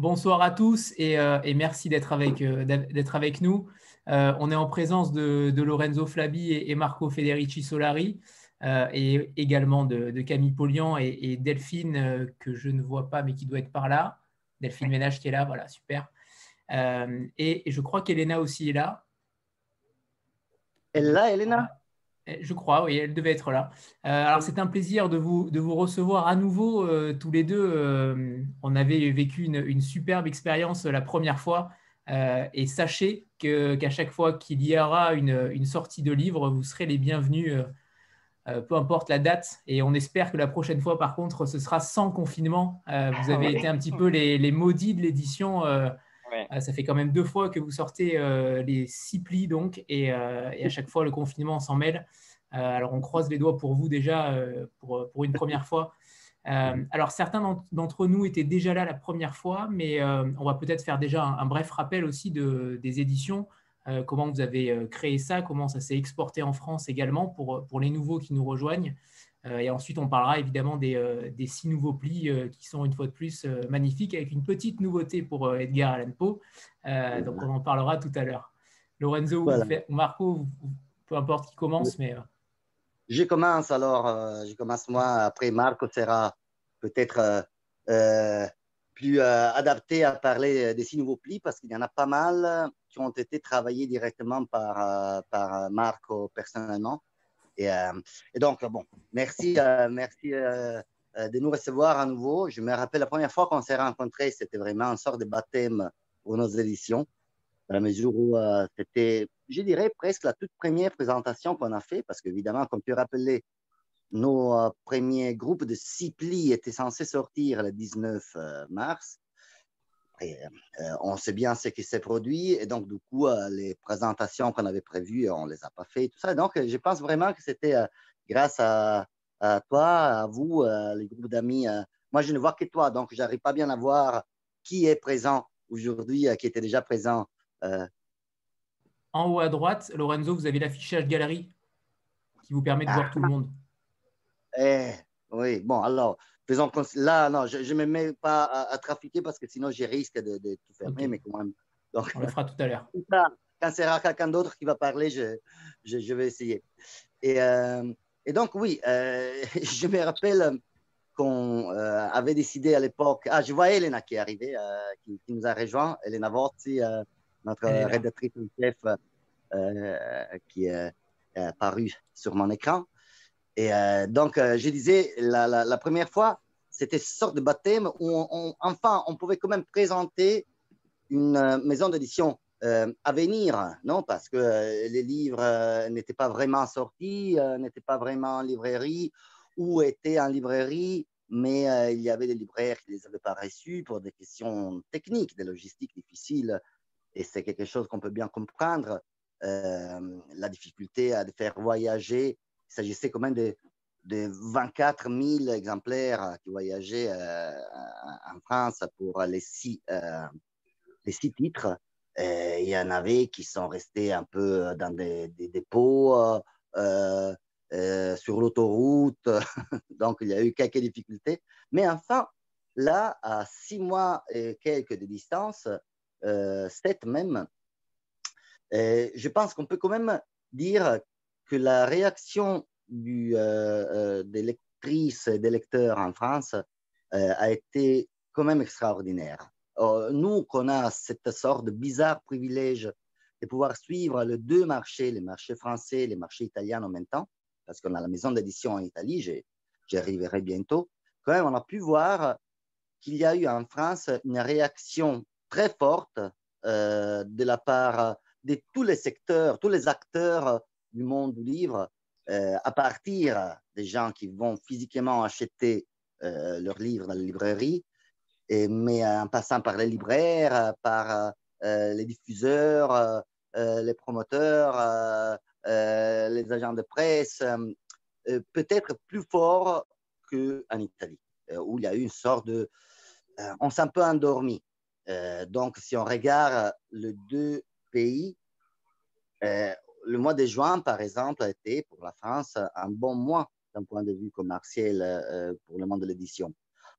Bonsoir à tous et, merci d'être avec, avec, nous. on est en présence de, Lorenzo Flabi et, Marco Federici Solari et également de, Camille Polian et, Delphine que je ne vois pas mais qui doit être par là. Delphine Ménage qui est là, voilà, super. et, je crois qu'Elena aussi est là. Elle est là, Elena? Je crois, oui, elle devait être là. Euh, alors, c'est un plaisir de vous, de vous recevoir à nouveau euh, tous les deux. Euh, on avait vécu une, superbe expérience la première fois. et sachez qu'à chaque fois qu'il y aura une, une, sortie de livre, vous serez les bienvenus, peu importe la date. Et on espère que la prochaine fois, par contre, ce sera sans confinement. vous avez été un petit peu les, les maudits de l'édition. Ça fait quand même deux fois que vous sortez les six plis, donc, et, et, à chaque fois, le confinement s'en mêle. Euh, alors, on croise les doigts pour vous déjà euh, pour, pour, une première fois. Euh, alors, certains d'entre nous étaient déjà là la première fois, mais on va peut-être faire déjà un, bref rappel aussi de, des éditions. comment vous avez créé ça, comment ça s'est exporté en France également pour, pour les nouveaux qui nous rejoignent. Et ensuite, on parlera évidemment des, des six nouveaux plis qui sont une fois de plus magnifiques, avec une petite nouveauté pour Edgar Allan Poe. donc, on en parlera tout à l'heure. Lorenzo ou Marco, peu importe qui commence, mais je commence alors, euh, je commence moi, après Marco sera peut-être euh, euh, plus adapté à parler des six nouveaux plis parce qu'il y en a pas mal qui ont été travaillés directement par, par Marco personnellement. Et, donc, bon, merci, merci de nous recevoir à nouveau. Je me rappelle la première fois qu'on s'est rencontrés, c'était vraiment une sorte de baptême pour nos éditions, à la mesure où c'était je dirais, presque la toute première présentation qu'on a fait, parce qu'évidemment, comme tu rappelais, nos euh, premiers groupes de six plis étaient censés sortir le 19 euh, mars. Euh, on sait bien ce qui s'est produit, et donc, du coup, les présentations qu'on avait prévues, on ne les a pas fait, tout ça. Donc, je pense vraiment que c'était grâce à, toi, à vous, les groupes d'amis. moi, je ne vois que toi, donc je n'arrive pas bien à voir qui est présent aujourd'hui, qui était déjà présent en haut à droite, Lorenzo, vous avez l'affichage galerie qui vous permet de voir tout le monde. Eh, oui, bon, alors, faisons là, non, je ne me mets pas à, trafiquer parce que sinon, j'ai risque de, tout fermer, mais quand même. Donc, On le fera tout à l'heure. Quand c'est quelqu'un d'autre qui va parler, je, je, vais essayer. Et, euh, et donc, oui, euh, je me rappelle qu'on euh, avait décidé à l'époque. Ah, je vois Elena qui est arrivée, qui, nous a rejoint, Elena Vorzi notre rédactrice en chef qui est apparue sur mon écran. Et euh, donc, euh, je disais, la, première fois, c'était une sorte de baptême où, enfin, on pouvait quand même présenter une maison d'édition à venir, non? Parce que les livres n'étaient pas vraiment sortis, n'étaient pas vraiment en librairie, ou étaient en librairie, mais il y avait des libraires qui ne les avaient pas reçus pour des questions techniques, des logistiques difficiles et c'est quelque chose qu'on peut bien comprendre, euh, la difficulté à faire voyager. Il s'agissait quand même de, de 24 000 exemplaires qui voyageaient euh, en France pour les six, euh, les six titres. il y en avait qui sont restés un peu dans des, dépôts. sur l'autoroute, donc il y a eu quelques difficultés. Mais enfin, là, à six mois et quelques de distance, euh, sept même, je pense qu'on peut quand même dire que la réaction euh, euh, des lectrices et des lecteurs en France a été quand même extraordinaire. nous, qu'on a cette sorte de bizarre privilège de pouvoir suivre les deux marchés, les marchés français et les marchés italiens en même temps, parce qu'on a la maison d'édition en Italie, j'y arriverai bientôt, quand même, on a pu voir qu'il y a eu en France une réaction très forte euh, de la part de tous les secteurs, tous les acteurs du monde du livre, euh, à partir des gens qui vont physiquement acheter euh, leurs livres dans les librairies, et, mais en passant par les libraires, par les diffuseurs, les promoteurs, les agents de presse, peut-être plus fort qu'en Italie, où il y a eu une sorte de... on s'est un peu endormi. Euh, donc, si on regarde les deux pays, euh, le mois de juin, par exemple, a été pour la France un bon mois d'un point de vue commercial euh, pour le monde de l'édition.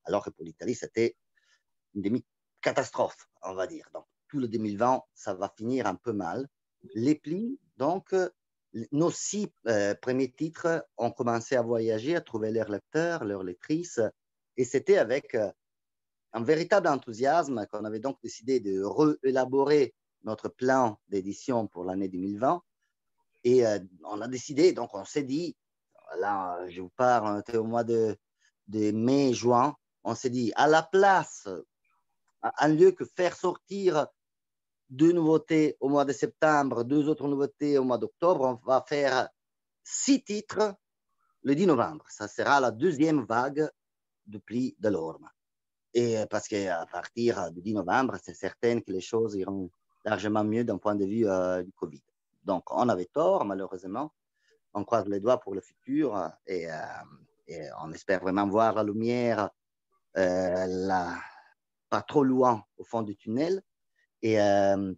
Alors que pour l'Italie, c'était demi-catastrophe, on va dire. Donc, tout le 2020, ça va finir un peu mal. Les plis, donc, nos six euh, premiers titres ont commencé à voyager, à trouver leurs lecteurs, leurs lectrices, et c'était avec euh, un véritable enthousiasme qu'on avait donc décidé de réélaborer notre plan d'édition pour l'année 2020. Et euh, on a décidé, donc on s'est dit, là je vous parle, on au mois de, mai, juin, on s'est dit, à la place, un lieu que faire sortir deux nouveautés au mois de septembre, deux autres nouveautés au mois d'octobre. On va faire six titres le 10 novembre. Ça sera la deuxième vague du pli de l'Orme. Et parce qu'à partir du 10 novembre, c'est certain que les choses iront largement mieux d'un point de vue euh, du Covid. Donc, on avait tort, malheureusement. On croise les doigts pour le futur et, euh, on espère vraiment voir la lumière euh, pas trop loin au fond du tunnel. Et euh,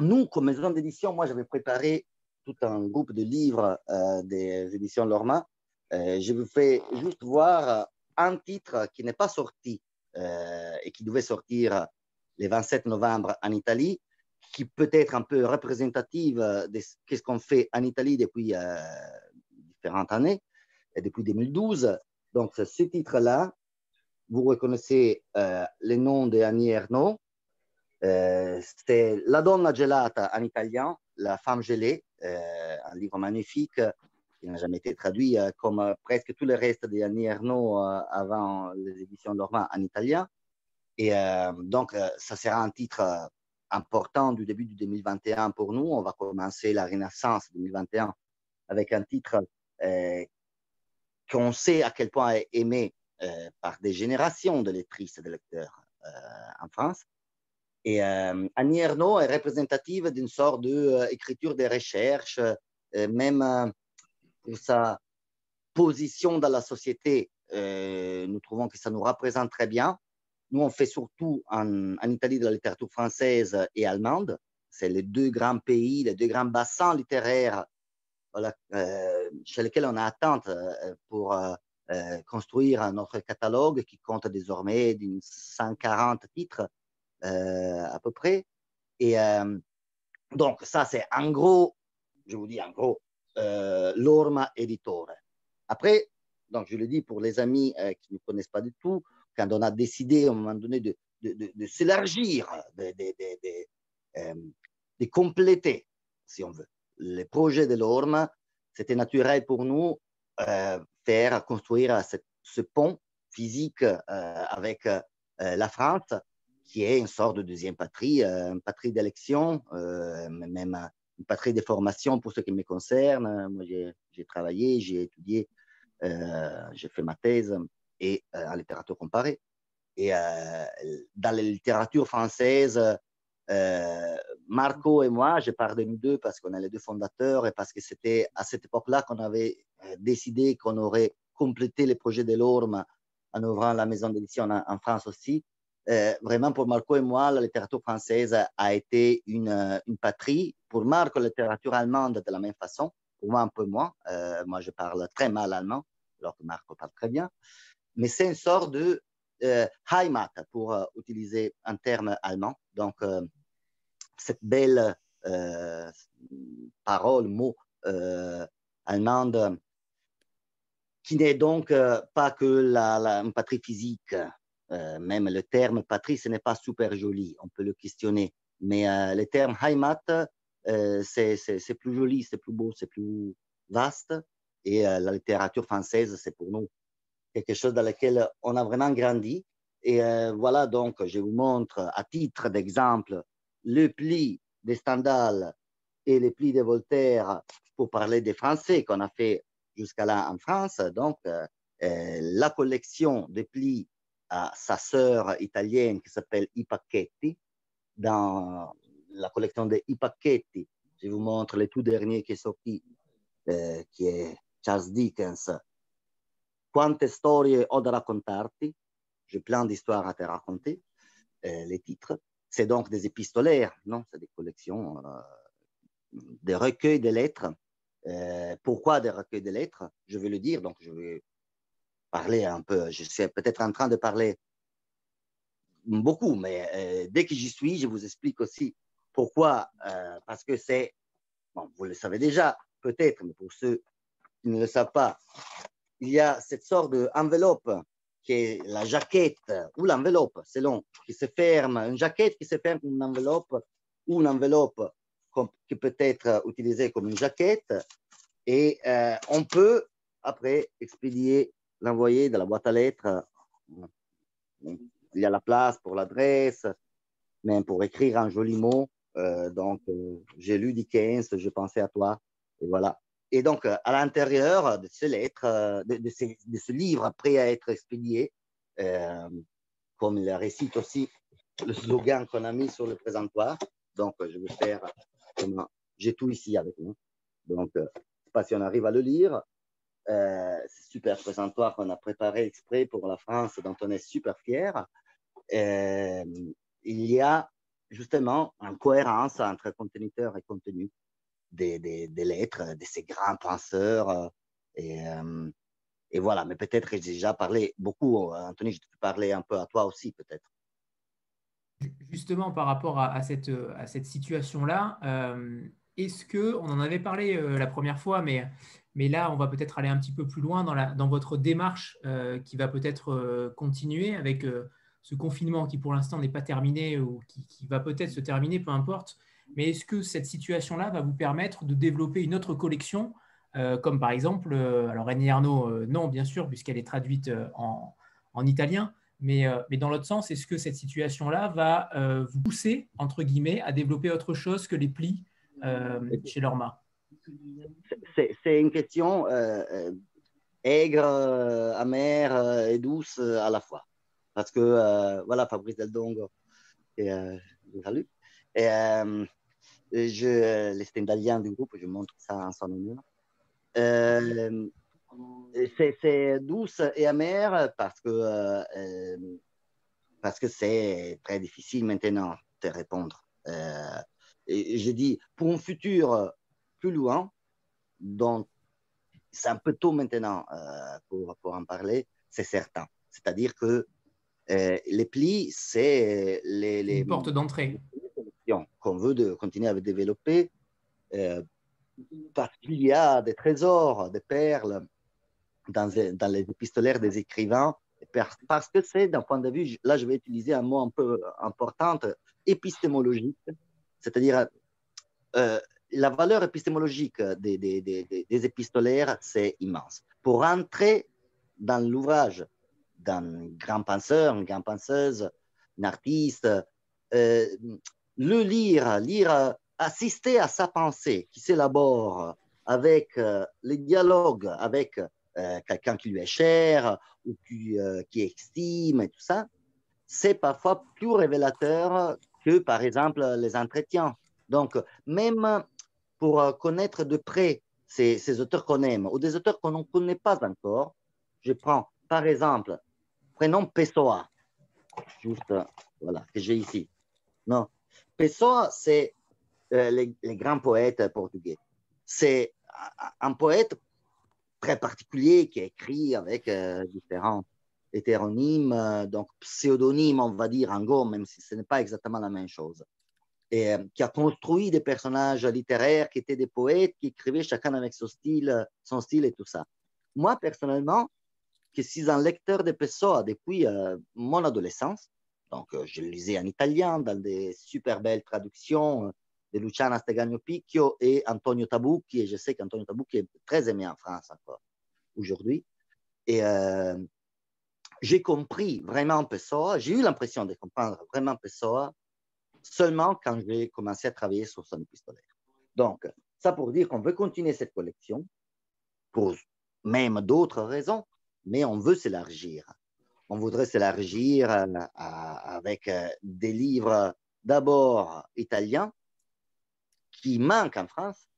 nous, comme maison d'édition, moi, j'avais préparé tout un groupe de livres des éditions Lorma. Je vous fais juste voir un titre qui n'est pas sorti et qui devait sortir le 27 novembre en Italie, qui peut être un peu représentative de ce qu'on fait en Italie depuis différentes années, depuis 2012. Donc, ce titre-là, vous reconnaissez le nom de Annie Ernaux, euh, c'était La donna gelata en italien, La femme gelée, euh, un livre magnifique qui n'a jamais été traduit, euh, comme presque tout le reste de Annie Ernaux avant les éditions Normand en italien. Et donc, ça sera un titre important du début du 2021 pour nous. On va commencer la Renaissance 2021 avec un titre qu'on sait à quel point est aimé par des générations de lectrices et de lecteurs en France. Et euh, Annie Ernaux est représentative d'une sorte d'écriture de, euh, de recherche, euh, même euh, pour sa position dans la société. nous trouvons que ça nous représente très bien. Nous, on fait surtout en, Italie de la littérature française et allemande. C'est les deux grands pays, les deux grands bassins littéraires voilà, chez lesquels on a attente pour construire notre catalogue qui compte désormais 140 titres euh, à peu près. Et euh, donc, ça, c'est en gros, je vous dis en gros, euh, l'Orma Editore. Après, donc je le dis pour les amis qui ne connaissent pas du tout, quand on a décidé à un moment donné de, s'élargir, de, de, compléter, si on veut, les projets de l'Orma, c'était naturel pour nous faire construire ce pont physique avec la France qui est une sorte de deuxième patrie, euh, une patrie d'élection, euh, même une patrie de formation pour ce qui me concerne. Moi, j'ai travaillé, j'ai étudié, euh, j'ai fait ma thèse et en littérature comparée. Et dans la littérature française, Marco et moi, je parle de nous deux parce qu'on est les deux fondateurs et parce que c'était à cette époque-là qu'on avait décidé qu'on aurait complété les projets de l'ORM en ouvrant la maison d'édition en, France aussi. Euh, vraiment, pour Marco et moi, la littérature française a été une, euh, patrie. Pour Marco, la littérature allemande, de la même façon. Pour moi, un peu moins. Euh, moi, je parle très mal allemand, alors que Marco parle très bien. Mais c'est une sorte de Heimat, pour utiliser un terme allemand. Donc, cette belle parole, mot allemande, qui n'est donc pas que la, patrie physique, euh, même le terme patrie, ce n'est pas super joli, on peut le questionner. Mais euh, le terme Heimat, euh, c'est plus joli, c'est plus beau, c'est plus vaste. Et la littérature française, c'est pour nous quelque chose dans lequel on a vraiment grandi. Et voilà donc, je vous montre à titre d'exemple le pli des Stendhal et le pli de Voltaire pour parler des Français qu'on a fait jusqu'à là en France. Donc, la collection de plis à sa sœur italienne qui s'appelle I Pacchetti. Dans la collection des I je vous montre le tout dernier qui sorti, euh, qui est Charles Dickens. Quante storie ho da raccontarti? J'ai plein d'histoires à te raconter. Euh, les titres. C'est donc des épistolaires, non? C'est des collections, euh, des recueils de lettres. Euh, pourquoi des recueils de lettres? Je vais le dire, donc je vais parler un peu, je suis peut-être en train de parler beaucoup, mais dès que j'y suis, je vous explique aussi pourquoi. parce que c'est, bon, vous le savez déjà, peut-être, mais pour ceux qui ne le savent pas, il y a cette sorte d'enveloppe qui est la jaquette ou l'enveloppe, selon, qui se ferme, une jaquette qui se ferme comme une enveloppe ou une enveloppe qui peut être utilisée comme une jaquette. Et euh, on peut après expédier, l'envoyer dans la boîte à lettres. Il y a la place pour l'adresse, même pour écrire un joli mot. Euh, donc, euh, j'ai lu Dickens, je pensais à toi. Et voilà. Et donc, à l'intérieur de ces lettres, de, de, ce livre prêt à être expédié, comme il récite aussi le slogan qu'on a mis sur le présentoir, donc je vais faire j'ai tout ici avec nous. Donc, euh, pas si on arrive à le lire. Euh, super présentoir qu'on a préparé exprès pour la France, dont on est super fier. Euh, il y a justement une cohérence entre conteneur et contenu des, lettres de ces grands penseurs. Et, et voilà, mais peut-être j'ai déjà parlé beaucoup. Anthony, je te parler un peu à toi aussi, peut-être. Justement, par rapport à, cette, situation-là, euh, est-ce que, on en avait parlé euh, la première fois, mais, là, on va peut-être aller un petit peu plus loin dans, votre démarche euh, qui va peut-être continuer avec ce confinement qui pour l'instant n'est pas terminé ou qui va peut-être se terminer, peu importe. Mais est-ce que cette situation-là va vous permettre de développer une autre collection, comme par exemple, alors Annie Arnaud, non, bien sûr, puisqu'elle est traduite en, en italien, mais, euh, mais dans l'autre sens, est-ce que cette situation-là va euh, vous pousser, entre guillemets, à développer autre chose que les plis euh, chez Lorma? C'est une question aigre, amère et douce à la fois. Parce que, voilà, Fabrice Del Dongo, et, salut. Et, je, les Stendaliens du groupe, je montre ça en son honneur c'est douce et amère parce que euh, euh, c'est très difficile maintenant de répondre. Euh, je dis pour un futur plus loin, donc c'est un peu tôt maintenant pour, en parler, c'est certain. C'est-à-dire que les plis, c'est les portes d'entrée qu'on veut de continuer à développer parce qu'il y a des trésors, des perles dans, dans les épistolaires des écrivains, parce que c'est d'un point de vue, là je vais utiliser un mot un peu important, épistémologique, c'est-à-dire euh, la valeur épistémologique des, des, des, des épistolaires, c'est immense. Pour entrer dans l'ouvrage d'un grand penseur, une grande penseuse, un artiste, euh, le lire, lire, assister à sa pensée qui s'élabore avec euh, les dialogues avec euh, quelqu'un qui lui est cher ou qui, euh, qui estime et tout ça, c'est parfois plus révélateur que, par exemple, les entretiens. Donc, même pour connaître de près ces, ces auteurs qu'on aime ou des auteurs qu'on ne connaît pas encore, je prends, par exemple, prénom Pessoa, juste, voilà, que j'ai ici. Non, Pessoa, c'est euh, les, grands poètes portugais. C'est un poète très particulier qui a écrit avec euh, différents hétéronymes, euh, donc pseudonymes, on va dire, en gros, même si ce n'est pas exactement la même chose. Et qui a construit des personnages littéraires qui étaient des poètes, qui écrivaient chacun avec son style, son style et tout ça. Moi, personnellement, qui suis un lecteur de Pessoa depuis mon adolescence, donc je le lisais en italien dans des super belles traductions de Luciana Stegagno Picchio et Antonio Tabucchi. Et je sais qu'Antonio Tabucchi est très aimé en France encore aujourd'hui. Et euh, j'ai compris vraiment Pessoa, j'ai eu l'impression de comprendre vraiment Pessoa seulement quand j'ai commencé à travailler sur son épistolaire. Donc, ça pour dire qu'on veut continuer cette collection pour même d'autres raisons, mais on veut s'élargir. On voudrait s'élargir euh, avec euh, des livres d'abord italiens, qui manque en France.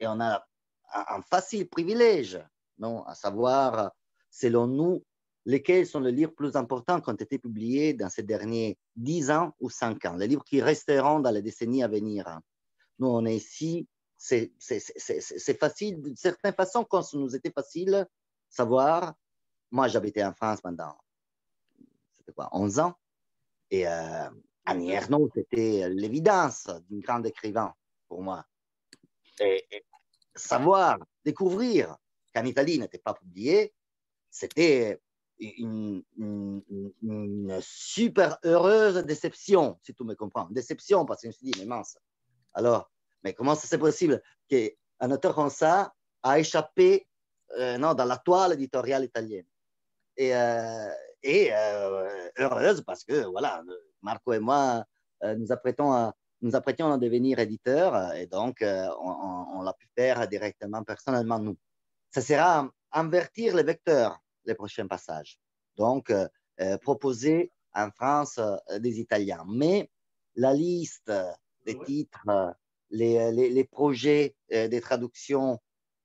Et on a un facile privilège, non, à savoir, selon nous, lesquels sont les livres plus importants qui ont été publiés dans ces derniers 10 ans ou 5 ans, les livres qui resteront dans les décennies à venir. Nous, on est ici, c'est facile, d'une certaine façon, quand nous était facile, savoir, moi j'habitais en France pendant, c'était quoi, 11 ans, Et euh, Annie Ernaux, c'était l'évidence d'un grand écrivain pour moi. Et, savoir, découvrir qu'en Italie n'était pas publié, c'était une, super heureuse déception, si tu me comprends. Déception, parce que je me suis dit, mais mince. Alors, mais comment c'est possible qu'un auteur comme ça a échappé euh, non, dans la toile éditoriale italienne? Et, euh, et euh, heureuse parce que, voilà, Marco et moi, nous apprêtons à, nous apprêtions à devenir éditeurs et donc on, l'a pu faire directement, personnellement, nous. Ça sera invertir les vecteurs, les prochains passages. Donc, proposer en France des Italiens. Mais la liste des titres, les, les, les projets des traductions,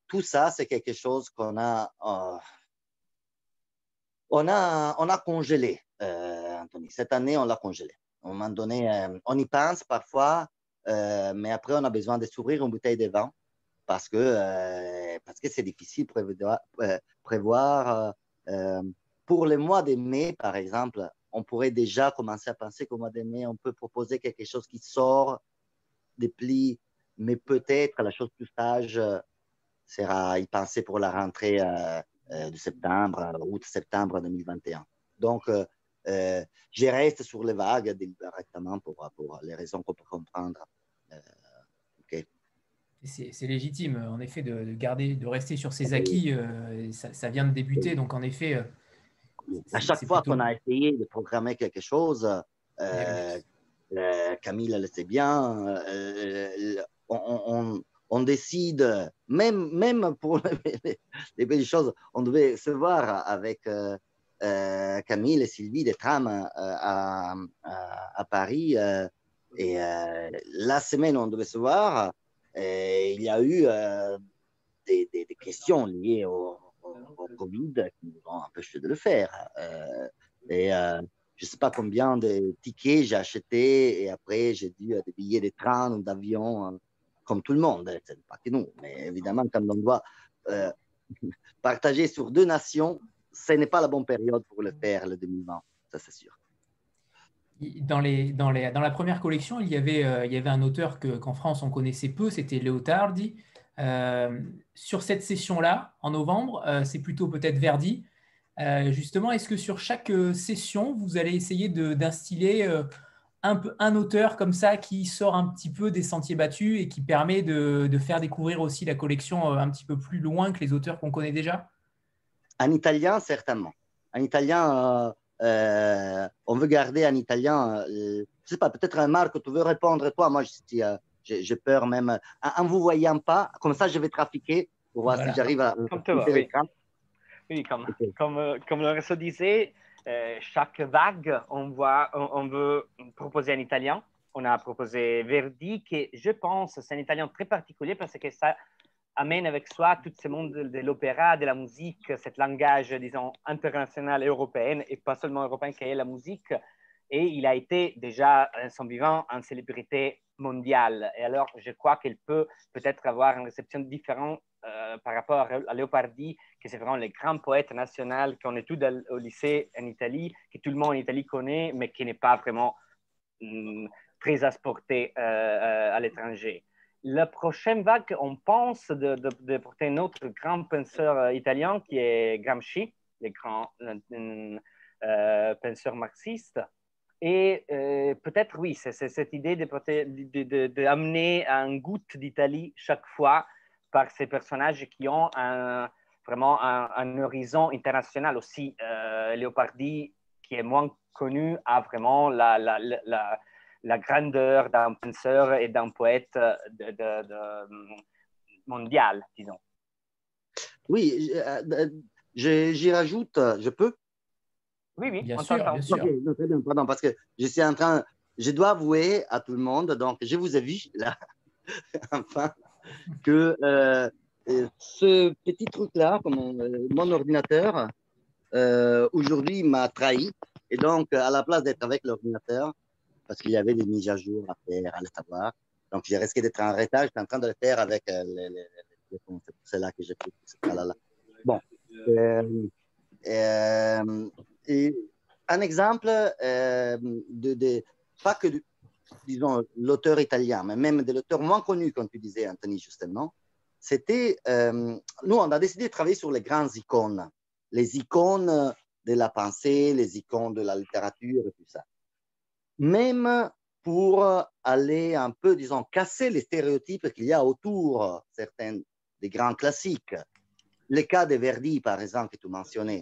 tout ça, c'est quelque chose qu'on a, on a, on a congelé, euh, Anthony. Cette année, on l'a congelé. À un moment donné, euh, on y pense parfois, euh, mais après, on a besoin de s'ouvrir une bouteille de vin parce que parce que c'est difficile de prévoir. pour le mois de mai, par exemple, on pourrait déjà commencer à penser qu'au mois de mai, on peut proposer quelque chose qui sort des plis, mais peut-être la chose plus sage sera y penser pour la rentrée euh, de septembre, août-septembre 2021. Donc, euh, euh, je reste sur les vagues directement pour, pour les raisons qu'on peut comprendre. C'est légitime, en effet, de, garder, de rester sur ses acquis. ça, vient de débuter, donc en effet. À chaque fois qu'on a essayé de programmer quelque chose, Camille le sait bien, on, on décide, même, même pour les, belles choses, on devait se voir avec euh, euh, Camille et Sylvie des trams euh, à, Paris. et la semaine on devait se voir, il y a eu des, questions liées au, Covid qui nous ont empêché de le faire. et je ne sais pas combien de tickets j'ai acheté et après j'ai dû des billets de train ou d'avion comme tout le monde, hein, pas que nous, mais évidemment, quand on doit euh, partager sur deux nations, ce n'est pas la bonne période pour le faire, le 2020, ça c'est sûr. Dans, les, dans, les, dans la première collection, il y avait, euh, il y avait un auteur qu'en France on connaissait peu, c'était Léotardi. Euh, sur cette session-là, en novembre, c'est plutôt peut-être Verdi. justement, est-ce que sur chaque session, vous allez essayer d'instiller un, un, auteur comme ça qui sort un petit peu des sentiers battus et qui permet de, de faire découvrir aussi la collection euh, un petit peu plus loin que les auteurs qu'on connaît déjà? En italien, certainement. En italien, euh, euh, on veut garder en italien, je ne sais pas, peut-être Marc, tu veux répondre toi? Moi, j'ai peur même, en ne vous voyant pas, comme ça je vais trafiquer pour voir si j'arrive à... Comme, oui. oui. comme, comme, comme le disait, euh, chaque vague, on, voit, on, veut proposer un italien. On a proposé Verdi, qui, je pense, c'est un italien très particulier parce que ça amène avec soi tout ce monde de l'opéra, de la musique, ce langage, disons, international européen, et pas seulement européen qui est la musique. Et il a été déjà, en son vivant, une célébrité mondiale. Et alors, je crois qu'il peut peut-être avoir une réception différente euh, par rapport à Leopardi, que c'est vraiment le grand poète national qu'on étudie au lycée en Italie, que tout le monde en Italie connaît, mais qui n'est pas vraiment hum, très exporté euh, euh, à l'étranger. La prochaine vague, on pense de, porter un autre grand penseur italien qui est Gramsci, le grand penseur marxiste. Et peut-être, oui, c'est cette idée d'amener un goutte d'Italie chaque fois par ces personnages qui ont un, vraiment un, horizon international aussi. Euh, Léopardi, qui est moins connu, a vraiment la, la, la, la grandeur d'un penseur et d'un poète de, de, mondial, disons. Oui, euh, j'y rajoute, je peux? Oui, oui, bien sûr. Bien sûr. pardon, parce que je suis en train, je dois avouer à tout le monde, donc je vous ai vu là, enfin, que euh, ce petit truc-là, mon, euh, mon, ordinateur, euh, aujourd'hui m'a trahi. Et donc, à la place d'être avec l'ordinateur, parce qu'il y avait des mises à jour à faire, à le savoir, donc j'ai risqué d'être en retard, j'étais en train de le faire avec les, les, les, C'est là que j'ai pris Bon. un exemple de, de, pas que, disons, l'auteur italien, mais même de l'auteur moins connu, comme tu disais, Anthony, justement, c'était, nous, on a décidé de travailler sur les grandes icônes, les icônes de la pensée, les icônes de la littérature tout ça. Même pour aller un peu, disons, casser les stéréotypes qu'il y a autour certains des grands classiques. Le cas de Verdi, par exemple, que tu mentionnais.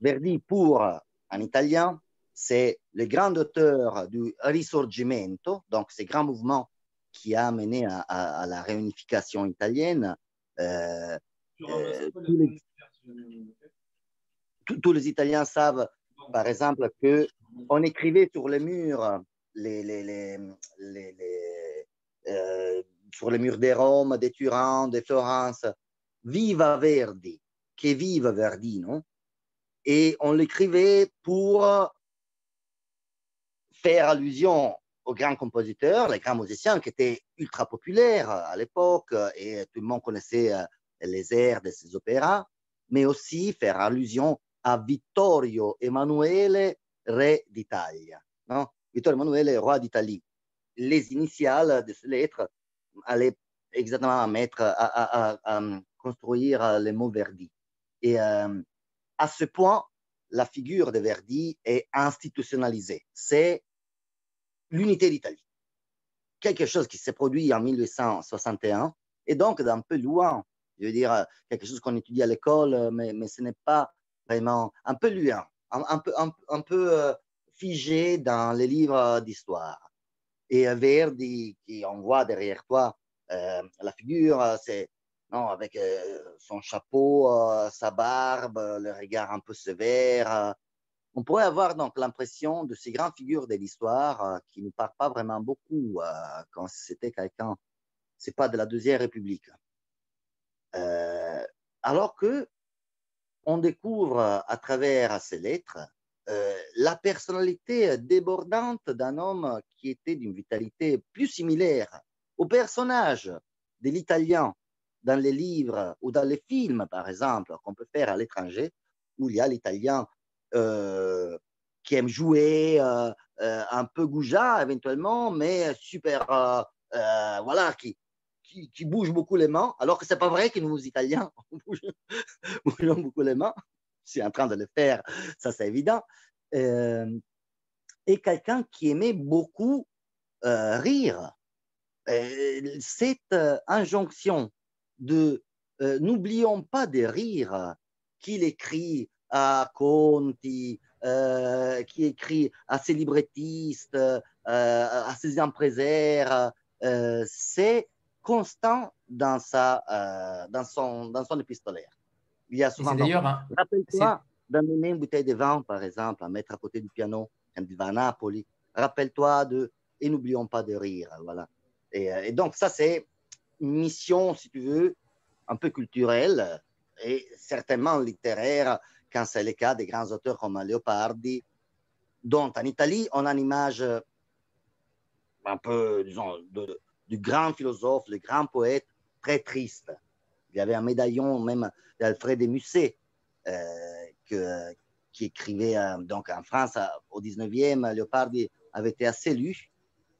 Verdi, pour un italien, c'est le grand auteur du Risorgimento, donc ce grand mouvement qui a mené à, la réunification italienne. Euh, euh, tous, les, Italiens savent, par exemple, que on écrivait sur les murs les, les, euh, sur les murs de Rome, de Turin, de Florence, Viva Verdi, que vive Verdi, non Et on l'écrivait pour faire allusion aux grands compositeurs, les grands musiciens qui étaient ultra populaires à l'époque et tout le monde connaissait euh, les airs de ces opéras, mais aussi faire allusion à Vittorio Emanuele, re d'Italia. Non Vittorio Emanuele, roi d'Italie. Les initiales de ces lettres allaient exactement mettre, à, construire les mots Verdi. Et euh, à ce point, la figure de Verdi est institutionnalisée. C'est l'unité d'Italie. Quelque chose qui s'est produit en 1861 et donc d'un peu loin. Je veux dire, quelque chose qu'on étudie à l'école, mais, mais ce n'est pas vraiment un peu loin, un, peu, un, peu euh, figé dans les livres d'histoire. Et Verdi, qui on voit derrière toi, euh, la figure, c'est non, avec euh, son chapeau, sa barbe, le regard un peu sévère, on pourrait avoir donc l'impression de ces grandes figures de l'histoire euh, qui ne parlent pas vraiment beaucoup euh, quand c'était quelqu'un, c'est pas de la deuxième République. Euh, alors que on découvre à travers ces lettres la personnalité débordante d'un homme qui était d'une vitalité plus similaire au personnage de l'Italien dans les livres ou dans les films, par exemple, qu'on peut faire à l'étranger, où il y a l'Italien qui aime jouer, euh, euh, un peu goujat éventuellement, mais super, voilà, qui, qui, bouge beaucoup les mains, alors que c'est pas vrai que nous, Italiens, bougeons beaucoup les mains. Je suis en train de le faire, ça c'est évident. et quelqu'un qui aimait beaucoup rire. cette injonction de n'oublions pas de rire qu'il écrit à Conti, euh, qui écrit à ses librettistes, euh, à ses imprisaires. Euh, c'est constant dans, sa, dans, son, dans son épistolaire. Il y a souvent. D'ailleurs. Hein, rappelle-toi d'amener une bouteille de vin, par exemple, à mettre à côté du piano quand il va à Napoli. Rappelle-toi de. Et n'oublions pas de rire. Voilà. Et, et donc, ça, c'est une mission, si tu veux, un peu culturelle et certainement littéraire quand c'est le cas des grands auteurs comme Leopardi, dont en Italie, on a une image un peu, disons, du grand philosophe, le grand poète, très triste. Il y avait un médaillon même d'Alfred de Musset euh, qui écrivait euh, donc en France au 19e. Leopardi avait été assez lu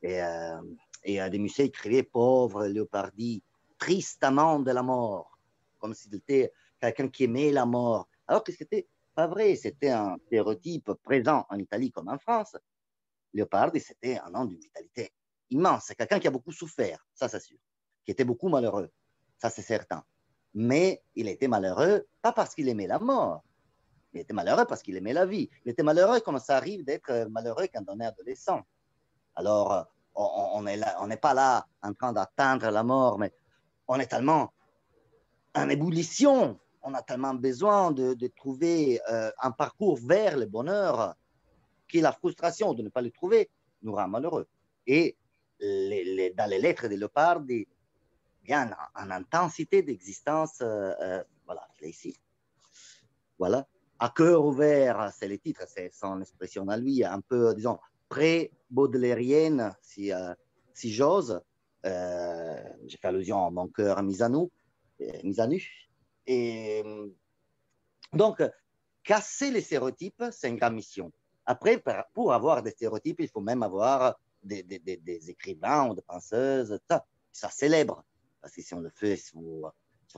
et, euh, et de Musset écrivait Pauvre Leopardi, tristement de la mort, comme s'il était quelqu'un qui aimait la mort alors que c'était pas vrai, c'était un stéréotype présent en Italie comme en France. Leopardi, c'était un homme d'une vitalité immense, c'est quelqu'un qui a beaucoup souffert, ça c'est sûr, qui était beaucoup malheureux, ça c'est certain. Mais il était malheureux, pas parce qu'il aimait la mort, il était malheureux parce qu'il aimait la vie. Il était malheureux comme ça arrive d'être malheureux quand on est adolescent. Alors, on n'est pas là en train d'atteindre la mort, mais on est tellement en ébullition on a tellement besoin de, trouver euh, un parcours vers le bonheur que la frustration de ne pas le trouver nous rend malheureux. Et dans les lettres de Leopardi, il y a une, intensité d'existence, euh, euh, voilà, je l'ai ici. Voilà. À cœur ouvert, c'est le titre, c'est son expression à lui, un peu, disons, pré-baudelairienne, si, j'ose. J'ai fait allusion à mon cœur mis à nu, mis à nu. Et donc, casser les stéréotypes, c'est une grande mission. Après, pour avoir des stéréotypes, il faut même avoir des, écrivains ou des penseuses, ça, ça célèbre. Parce que si on le fait sur,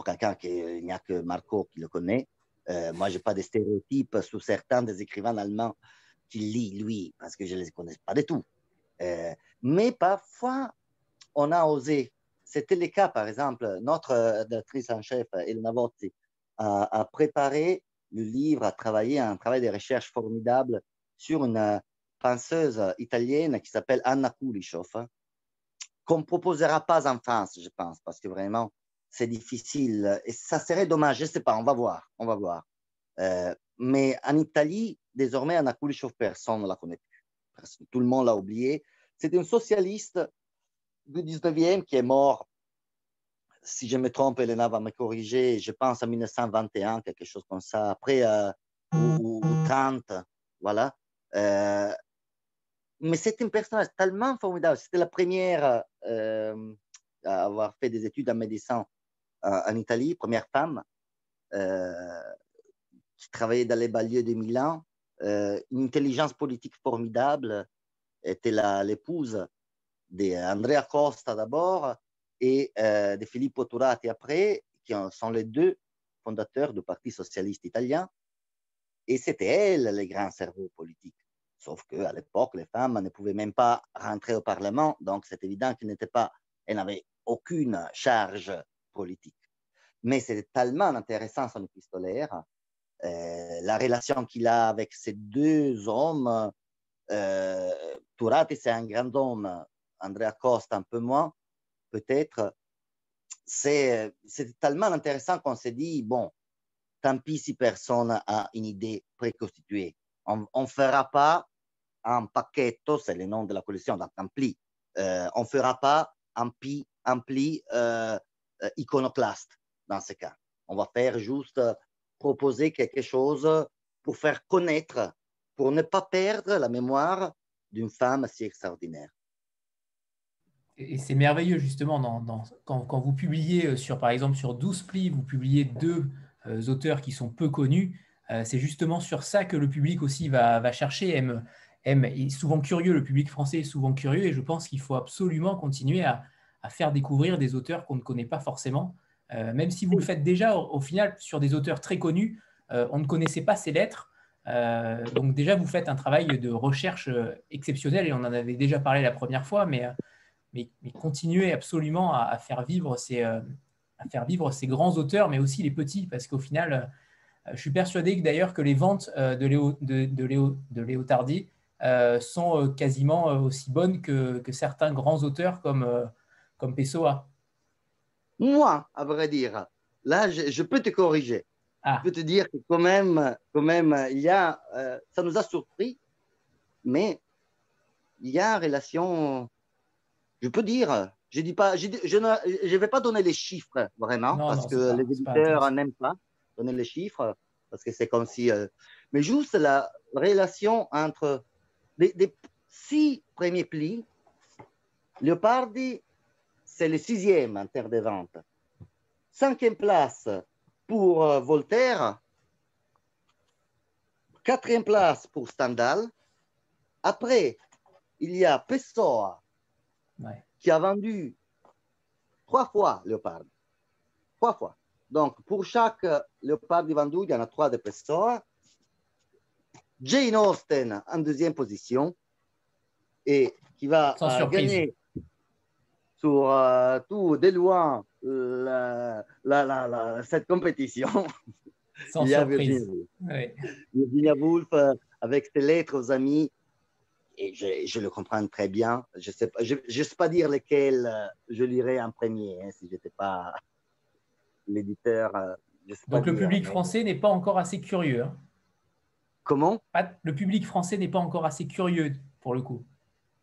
quelqu'un qui il n'y a que Marco qui le connaît, euh, moi, je n'ai pas de stéréotypes sur certains des écrivains allemands qu'il lit, lui, parce que je ne les connais pas du tout. Euh, mais parfois, on a osé. C'était le cas, par exemple, notre directrice en chef, Elena Vozzi, a, a, préparé le livre, a travaillé un travail de recherche formidable sur une penseuse italienne qui s'appelle Anna Kulishov, qu'on ne proposera pas en France, je pense, parce que vraiment, c'est difficile. Et ça serait dommage, je ne sais pas, on va voir, on va voir. Euh, mais en Italie, désormais, Anna Kulishov, personne ne la connaît plus. Tout le monde l'a oublié. C'est une socialiste du 19e qui est mort, si je me trompe, Elena va me corriger, je pense en 1921, quelque chose comme ça, après, euh, ou, 30, voilà. Euh, mais c'est une personne tellement formidable. C'était la première euh, à avoir fait des études en médecine en Italie, première femme qui travaillait dans les banlieues de Milan. une intelligence politique formidable, était l'épouse d'Andrea Costa d'abord et euh, de Filippo Turati après, qui sont les deux fondateurs du Parti socialiste italien. Et c'était elle le grand cerveau politique. Sauf qu'à l'époque, les femmes ne pouvaient même pas rentrer au Parlement, donc c'est évident qu'elles n'étaient pas, n'avaient aucune charge politique. Mais c'est tellement intéressant son épistolaire, euh, la relation qu'il a avec ces deux hommes. Euh, Turati, c'est un grand homme, Andrea Costa un peu moins, peut-être. C'est tellement intéressant qu'on s'est dit, bon, tant pis si personne a une idée préconstituée. On ne fera pas un paquetto, c'est le nom de la collection, d'un ampli. Euh, on ne fera pas un pli, un pli euh, euh, iconoclaste dans ce cas. On va faire juste proposer quelque chose pour faire connaître, pour ne pas perdre la mémoire d'une femme si extraordinaire. Et c'est merveilleux justement quand, vous publiez euh, sur, par exemple, sur 12 plis, vous publiez deux euh, auteurs qui sont peu connus. Euh, c'est justement sur ça que le public aussi va, chercher, aime, aime, est souvent curieux. Le public français est souvent curieux et je pense qu'il faut absolument continuer à, à, faire découvrir des auteurs qu'on ne connaît pas forcément. même si vous le faites déjà, au, final, sur des auteurs très connus, on ne connaissait pas ces lettres. donc déjà, vous faites un travail de recherche exceptionnel et on en avait déjà parlé la première fois, mais mais, continuer absolument à, faire vivre ces, euh, à faire vivre ces grands auteurs, mais aussi les petits, parce qu'au final, euh, je suis persuadé que d'ailleurs que les ventes euh, de Léo, de, de Léo, de Léo Tardy sont quasiment aussi bonnes que, que, certains grands auteurs comme, comme Pessoa. Moi, à vrai dire, là, je, peux te corriger. Ah. Je peux te dire que quand même, quand même il y a, ça nous a surpris, mais il y a une relation je peux dire, je dis pas, je ne vais pas donner les chiffres vraiment parce que les éditeurs n'aiment pas donner les chiffres parce que c'est comme si, euh, mais juste la relation entre les, six premiers plis, Leopardi, c'est le sixième en termes de vente. Cinquième place pour euh, Voltaire, quatrième place pour Stendhal. Après, il y a Pessoa, qui a vendu trois fois Léopard. Trois fois. Donc, pour chaque Léopard vendu, il y en a trois de Pessoa. Jane Austen en deuxième position et qui va euh, gagner sur euh, tout de loin la, la, cette compétition. Sans il y a surprise. Virginia Woolf euh, avec ses lettres aux amis et je, le comprends très bien. Je ne sais, pas, je, sais pas dire lesquels euh, je lirais en premier hein, si je n'étais pas l'éditeur. Euh, Donc le public français n'est pas encore assez curieux. Hein. Comment? Le public français n'est pas encore assez curieux pour le coup.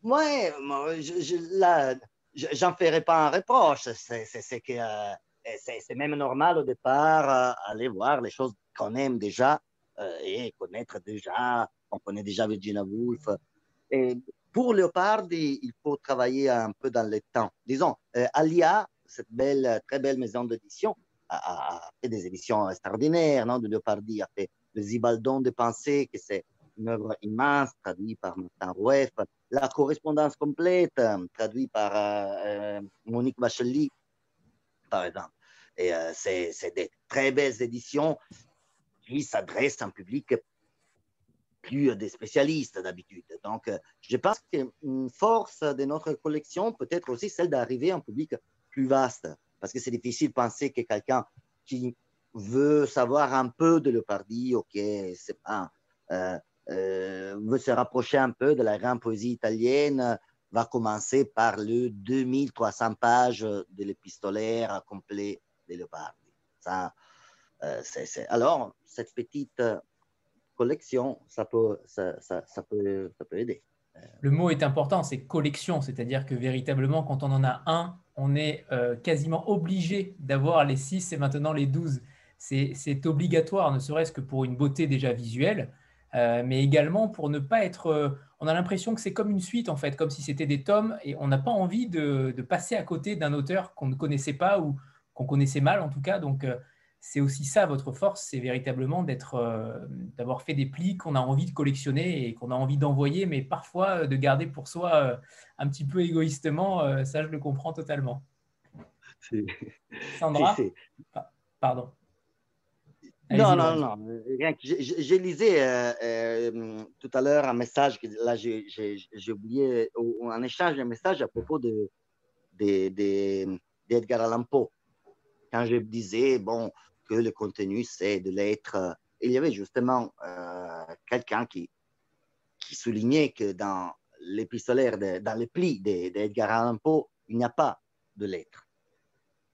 Ouais, je, là, j'en ferai pas un reproche. C'est que euh, c'est même normal au départ aller voir les choses qu'on aime déjà et connaître déjà. On connaît déjà Virginia Woolf, et pour Leopardi, il faut travailler un peu dans le temps. Disons, euh, Alia, cette très belle maison d'édition, a, fait des éditions extraordinaires non, de Leopardi, a fait le Zibaldon de pensée, que c'est une œuvre immense traduite par Martin Rouef, La correspondance complète, traduite par Monique Bacheli, par exemple. Et c'est des très belles éditions qui s'adressent à un public plus des spécialistes d'habitude. Donc, je pense qu'une force de notre collection peut être aussi celle d'arriver à un public plus vaste, parce que c'est difficile de penser que quelqu'un qui veut savoir un peu de Leopardi, ok, c'est pas, euh, euh, veut se rapprocher un peu de la grande poésie italienne, va commencer par le 2300 pages de l'épistolaire complet de Leopardi. Ça, euh, Alors, cette petite collection, ça peut, aider. Le mot est important, c'est collection, c'est-à-dire que véritablement, quand on en a un, on est quasiment obligé d'avoir les six et maintenant les douze c'est obligatoire, ne serait-ce que pour une beauté déjà visuelle, euh, mais également pour ne pas être... Euh, on a l'impression que c'est comme une suite, en fait, comme si c'était des tomes, et on n'a pas envie de, passer à côté d'un auteur qu'on ne connaissait pas ou qu'on connaissait mal, en tout cas. Donc, euh, c'est aussi ça, votre force, c'est véritablement d'être, d'avoir fait des plis qu'on a envie de collectionner et qu'on a envie d'envoyer, mais parfois de garder pour soi un petit peu égoïstement. ça, je le comprends totalement. Sandra Pardon. Non, non, non, rien. J'ai lisé euh, euh, tout à l'heure un message, là j'ai oublié, un échange de message à propos de, d'Edgar Allan Poe. Quand je disais bon, que le contenu c'est de l'être, il y avait justement euh, quelqu'un qui, qui soulignait que dans l'épistolaire, dans les plis d'Edgar Allan Poe, il n'y a pas de lettres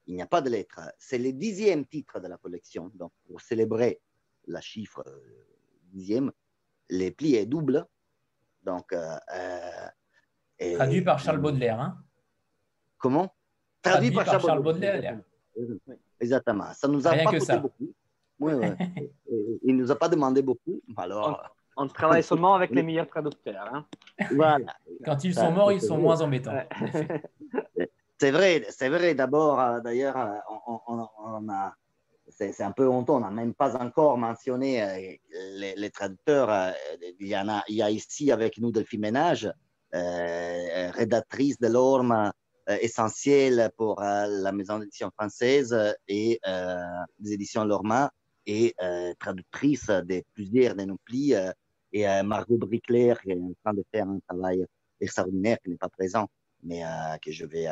il n'y a pas de lettres. C'est le dixième titre de la collection. Donc, pour célébrer la chiffre euh, dixième, les plis est double. Donc, euh, euh, Traduit par Charles Baudelaire. Hein Comment? Traduit, par, Charles, Baudelaire. Exactement. Ça nous a pas coûté beaucoup. Oui, Il ne nous a pas demandé beaucoup. Alors, on, travaille seulement avec les meilleurs traducteurs. Hein. Voilà. Quand ils sont morts, ils sont moins embêtants. C'est vrai, c'est vrai. D'abord, euh, d'ailleurs, euh, on, a, c'est, un peu honteux, on n'a même pas encore mentionné euh, les, traducteurs. Il y, en a, il y a ici avec nous Delphine Ménage, rédactrice de l'ORME essentielle pour la maison d'édition française et des éditions Lorma et traductrice de plusieurs de nos plis. et Margot Bricler qui est en train de faire un travail extraordinaire, qui n'est pas présent, mais que je vais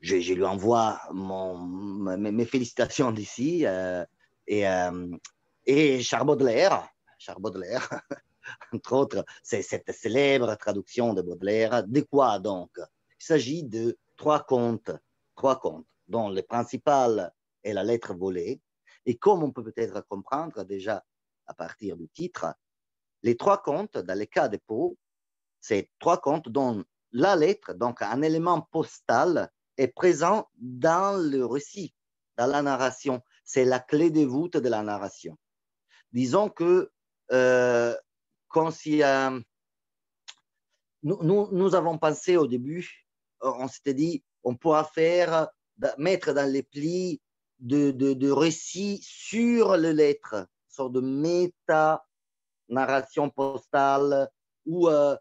je, lui envoie mes, félicitations d'ici. Euh, et, euh, et Charles Baudelaire, Charles Baudelaire entre autres, c'est cette célèbre traduction de Baudelaire. De quoi donc? Il s'agit de trois contes, trois contes, dont le principal est la lettre volée. Et comme on peut peut-être comprendre déjà à partir du titre, les trois contes, dans le cas de Pau, c'est trois contes dont la lettre, donc un élément postal, est présent dans le récit, dans la narration. C'est la clé de voûte de la narration. Disons que euh, quand nous, nous, avons pensé au début, on s'était dit, on pourra faire, mettre dans les plis de, de, récits sur les lettres, une sorte de méta-narration postale, où euh,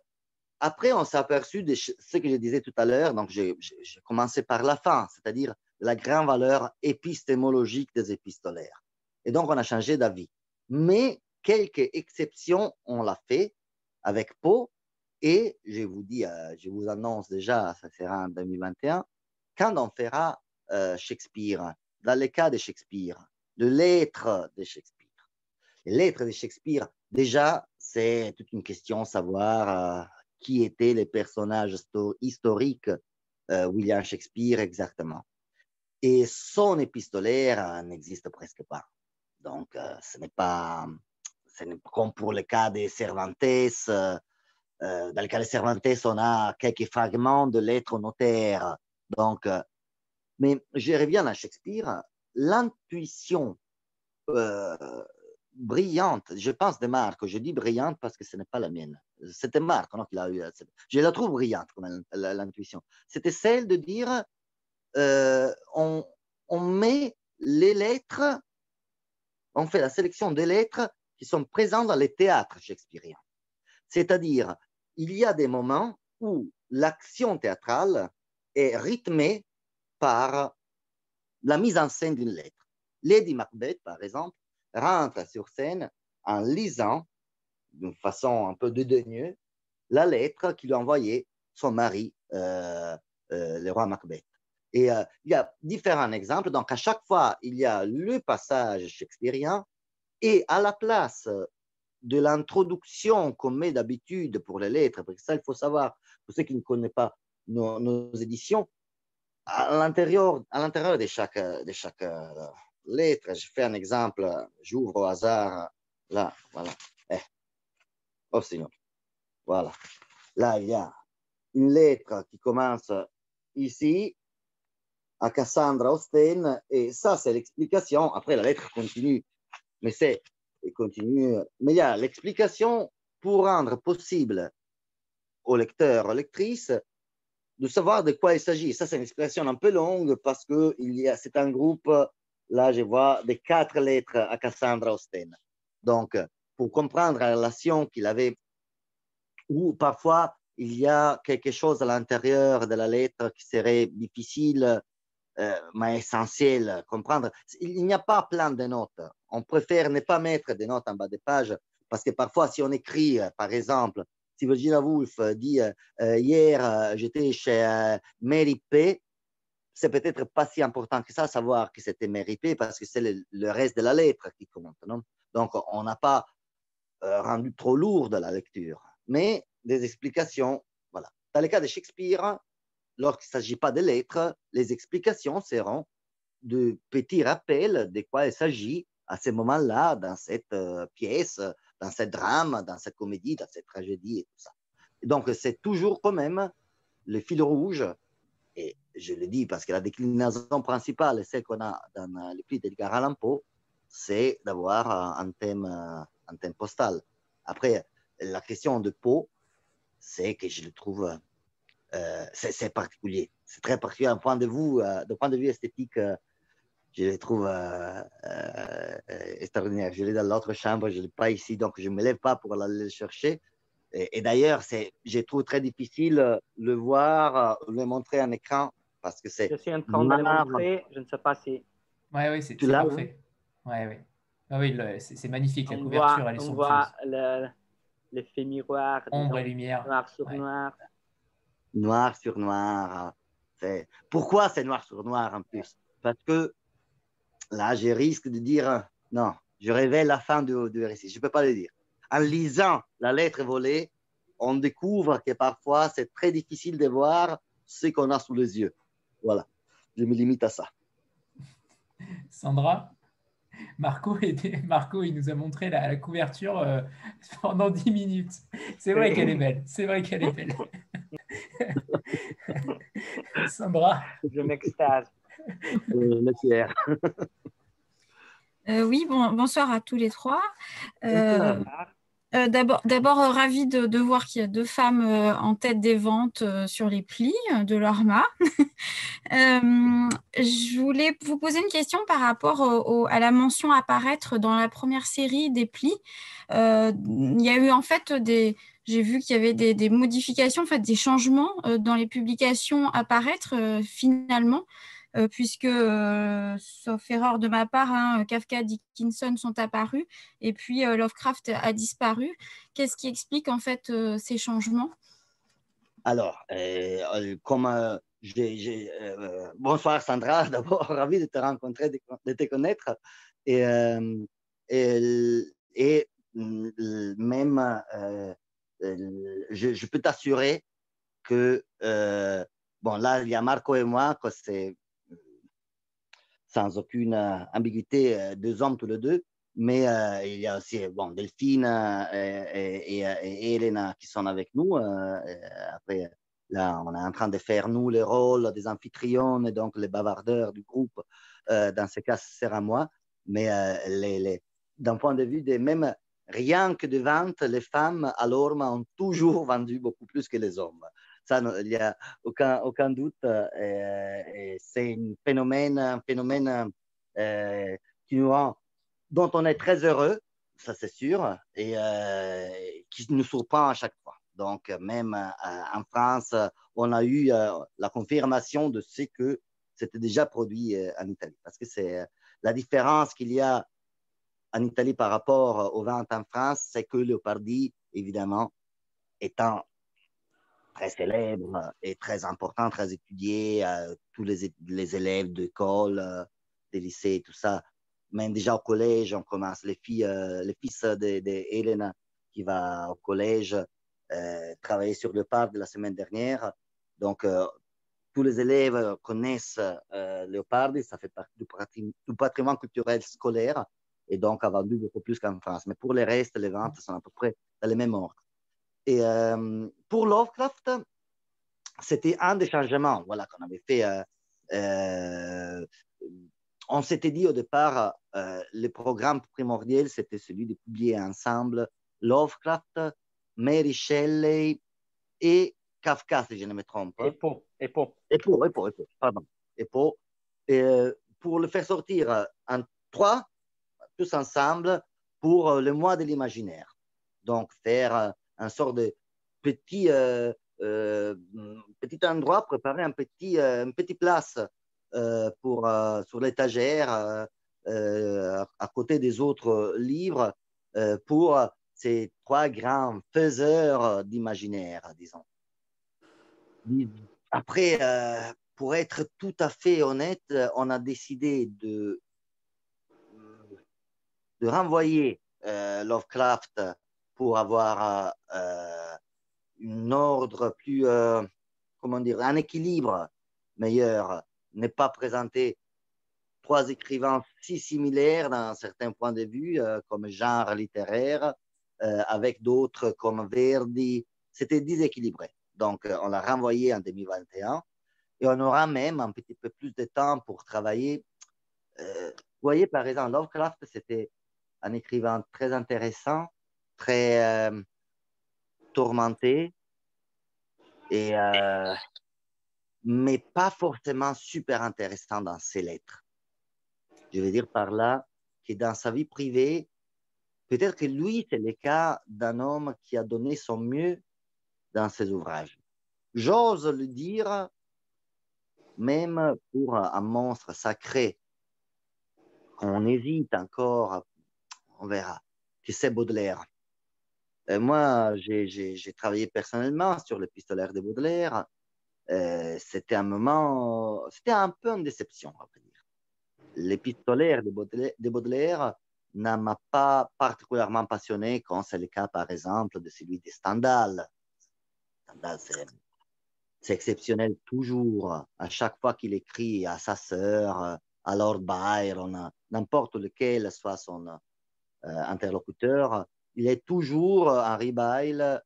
après, on s'est aperçu de ce que je disais tout à l'heure, donc j'ai commencé par la fin, c'est-à-dire la grande valeur épistémologique des épistolaires. Et donc, on a changé d'avis. Mais quelques exceptions, on l'a fait avec Poe, et je vous dis, euh, je vous annonce déjà, ça sera en 2021, quand on fera euh, Shakespeare, dans le cas de Shakespeare, le lettre de Shakespeare. Les lettres de Shakespeare, déjà, c'est toute une question, savoir euh, qui étaient les personnages historiques William Shakespeare exactement. Et son épistolaire n'existe presque pas. Donc, ce n'est pas comme pour le cas des Cervantes. Dans le cas des Cervantes, on a quelques fragments de lettres notaires. Donc, mais je reviens à Shakespeare. L'intuition brillante, je pense de Marc, je dis brillante parce que ce n'est pas la mienne. C'était Marc eu. Je la trouve brillante l'intuition. C'était celle de dire euh, on, met les lettres, on fait la sélection des lettres qui sont présents dans les théâtres shakespeariens. C'est-à-dire, il y a des moments où l'action théâtrale est rythmée par la mise en scène d'une lettre. Lady Macbeth, par exemple, rentre sur scène en lisant d'une façon un peu dédaigneuse la lettre qu'il a envoyée son mari, euh, euh, le roi Macbeth. Et euh, il y a différents exemples. Donc, à chaque fois, il y a le passage shakespearien et à la place de l'introduction qu'on met d'habitude pour les lettres, parce que ça, il faut savoir, pour ceux qui ne connaissent pas nos, éditions, à l'intérieur, de chaque, de chaque lettre, je fais un exemple, j'ouvre au hasard, là, voilà. Eh. Oh, Seigneur. Voilà. Là, il y a une lettre qui commence ici à Cassandra Austen, et ça, c'est l'explication. Après, la lettre continue, mais c'est continue. Mais il y a l'explication pour rendre possible au lecteur, aux lectrices, de savoir de quoi il s'agit. Ça, c'est une explication un peu longue parce que c'est un groupe, là, je vois, de quatre lettres à Cassandra Austen. Donc, pour comprendre la relation qu'il avait, ou parfois il y a quelque chose à l'intérieur de la lettre qui serait difficile, euh, mais essentiel à comprendre. Il n'y a pas plein de notes. On préfère ne pas mettre des notes en bas des pages parce que parfois, si on écrit, euh, par exemple, si Virginia Woolf dit euh, hier j'étais chez Mary P, c'est peut-être pas si important que ça savoir que c'était Mary P parce que c'est le, reste de la lettre qui compte. Non? Donc, on n'a pas rendu trop lourd de la lecture. Mais des explications. Voilà. Dans le cas de Shakespeare, lorsqu'il ne s'agit pas de lettres, les explications seront de petits rappels de quoi il s'agit à ce moment-là dans cette euh, pièce, dans ce drame, dans cette comédie, dans cette tragédie et tout ça. donc, c'est toujours quand même le fil rouge, et je le dis parce que la déclinaison principale, celle qu'on a dans le prix d'Edgar Allan Poe, c'est d'avoir un thème, un thème postal. Après, la question de Poe, c'est que je le trouve, euh, c'est particulier. C'est très particulier d'un point de vue, euh, point de vue esthétique. Euh, je le trouve extraordinaire. Je l'ai dans l'autre chambre, je ne l'ai pas ici, donc je ne me lève pas pour aller le chercher. Et, d'ailleurs, je trouve très difficile de le voir, le montrer en écran, parce que c'est. Je suis en train de le montrer, je ne sais pas si. Oui, oui, c'est parfait. Ouais, ouais. Ah oui, c'est magnifique, la couverture, elle est On voit le, l'effet miroir. Ombre et lumière. Noir sur noir. Noir sur noir. Pourquoi c'est noir sur noir en plus? Parce que là, je risque de dire non, je révèle la fin du, du récit. Je ne peux pas le dire. En lisant la lettre volée, on découvre que parfois c'est très difficile de voir ce qu'on a sous les yeux. Voilà, je me limite à ça. Sandra Marco, Marco, il nous a montré la, couverture euh, pendant 10 minutes. C'est vrai qu'elle est belle. C'est vrai qu'elle est belle. Sandra. Je m'extase. Euh, euh, oui, bonsoir à tous les trois. Euh, d'abord, d'abord ravi de, voir qu'il y a deux femmes en tête des ventes sur les plis de l'Orma. je voulais vous poser une question par rapport à la mention apparaître dans la première série des plis. il y a eu en fait des, j'ai vu qu'il y avait des, des, modifications, en fait, des changements dans les publications apparaître finalement. Euh, puisque, euh, sauf erreur de ma part, hein, Kafka, Dickinson sont apparus et puis euh, Lovecraft a disparu. Qu'est-ce qui explique en fait ces changements? Alors, comme bonsoir Sandra, d'abord ravi de te rencontrer, de, te connaître. Et, et, même je, peux t'assurer que bon là il y a Marco et moi c'est sans aucune euh, ambiguïté, euh, deux hommes tous les deux. Mais euh, il y a aussi bon, Delphine et, et, Elena qui sont avec nous. après, là, on est en train de faire, nous, les rôles des amphitryon et donc les bavardeurs du groupe. dans ce cas, ce sera moi. Mais les, les, d'un point de vue des mêmes, rien que de vente, les femmes à l'Orma ont toujours vendu beaucoup plus que les hommes. Ça, il n'y a aucun, aucun doute. Euh, c'est un phénomène, phénomène euh, qui nous rend, dont on est très heureux ça c'est sûr, et qui nous surprend à chaque fois. Donc, même en France, on a eu la confirmation de ce que c'était déjà produit en Italie. Parce que c'est la différence qu'il y a en Italie par rapport aux ventes en France, c'est que Leopardi, évidemment, étant très célèbre et très important, très étudié, euh, tous les, les élèves d'école, euh, des lycées, tout ça. Même déjà au collège, on commence. Les, filles, euh, les fils de, qui va au collège, travailler sur le parc de la semaine dernière. Donc, tous les élèves connaissent Léopardi, ça fait partie du, du, patrimoine culturel scolaire et donc a vendu beaucoup plus qu'en France. Mais pour les restes, les ventes sont à peu près dans les mêmes ordres. Et euh, pour Lovecraft, c'était un des changements voilà, qu'on avait fait. Euh, euh, on s'était dit au départ, le programme primordial, c'était celui de publier ensemble Lovecraft, Mary Shelley et Kafka, si je ne me trompe. Et Poe. Et Poe, et Poe, et Poe, pardon. Et Poe. Et, pour le faire sortir en trois, tous ensemble, pour le mois de l'imaginaire. Donc, faire un sort de petit, euh, euh, petit endroit, préparer un petit, euh, place pour, sur l'étagère à côté des autres livres pour ces trois grands faiseurs d'imaginaire, disons. Après, pour être tout à fait honnête, on a décidé de, de renvoyer Lovecraft pour avoir euh, un ordre plus, euh, comment dire, un équilibre meilleur, ne pas présenter trois écrivains si similaires d'un certain point de vue, euh, comme genre littéraire, avec d'autres comme Verdi. C'était déséquilibré. Donc, on l'a renvoyé en 2021 et on aura même un petit peu plus de temps pour travailler. vous voyez, par exemple, Lovecraft, c'était un écrivain très intéressant très euh, tourmenté, et, euh, mais pas forcément super intéressant dans ses lettres. Je veux dire par là que dans sa vie privée, peut-être que lui, c'est le cas d'un homme qui a donné son mieux dans ses ouvrages. J'ose le dire, même pour un monstre sacré, on hésite encore, on verra, que c'est Baudelaire. Euh, moi, j'ai travaillé personnellement sur le pistolaire de Baudelaire. Euh, c'était un moment, c'était un peu une déception, on va dire. L'épistolaire de Baudelaire, de ne m'a pas particulièrement passionné, quand c'est le cas, par exemple, de celui de Stendhal. Stendhal, c'est exceptionnel toujours. À chaque fois qu'il écrit à sa sœur, à Lord Byron, n'importe lequel soit son euh, interlocuteur, il est toujours Henri Bail,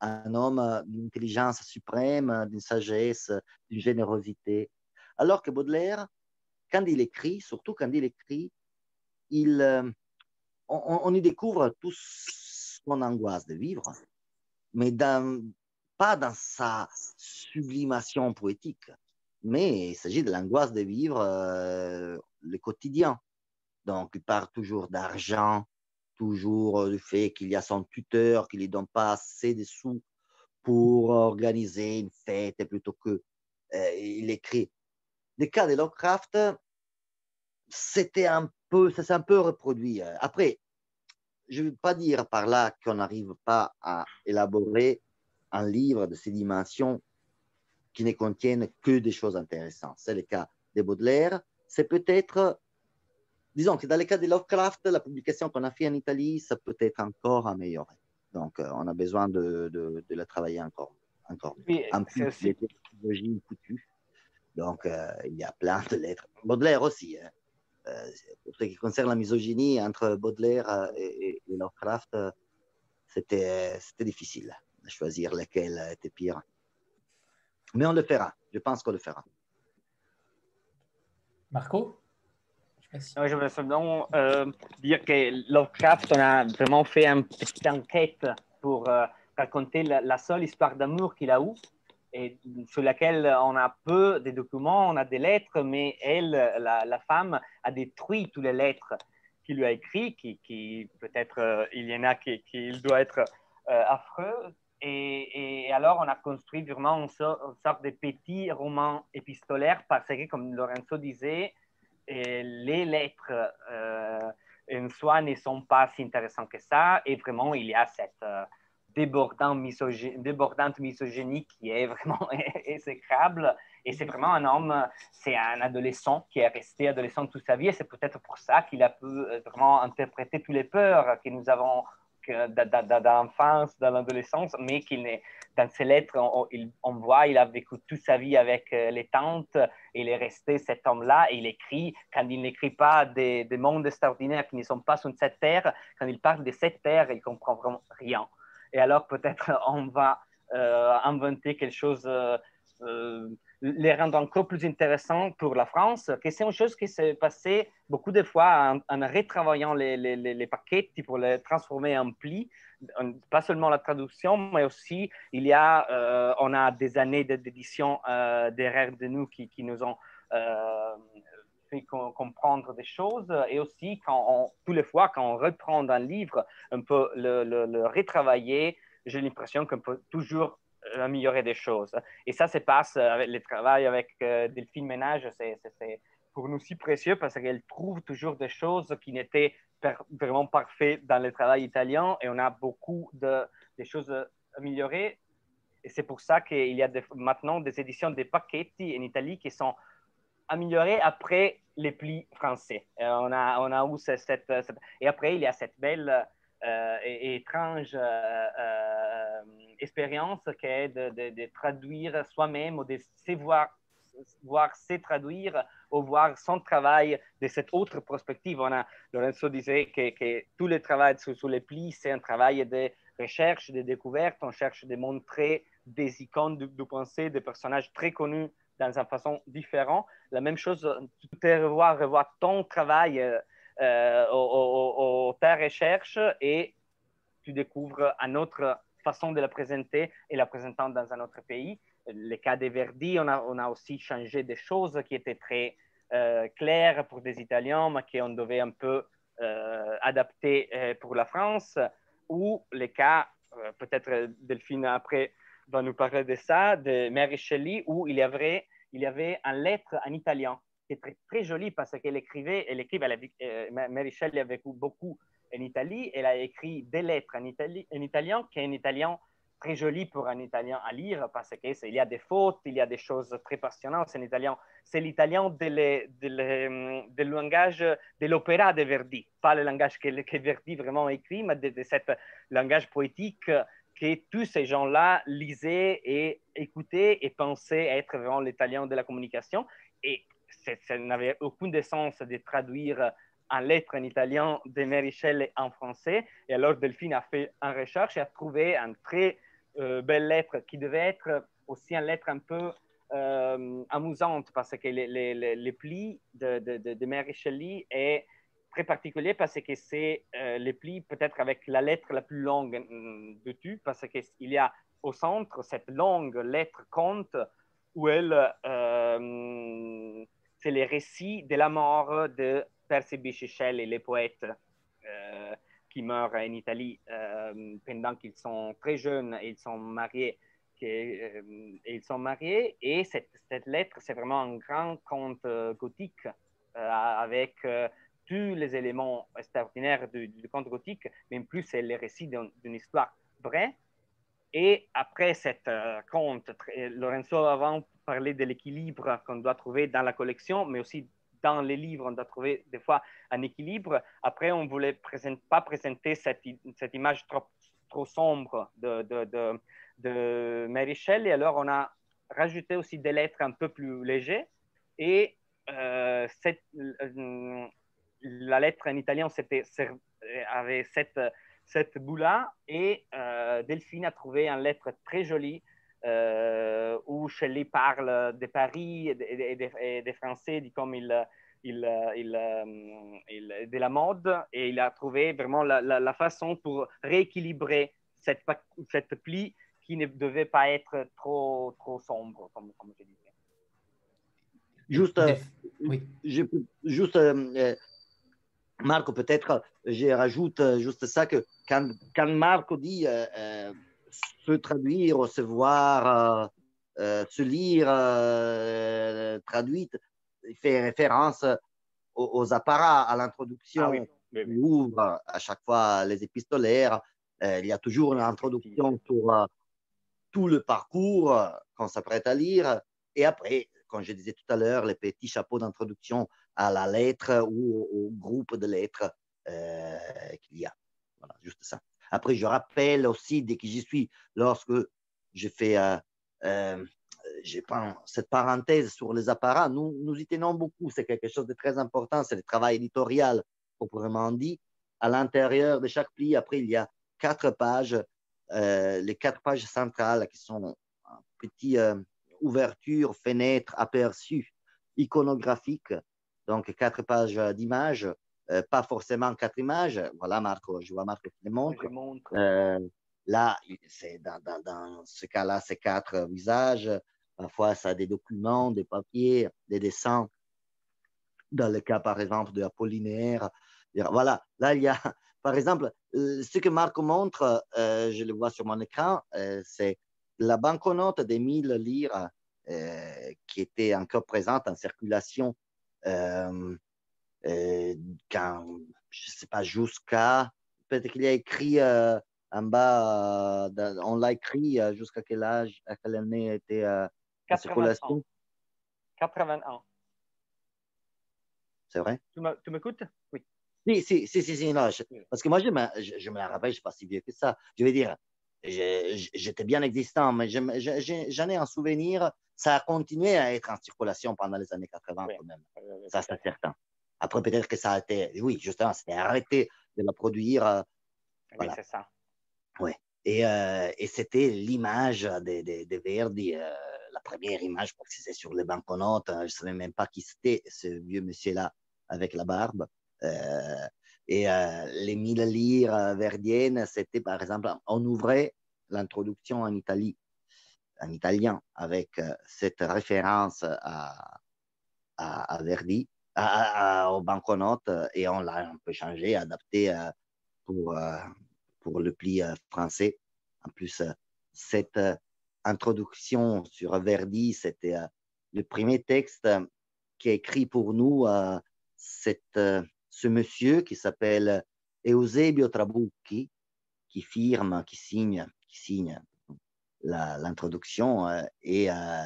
un homme d'une intelligence suprême, d'une sagesse, d'une générosité. Alors que Baudelaire, quand il écrit, surtout quand il écrit, il, euh, on, y découvre toute son angoisse de vivre, mais pas dans sa sublimation poétique, mais il s'agit de l'angoisse de vivre euh, le quotidien. Donc, il parle toujours d'argent, toujours le fait qu'il y a son tuteur qui ne lui donne pas assez de sous pour organiser une fête plutôt que euh, il écrit. Le cas de Lovecraft, c'était un peu, ça s'est un peu reproduit. Après, je ne veux pas dire par là qu'on n'arrive pas à élaborer un livre de ces dimensions qui ne contiennent que des choses intéressantes. C'est le cas de Baudelaire. C'est peut-être disons que dans le cas de Lovecraft, la publication qu'on a fait en Italie, ça peut être encore amélioré. Donc, euh, on a besoin de, de, de, la travailler encore. encore. Oui, en plus, les technologies coutues. Donc, euh, il y a plein de lettres. Baudelaire aussi. Hein. Euh, pour ce qui concerne la misogynie entre Baudelaire et, et Lovecraft, c'était difficile de choisir lequel était pire. Mais on le fera. Je pense qu'on le fera. Marco? Je voulais seulement euh, dire que Lovecraft, on a vraiment fait une petite enquête pour euh, raconter la, seule histoire d'amour qu'il a eue et sur laquelle on a peu de documents, on a des lettres, mais elle, la, femme, a détruit toutes les lettres. qui lui a écrit, qui, qui peut-être il y en a qui, qui doit être affreux. Et, et, alors, on a construit vraiment une sorte, de petit roman épistolaire parce que, comme Lorenzo disait, les lettres en soi ne sont pas si intéressantes que ça. Et vraiment, il y a cette débordante, débordante misogynie qui est vraiment exécrable. Et c'est vraiment un homme, c'est un adolescent qui est resté adolescent toute sa vie. Et c'est peut-être pour ça qu'il a pu euh, vraiment interpréter toutes les peurs que nous avons d'enfance, dans l'adolescence, mais qu'il dans ses lettres, on, voit, il a vécu toute sa vie avec euh, les tantes, il est resté cet homme-là, et il écrit, quand il n'écrit pas des, des, mondes extraordinaires qui ne sont pas sur cette terre, quand il parle de cette terre, il comprend vraiment rien. Et alors peut-être on va euh, inventer quelque chose, euh, les rendre encore plus intéressants pour la France, que c'est une chose qui s'est passée beaucoup de fois en, retravaillant les, les, les, paquets pour les transformer en plis. Pas seulement la traduction, mais aussi il y a, on a des années d'édition derrière de nous qui, qui nous ont fait comprendre des choses et aussi quand tous les fois quand on reprend un livre, on peut le, le, retravailler. J'ai l'impression qu'on peut toujours améliorer des choses. Et ça se passe avec le travail avec euh, Delphine Ménage, c'est pour nous si précieux parce qu'elle trouve toujours des choses qui n'étaient vraiment parfaites dans le travail italien et on a beaucoup de, choses améliorées. Et c'est pour ça qu'il y a maintenant des éditions de Pacchetti en Italie qui sont amélioré après les plis français. Euh, on, a, on a eu cette, Et après, il y a cette belle euh, et, étrange expérience qui est de, traduire soi-même ou de se voir, se traduire ou voir son travail de cette autre perspective. On a, Lorenzo disait que, que tout le travail sur, les plis, c'est un travail de recherche, de découverte. On cherche de montrer des icônes de du pensée, des personnages très connus dans une façon différente. La même chose, tu peux revoir, revoir ton travail euh, euh ta recherche et tu découvres une autre façon de la présenter et la présentant dans un autre pays. Le cas de Verdi, on a, aussi changé des choses qui étaient très euh, claires pour des Italiens, mais qu'on devait un peu euh, adapter pour la France, ou les cas, peut-être Delphine après va nous parler de ça, de Mary Shelley, où il y avait, il y avait une lettre en italien qui est très, très jolie parce qu'elle écrivait, elle écrivait, euh, Mary Shelley a vécu beaucoup en Italie, elle a écrit des lettres en, en italien qui est un italien très joli pour un italien à lire parce qu'il y a des fautes, il y a des choses très passionnantes en italien. C'est l'italien du langage de l'opéra de Verdi, pas le langage que, que Verdi vraiment écrit, mais de, de ce langage poétique que tous ces gens-là lisaient et écoutaient et pensaient être vraiment l'italien de la communication. Et ça n'avait aucun sens de traduire en lettres en italien de Merichel en français. Et alors Delphine a fait une recherche et a trouvé une très euh, belle lettre qui devait être aussi une lettre un peu euh, amusante parce que les, plis de, de, de, de est très particulier parce que c'est euh, les plis peut-être avec la lettre la plus longue mm, de tout, parce qu'il y a au centre cette longue lettre conte où elle, euh, c'est les récits de la mort de Percy Bysshe et les poètes euh, qui meurent en Italie pendant qu'ils sont très jeunes et ils sont mariés. Et, ils sont mariés et cette, cette lettre, c'est vraiment un grand conte gothique avec tous les éléments extraordinaires du, conte gothique, mais en plus, c'est le récit d'une histoire vraie. Et après cette euh, conte, Lorenzo avant parlait de l'équilibre qu'on doit trouver dans la collection, mais aussi dans les livres, on doit trouver des fois un équilibre. Après, on ne voulait pas présenter cette, image trop, sombre de, de, de, de Mary Shelley. Alors, on a rajouté aussi des lettres un peu plus légères. Et euh, euh, la lettre en italien avait cette, cette boule-là et euh, Delphine a trouvé une lettre très jolie où Shelley parle de Paris et des Français, comme il, il, il, il, de la mode. Et il a trouvé vraiment la, la, façon pour rééquilibrer cette, cette pli qui ne devait pas être trop, trop sombre, comme, comme je disais. Juste, euh, juste Marco, peut-être, je rajoute juste ça, que quand, quand Marco dit se traduire, recevoir, se lire, traduite, il fait référence aux, apparats, à l'introduction. Ah ouvre à chaque fois les épistolaires. il y a toujours une introduction sur tout le parcours qu'on s'apprête à lire. Et après, comme je disais tout à l'heure, les petits chapeaux d'introduction à la lettre ou au, groupe de lettres euh, qu'il y a. Voilà, juste ça. Après, je rappelle aussi, dès que j'y suis, lorsque je fais euh, euh cette parenthèse sur les apparats, nous, nous y tenons beaucoup. C'est quelque chose de très important. C'est le travail éditorial, proprement dit. À l'intérieur de chaque pli, après, il y a quatre pages, euh, les quatre pages centrales qui sont petite euh, ouverture, fenêtre, aperçu iconographique, donc quatre pages d'images, euh, pas forcément quatre images. Voilà, Marco, je vois Marco qui les montre. Euh, là, c'est dans, dans, ce cas-là, c'est quatre visages. Parfois, ça a des documents, des papiers, des dessins. Dans le cas, par exemple, de Apollinaire. Voilà, là, il y a, par exemple, ce que Marco montre, je le vois sur mon écran, c'est la banquenote des 1000 lire euh, qui était encore présente en circulation euh, euh, quand, je ne sais pas, jusqu'à, peut-être qu'il y a écrit en bas, on l'a écrit jusqu'à quel âge, à quelle année était en circulation? 81. C'est vrai? Tu m'écoutes? Oui. Si, si, si, si, non, parce que moi, je me, je, me la rappelle, je ne suis pas si vieux que ça. Je veux dire, j'étais bien existant, mais j'en ai un souvenir. Ça a continué à être en circulation pendant les années 80 quand même. Ça, c'est certain. Après, peut-être que ça a été, oui, justement, c'était arrêté de la produire. Euh, oui, c'est ça. Oui. Et, euh, et c'était l'image de, de, de, Verdi, euh, la première image, parce que c'est sur les banconotes. Hein, je ne savais même pas qui c'était, ce vieux monsieur-là avec la barbe. Et les mille lire verdiennes, c'était par exemple, on ouvrait l'introduction en Italie, en italien, avec cette référence à, à, Verdi, à, aux banconotes, et on l'a un peu changé, adapté euh, pour, pour le pli français. En plus, cette introduction sur Verdi, c'était le premier texte qui est écrit pour nous cette ce monsieur qui s'appelle Eusebio Trabucchi, qui firme, qui signe, qui signe l'introduction euh, et euh,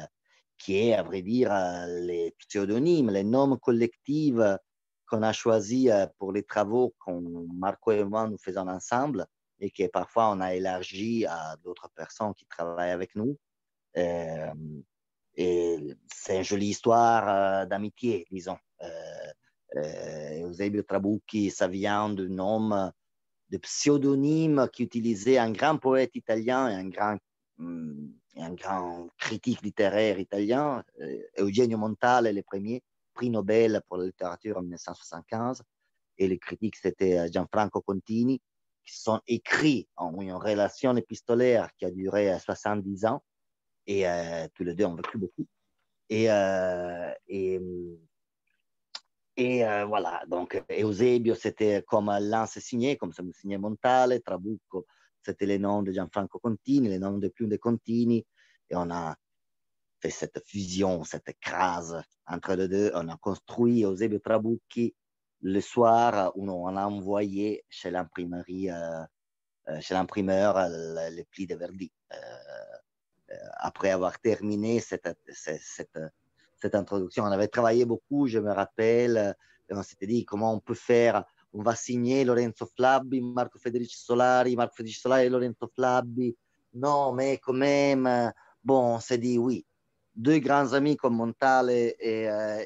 qui est, à vrai dire, euh, les pseudonymes, les noms collectifs qu'on a choisis pour les travaux qu'on Marco et moi nous faisons ensemble et que parfois on a élargi à d'autres personnes qui travaillent avec nous. et c'est une jolie histoire d'amitié, disons. Euh, Eusebio Trabucchi, ça vient du nom de pseudonyme qu'utilisait un grand poète italien et un grand, un grand critique littéraire italien, euh, Eugenio Montale, le premier prix Nobel pour la littérature en 1975. Et les critiques, c'était euh, Gianfranco Contini, qui sont écrits en une relation épistolaire qui a duré 70 ans. Et tous les deux ont vécu beaucoup. Et, et euh, voilà, donc Eusebio, c'était comme Lance signé, comme ça me signait Montale, Trabucco, c'était les noms de Gianfranco Contini, les noms de plus de Contini, et on a fait cette fusion, cette crase entre les deux. On a construit Eusebio Trabucchi le soir où on a envoyé chez l'imprimerie, euh, euh, chez l'imprimeur le, pli de Verdi. après avoir terminé cette, cette, cette cette introduction. On avait travaillé beaucoup, je me rappelle, et on s'était dit comment on peut faire. On va signer Lorenzo Flabbi, Marco Federici Solari, Marco Federici Solari et Lorenzo Flabbi. Non, mais quand même, bon, on s'est dit oui. Deux grands amis comme Montale et,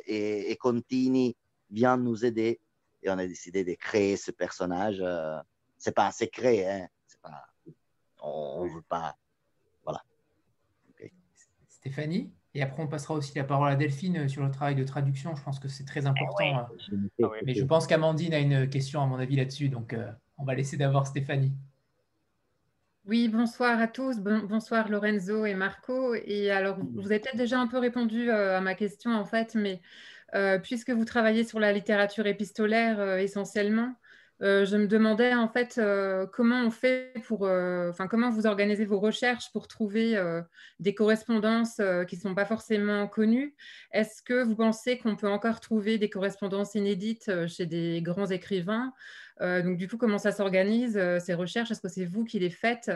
et, et Contini viennent nous aider et on a décidé de créer ce personnage. C'est pas un secret, hein. Pas, on veut pas. Voilà. Stéphanie et après, on passera aussi la parole à Delphine euh, sur le travail de traduction. Je pense que c'est très important. Euh. Mais je pense qu'Amandine a une question, à mon avis, là-dessus. Donc, euh, on va laisser d'abord Stéphanie. Oui, bonsoir à tous. bonsoir Lorenzo et Marco. Et alors, vous avez peut-être déjà un peu répondu à ma question, en fait, mais puisque vous travaillez sur la littérature épistolaire essentiellement, euh, je me demandais en fait euh, comment on fait pour, euh, enfin comment vous organisez vos recherches pour trouver des correspondances qui ne sont pas forcément connues? Est-ce que vous pensez qu'on peut encore trouver des correspondances inédites chez des grands écrivains? Donc du coup, comment ça s'organise ces recherches? Est-ce que c'est vous qui les faites?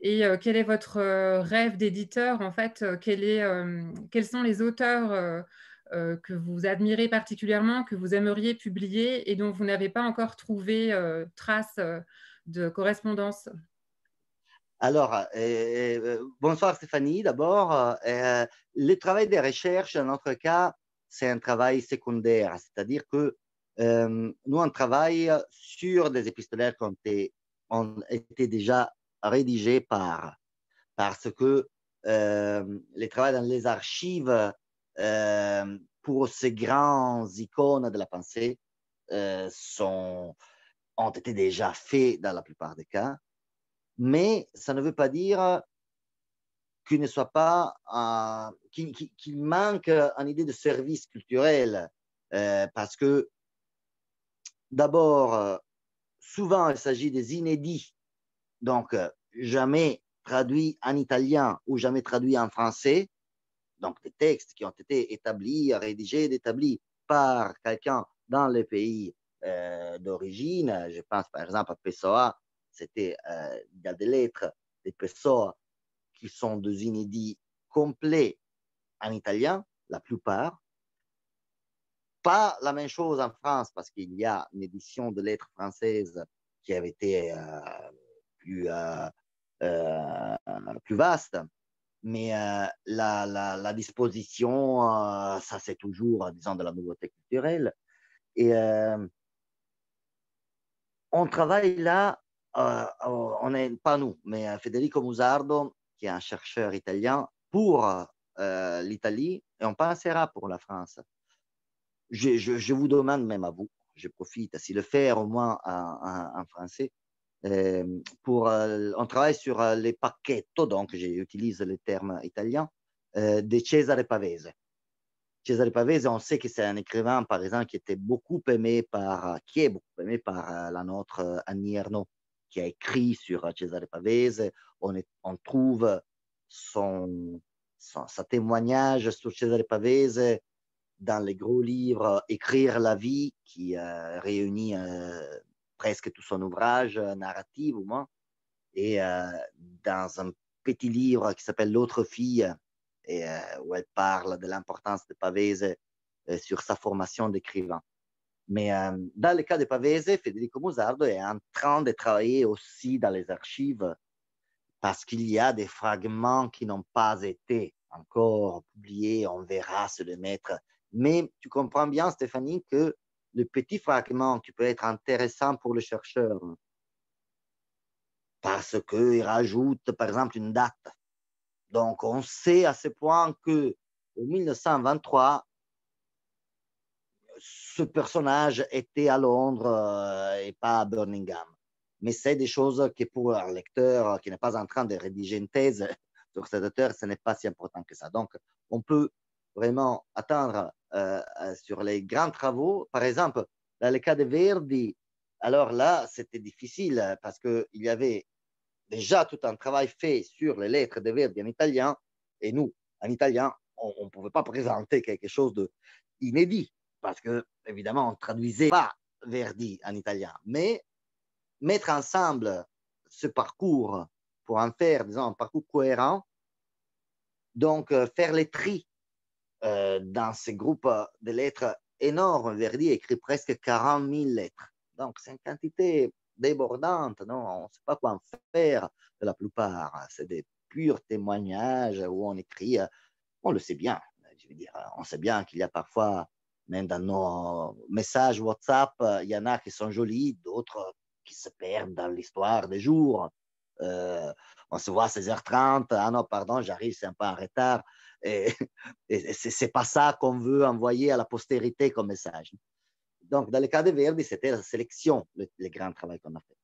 Et quel est votre rêve d'éditeur en fait? Quels sont les auteurs euh, que vous admirez particulièrement, que vous aimeriez publier et dont vous n'avez pas encore trouvé euh, trace euh, de correspondance? Alors, bonsoir Stéphanie. D'abord, le travail de recherche, dans notre cas, c'est un travail secondaire, c'est-à-dire que nous, on travaille sur des épistolaires qui ont été, ont été déjà rédigés par, parce que les travaux dans les archives euh, pour ces grands icônes de la pensée euh, ont été déjà faits dans la plupart des cas, mais ça ne veut pas dire qu'il ne soit pas euh, qu'il manque une idée de service culturel parce que d'abord souvent il s'agit des inédits donc jamais traduits en italien ou jamais traduits en français donc des textes qui ont été établis, rédigés, établis par quelqu'un dans les pays euh, d'origine. Je pense par exemple à Pessoa, c'était, euh, il y a des lettres de Pessoa qui sont des inédits complets en italien, la plupart. Pas la même chose en France parce qu'il y a une édition de lettres françaises qui avait été euh, plus, plus vaste mais euh, la, disposition, euh, ça c'est toujours, disons, de la nouveauté culturelle. Et euh, on travaille là, on n'est pas nous, mais Federico Musardo, qui est un chercheur italien, pour l'Italie, et on passera pour la France. Je, je, vous demande même à vous, je profite, si le faire au moins en, français, euh, pour, euh, on travaille sur euh, les pacchetto, donc j'utilise le terme italien, de Cesare Pavese. Cesare Pavese, on sait que c'est un écrivain, par exemple, qui était beaucoup aimé par, qui est beaucoup aimé par la nôtre Annie Ernaux, qui a écrit sur Cesare Pavese. On, trouve son, son, témoignage sur Cesare Pavese dans les gros livres Écrire la vie, qui réunit presque tout son ouvrage euh, narratif au moins. Et euh, dans un petit livre qui s'appelle L'autre fille, euh, où elle parle de l'importance de Pavese sur sa formation d'écrivain. Mais dans le cas de Pavese, Federico Musardo est en train de travailler aussi dans les archives parce qu'il y a des fragments qui n'ont pas été encore publiés. On verra se les mettre. Mais tu comprends bien, Stéphanie, que le petit fragment qui peut être intéressant pour le chercheur parce qu'il rajoute, par exemple, une date. Donc, on sait à ce point que en 1923, ce personnage était à Londres euh, et pas à Birmingham. Mais c'est des choses que pour un lecteur qui n'est pas en train de rédiger une thèse sur cet auteur, ce n'est pas si important que ça. Donc, on peut vraiment attendre euh, euh, sur les grands travaux. Par exemple, dans le cas de Verdi, alors là, c'était difficile parce qu'il y avait déjà tout un travail fait sur les lettres de Verdi en italien, et nous, en italien, on ne pouvait pas présenter quelque chose d'inédit parce que, évidemment, on ne traduisait pas Verdi en italien. Mais mettre ensemble ce parcours pour en faire, disons, un parcours cohérent, donc euh, faire les tris euh, dans ce groupe de lettres énormes, Verdi écrit presque 40 000 lettres. Donc, c'est une quantité débordante, non? On ne sait pas quoi en faire de la plupart. C'est des purs témoignages où on écrit, euh, on le sait bien, je veux dire, on sait bien qu'il y a parfois, même dans nos messages WhatsApp, il y en a qui sont jolis, d'autres qui se perdent dans l'histoire des jours. Euh, on se voit à 16h30, ah non, pardon, j'arrive, c'est un peu en retard. Et, et c'est pas ça qu'on veut envoyer à la postérité comme message. Donc, dans le cas de Verdi, c'était la sélection, le, grand travail qu'on a fait.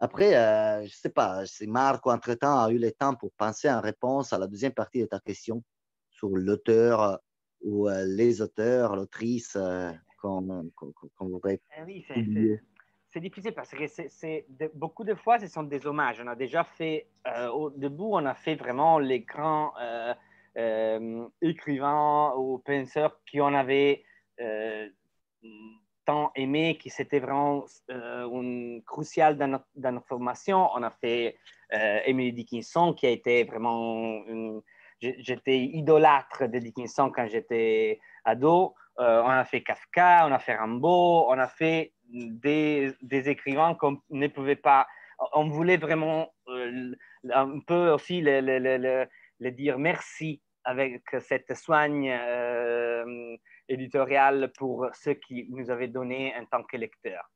Après, euh, je ne sais pas si Marco, entre-temps, a eu le temps pour penser en réponse à la deuxième partie de ta question sur l'auteur ou les auteurs, l'autrice qu'on voudrait eh oui, c'est difficile parce que c'est beaucoup de fois, ce sont des hommages. On a déjà fait, au début, on a fait vraiment les grands écrivains ou penseurs qui en avaient tant aimé, qui c'était vraiment euh, crucial dans notre, dans formation. On a fait euh, Emily Dickinson, qui a été vraiment... J'étais idolâtre de Dickinson quand j'étais ado. Euh, on a fait Kafka, on a fait Rimbaud, on a fait des, écrivains qu'on ne pouvait pas... On voulait vraiment euh, un peu aussi le, le, dire merci avec cette soigne éditorial pour ce qui nous avait donné en tant que lecteur.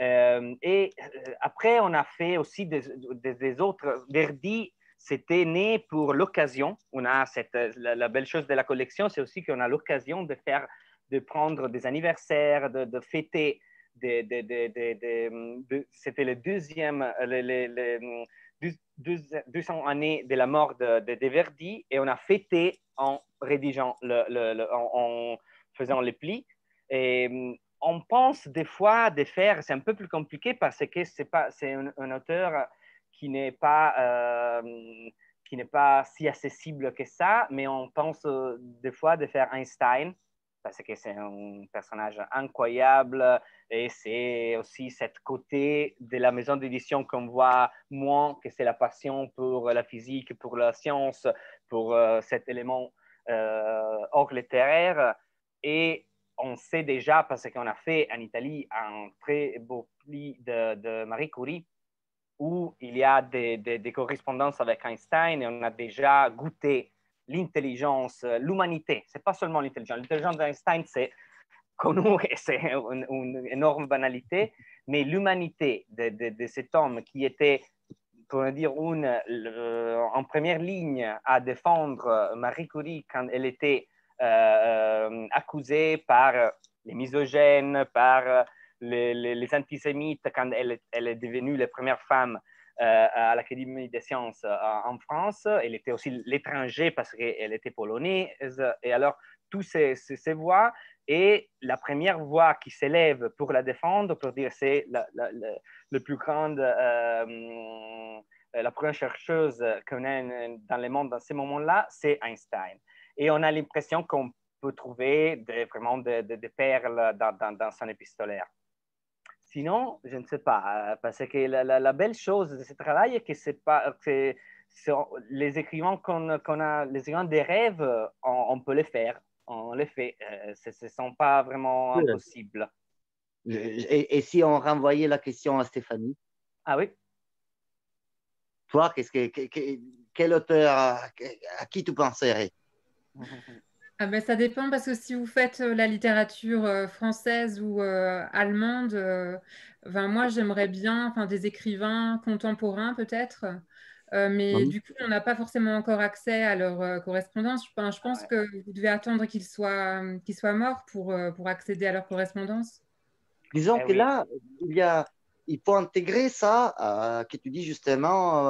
Euh, et euh, après, on a fait aussi des, autres. Verdi, c'était né pour l'occasion. On a cette, la, belle chose de la collection, c'est aussi qu'on a l'occasion de faire, de prendre des anniversaires, de, fêter. C'était le deuxième, 200 années de la mort de, Verdi et on a fêté en rédigeant, le, le, en, faisant les plis. Et mm, on pense des fois de faire, c'est un peu plus compliqué parce que c'est pas, c'est un, auteur qui n'est pas, euh, qui n'est pas si accessible que ça, mais on pense euh, des fois de faire Einstein parce que c'est un personnage incroyable et c'est aussi cet côté de la maison d'édition qu'on voit moins que c'est la passion pour la physique, pour la science, pour euh, cet élément hors littéraire. Et on sait déjà, parce qu'on a fait en Italie un très beau pli de, Marie Curie, où il y a des, correspondances avec Einstein et on a déjà goûté l'intelligence, l'humanité. Ce n'est pas seulement l'intelligence. L'intelligence d'Einstein, c'est connu et c'est une, énorme banalité, mais l'humanité de, cet homme qui était, pour dire une, en première ligne à défendre Marie Curie quand elle était euh, euh, accusée par les misogènes, par les, antisémites quand elle, est devenue la première femme euh, à l'Académie des sciences en France. Elle était aussi l'étranger parce qu'elle était polonaise. Et alors, toutes ces, ces, voix et la première voix qui s'élève pour la défendre, pour dire c'est la, la, plus grande, la première chercheuse qu'on a dans le monde dans ce moment-là, c'est Einstein. Et on a l'impression qu'on peut trouver vraiment des perles dans, son épistolaire. Sinon, je ne sais pas, euh, parce que la, belle chose de ce travail est que c'est pas que les écrivains qu'on a, les écrivains des rêves, on, peut les faire, on les fait. Euh, ce ne sont pas vraiment impossibles. Et, et, si on renvoyait la question à Stéphanie? Ah oui. Toi, qu'est-ce que, quel auteur à qui tu penserais? ah ben, ça dépend parce que si vous faites euh, la littérature euh, française ou euh, allemande, moi j'aimerais bien enfin, des écrivains contemporains peut-être, mais du coup on n'a pas forcément encore accès à leur correspondance. Je, je pense que vous devez attendre qu'ils soient, qu'ils soient morts pour, pour accéder à leur correspondance. Disons eh que là, il, y a, il faut intégrer ça, que tu dis justement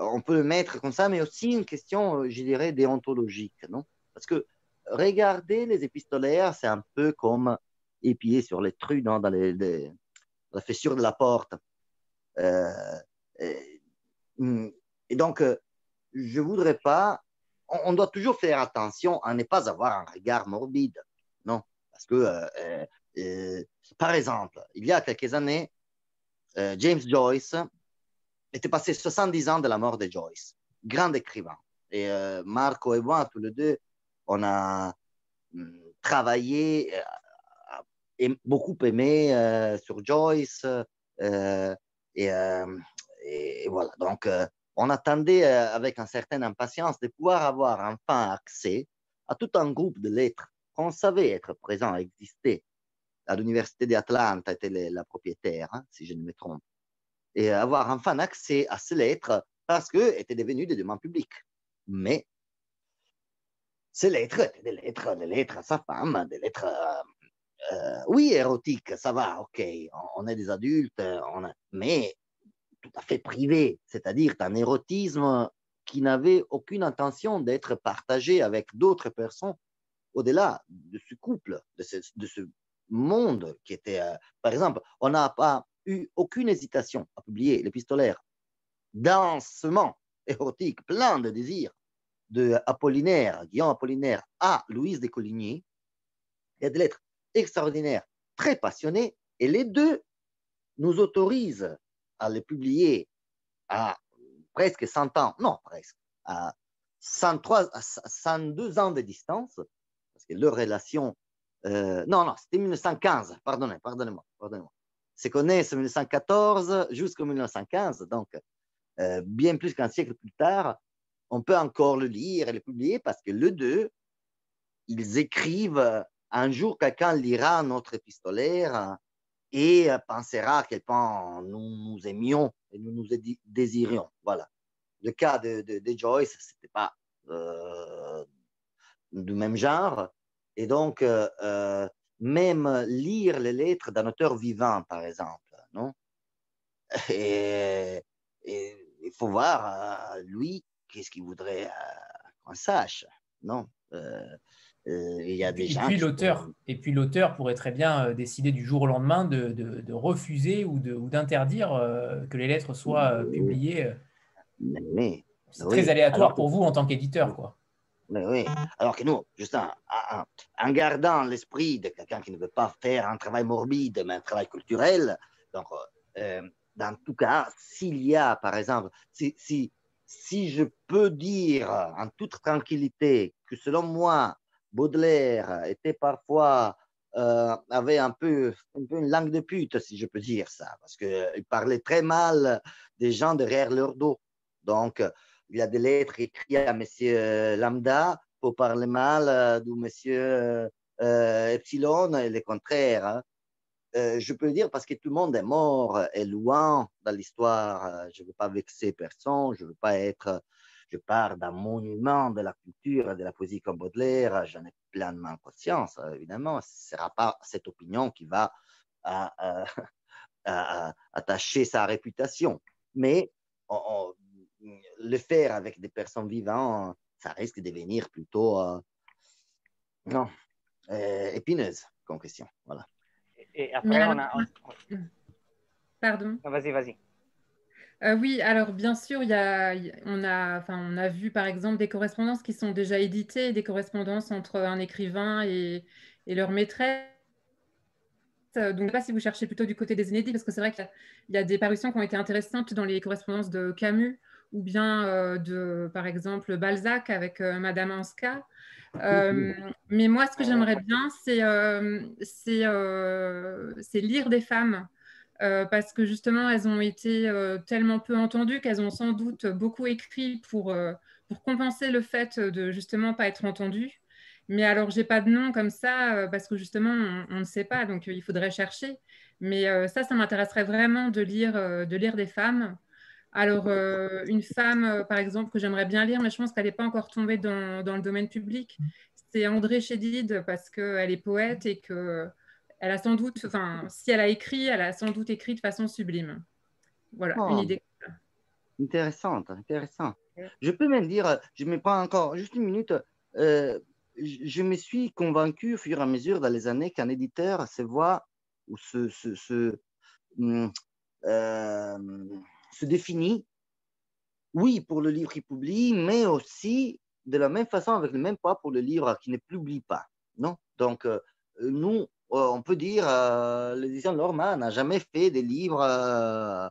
on peut le mettre comme ça, mais aussi une question, euh, je dirais, déontologique, non? Parce que regarder les épistolaires, c'est un peu comme épier sur les trous dans les, la fissure de la porte. Euh, et, donc, euh, je voudrais pas. On, doit toujours faire attention à ne pas avoir un regard morbide, non? Parce que, par exemple, il y a quelques années, James Joyce était passé 70 ans de la mort de Joyce, grand écrivain. Et euh, Marco et moi, tous les deux, on a hum, travaillé euh, et beaucoup aimé euh, sur Joyce. Et, et, voilà, donc on attendait avec une certaine impatience de pouvoir avoir enfin accès à tout un groupe de lettres qu'on savait être présent, exister. À l'Université d'Atlanta était la propriétaire, hein, si je ne me trompe et avoir enfin accès à ces lettres parce qu'elles étaient devenues des demandes publiques. Mais ces lettres étaient des lettres, des lettres à sa femme, des lettres, euh, euh, oui, érotiques, ça va, ok, on, est des adultes, on mais tout à fait privées, c'est-à-dire un érotisme qui n'avait aucune intention d'être partagé avec d'autres personnes au-delà de ce couple, de ce, monde qui était, euh, par exemple, on n'a pas eu aucune hésitation à publier l'épistolaire densement érotique, plein de désirs, de Apollinaire, Guillaume Apollinaire à Louise de Coligny. Il y a des lettres extraordinaires, très passionnées, et les deux nous autorisent à les publier à presque 100 ans, non presque, à 103, à 102 ans de distance, parce que leur relation, euh, non, non, c'était 1915, pardonnez, pardonnez-moi, pardonnez-moi. C'est qu'on est 1914 jusqu'en 1915, donc euh, bien plus qu'un siècle plus tard, on peut encore le lire et le publier parce que les deux, ils écrivent un jour quelqu'un lira notre épistolaire et pensera à quel point nous nous aimions et nous nous désirions. Voilà. Le cas de, de, Joyce, ce n'était pas euh, du même genre. Et donc, euh, même lire les lettres d'un auteur vivant, par exemple, non? Et, il faut voir, lui, qu'est-ce qu'il voudrait qu'on sache, non? Euh, il y a des et puis l'auteur et puis l'auteur pourrait très bien euh, décider du jour au lendemain de, de, refuser ou d'interdire euh, que les lettres soient publiées. Mais, c'est très aléatoire pour vous en tant qu'éditeur, quoi. Oui. Alors que nous, juste en, gardant l'esprit de quelqu'un qui ne veut pas faire un travail morbide, mais un travail culturel, donc, dans tout cas, s'il y a, par exemple, si, si, si je peux dire en toute tranquillité que selon moi, Baudelaire était parfois, euh, avait un peu, un peu, une langue de pute, si je peux dire ça, parce qu'il parlait très mal des gens derrière leur dos. Donc, il y a des lettres écrites à M. Lambda pour parler mal euh, de M. Euh, Epsilon et le contraire. Hein. je peux dire parce que tout le monde est mort et loin dans l'histoire. Je ne veux pas vexer personne, je ne veux pas être je pars d'un monument de la culture et de la poésie comme Baudelaire, j'en ai pleinement conscience, évidemment. Ce ne sera pas cette opinion qui va attacher sa réputation. Mais le faire avec des personnes vivantes, ça risque de devenir plutôt euh, non, euh, épineuse comme question. Voilà. Et après, on a. Pardon. Vas-y, vas-y. Euh, oui, alors bien sûr, y a, on, a, enfin, on a vu par exemple des correspondances qui sont déjà éditées, des correspondances entre un écrivain et, et leur maîtresse. Donc, je ne sais pas si vous cherchez plutôt du côté des inédits, parce que c'est vrai qu'il y, a des parutions qui ont été intéressantes dans les correspondances de Camus ou bien euh, de, par exemple, Balzac avec Madame Anska. mais moi, ce que j'aimerais bien, c'est lire des femmes euh, parce que justement, elles ont été euh, tellement peu entendues qu'elles ont sans doute beaucoup écrit pour, euh, pour compenser le fait de justement pas être entendues. Mais alors, j'ai pas de nom comme ça parce que justement, on, ne sait pas, donc il faudrait chercher. Mais ça, ça m'intéresserait vraiment de lire, de lire des femmes. Alors, une femme, par exemple, que j'aimerais bien lire, mais je pense qu'elle n'est pas encore tombée dans, dans, le domaine public, c'est André Chédid parce qu'elle est poète et que elle a sans doute, enfin, si elle a écrit, elle a sans doute écrit de façon sublime. Voilà, une oh. idée. Intéressante, intéressant. Je peux même dire, je me prends encore juste une minute, euh, je me suis convaincu au fur et à mesure dans les années qu'un éditeur se voit ou se, se, se, euh, se définit, oui, pour le livre qui publie, mais aussi de la même façon, avec le même poids pour le livre qui ne publie pas. Non? Donc, euh, nous, euh, on peut dire, euh, l'édition Lorma n'a jamais fait des livres euh,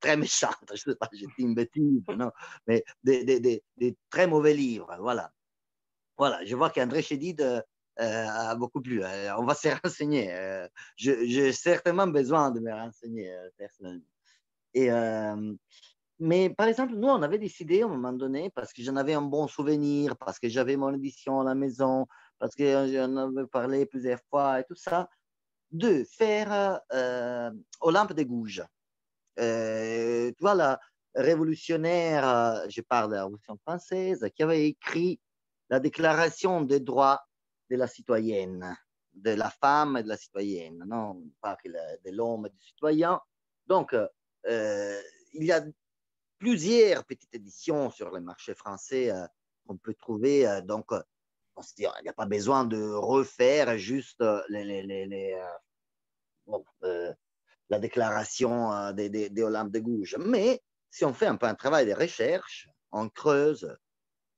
très méchants, je ne sais pas, j'ai dit une bêtise, non, mais des, très mauvais livres, voilà. Voilà, je vois qu'André Chédid a beaucoup plu. on va se renseigner. j'ai certainement besoin de me renseigner personnellement. Et, mais par exemple, nous, on avait décidé à un moment donné, parce que j'en avais un bon souvenir, parce que j'avais mon édition à la maison, parce que j'en avais parlé plusieurs fois et tout ça, de faire euh, Olympe de Gouges. Euh, tu vois, la révolutionnaire, euh, je parle de la Révolution française, qui avait écrit la déclaration des droits de la citoyenne, de la femme et de la citoyenne, non pas de l'homme et du citoyen. Donc, euh, il y a plusieurs petites éditions sur le marché français qu'on peut trouver. donc, il n'y a pas besoin de refaire juste la déclaration des, des, des de Gouges. Mais si on fait un peu un travail de recherche, on creuse,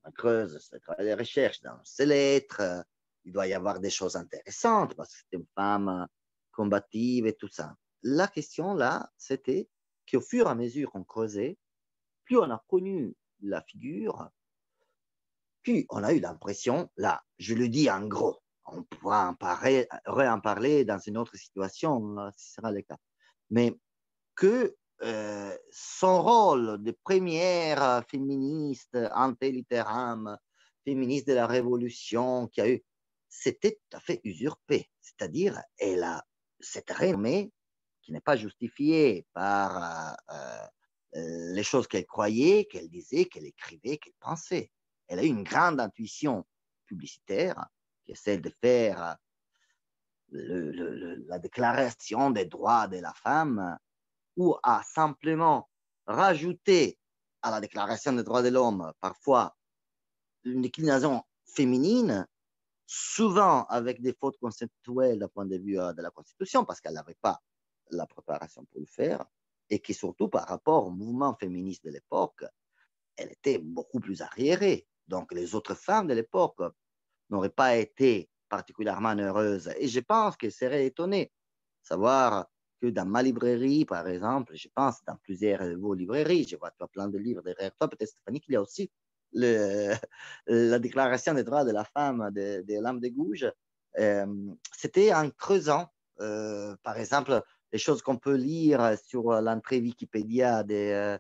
on creuse ce travail de recherche dans ses lettres, il doit y avoir des choses intéressantes parce que c'est une femme combative et tout ça. La question là, c'était qu'au fur et à mesure qu'on creusait, plus on a connu la figure, puis on a eu l'impression, là, je le dis en gros, on pourra en parler, en parler dans une autre situation, si ce sera le cas, mais que euh, son rôle de première féministe, antélitérame, féministe de la Révolution qui a eu, c'était tout à fait usurpé. C'est-à-dire, elle a cette qui n'est pas justifiée par euh, euh, les choses qu'elle croyait, qu'elle disait, qu'elle écrivait, qu'elle pensait. Elle a eu une grande intuition publicitaire, qui est celle de faire la déclaration des droits de la femme, ou à simplement rajouter à la déclaration des droits de l'homme parfois une déclinaison féminine, souvent avec des fautes conceptuelles d'un point de vue euh, de la Constitution, parce qu'elle n'avait pas la préparation pour le faire, et qui surtout par rapport au mouvement féministe de l'époque, elle était beaucoup plus arriérée. Donc les autres femmes de l'époque n'auraient pas été particulièrement heureuses. Et je pense qu'elles seraient étonnées de savoir que dans ma librairie, par exemple, je pense dans plusieurs de vos librairies, je vois plein de livres derrière toi, peut-être Stéphanie, qu'il y a aussi le, la déclaration des droits de la femme de, de l'âme de Gouges. Euh, c'était en creusant, euh, par exemple, les choses qu'on peut lire sur l'entrée Wikipédia des, euh,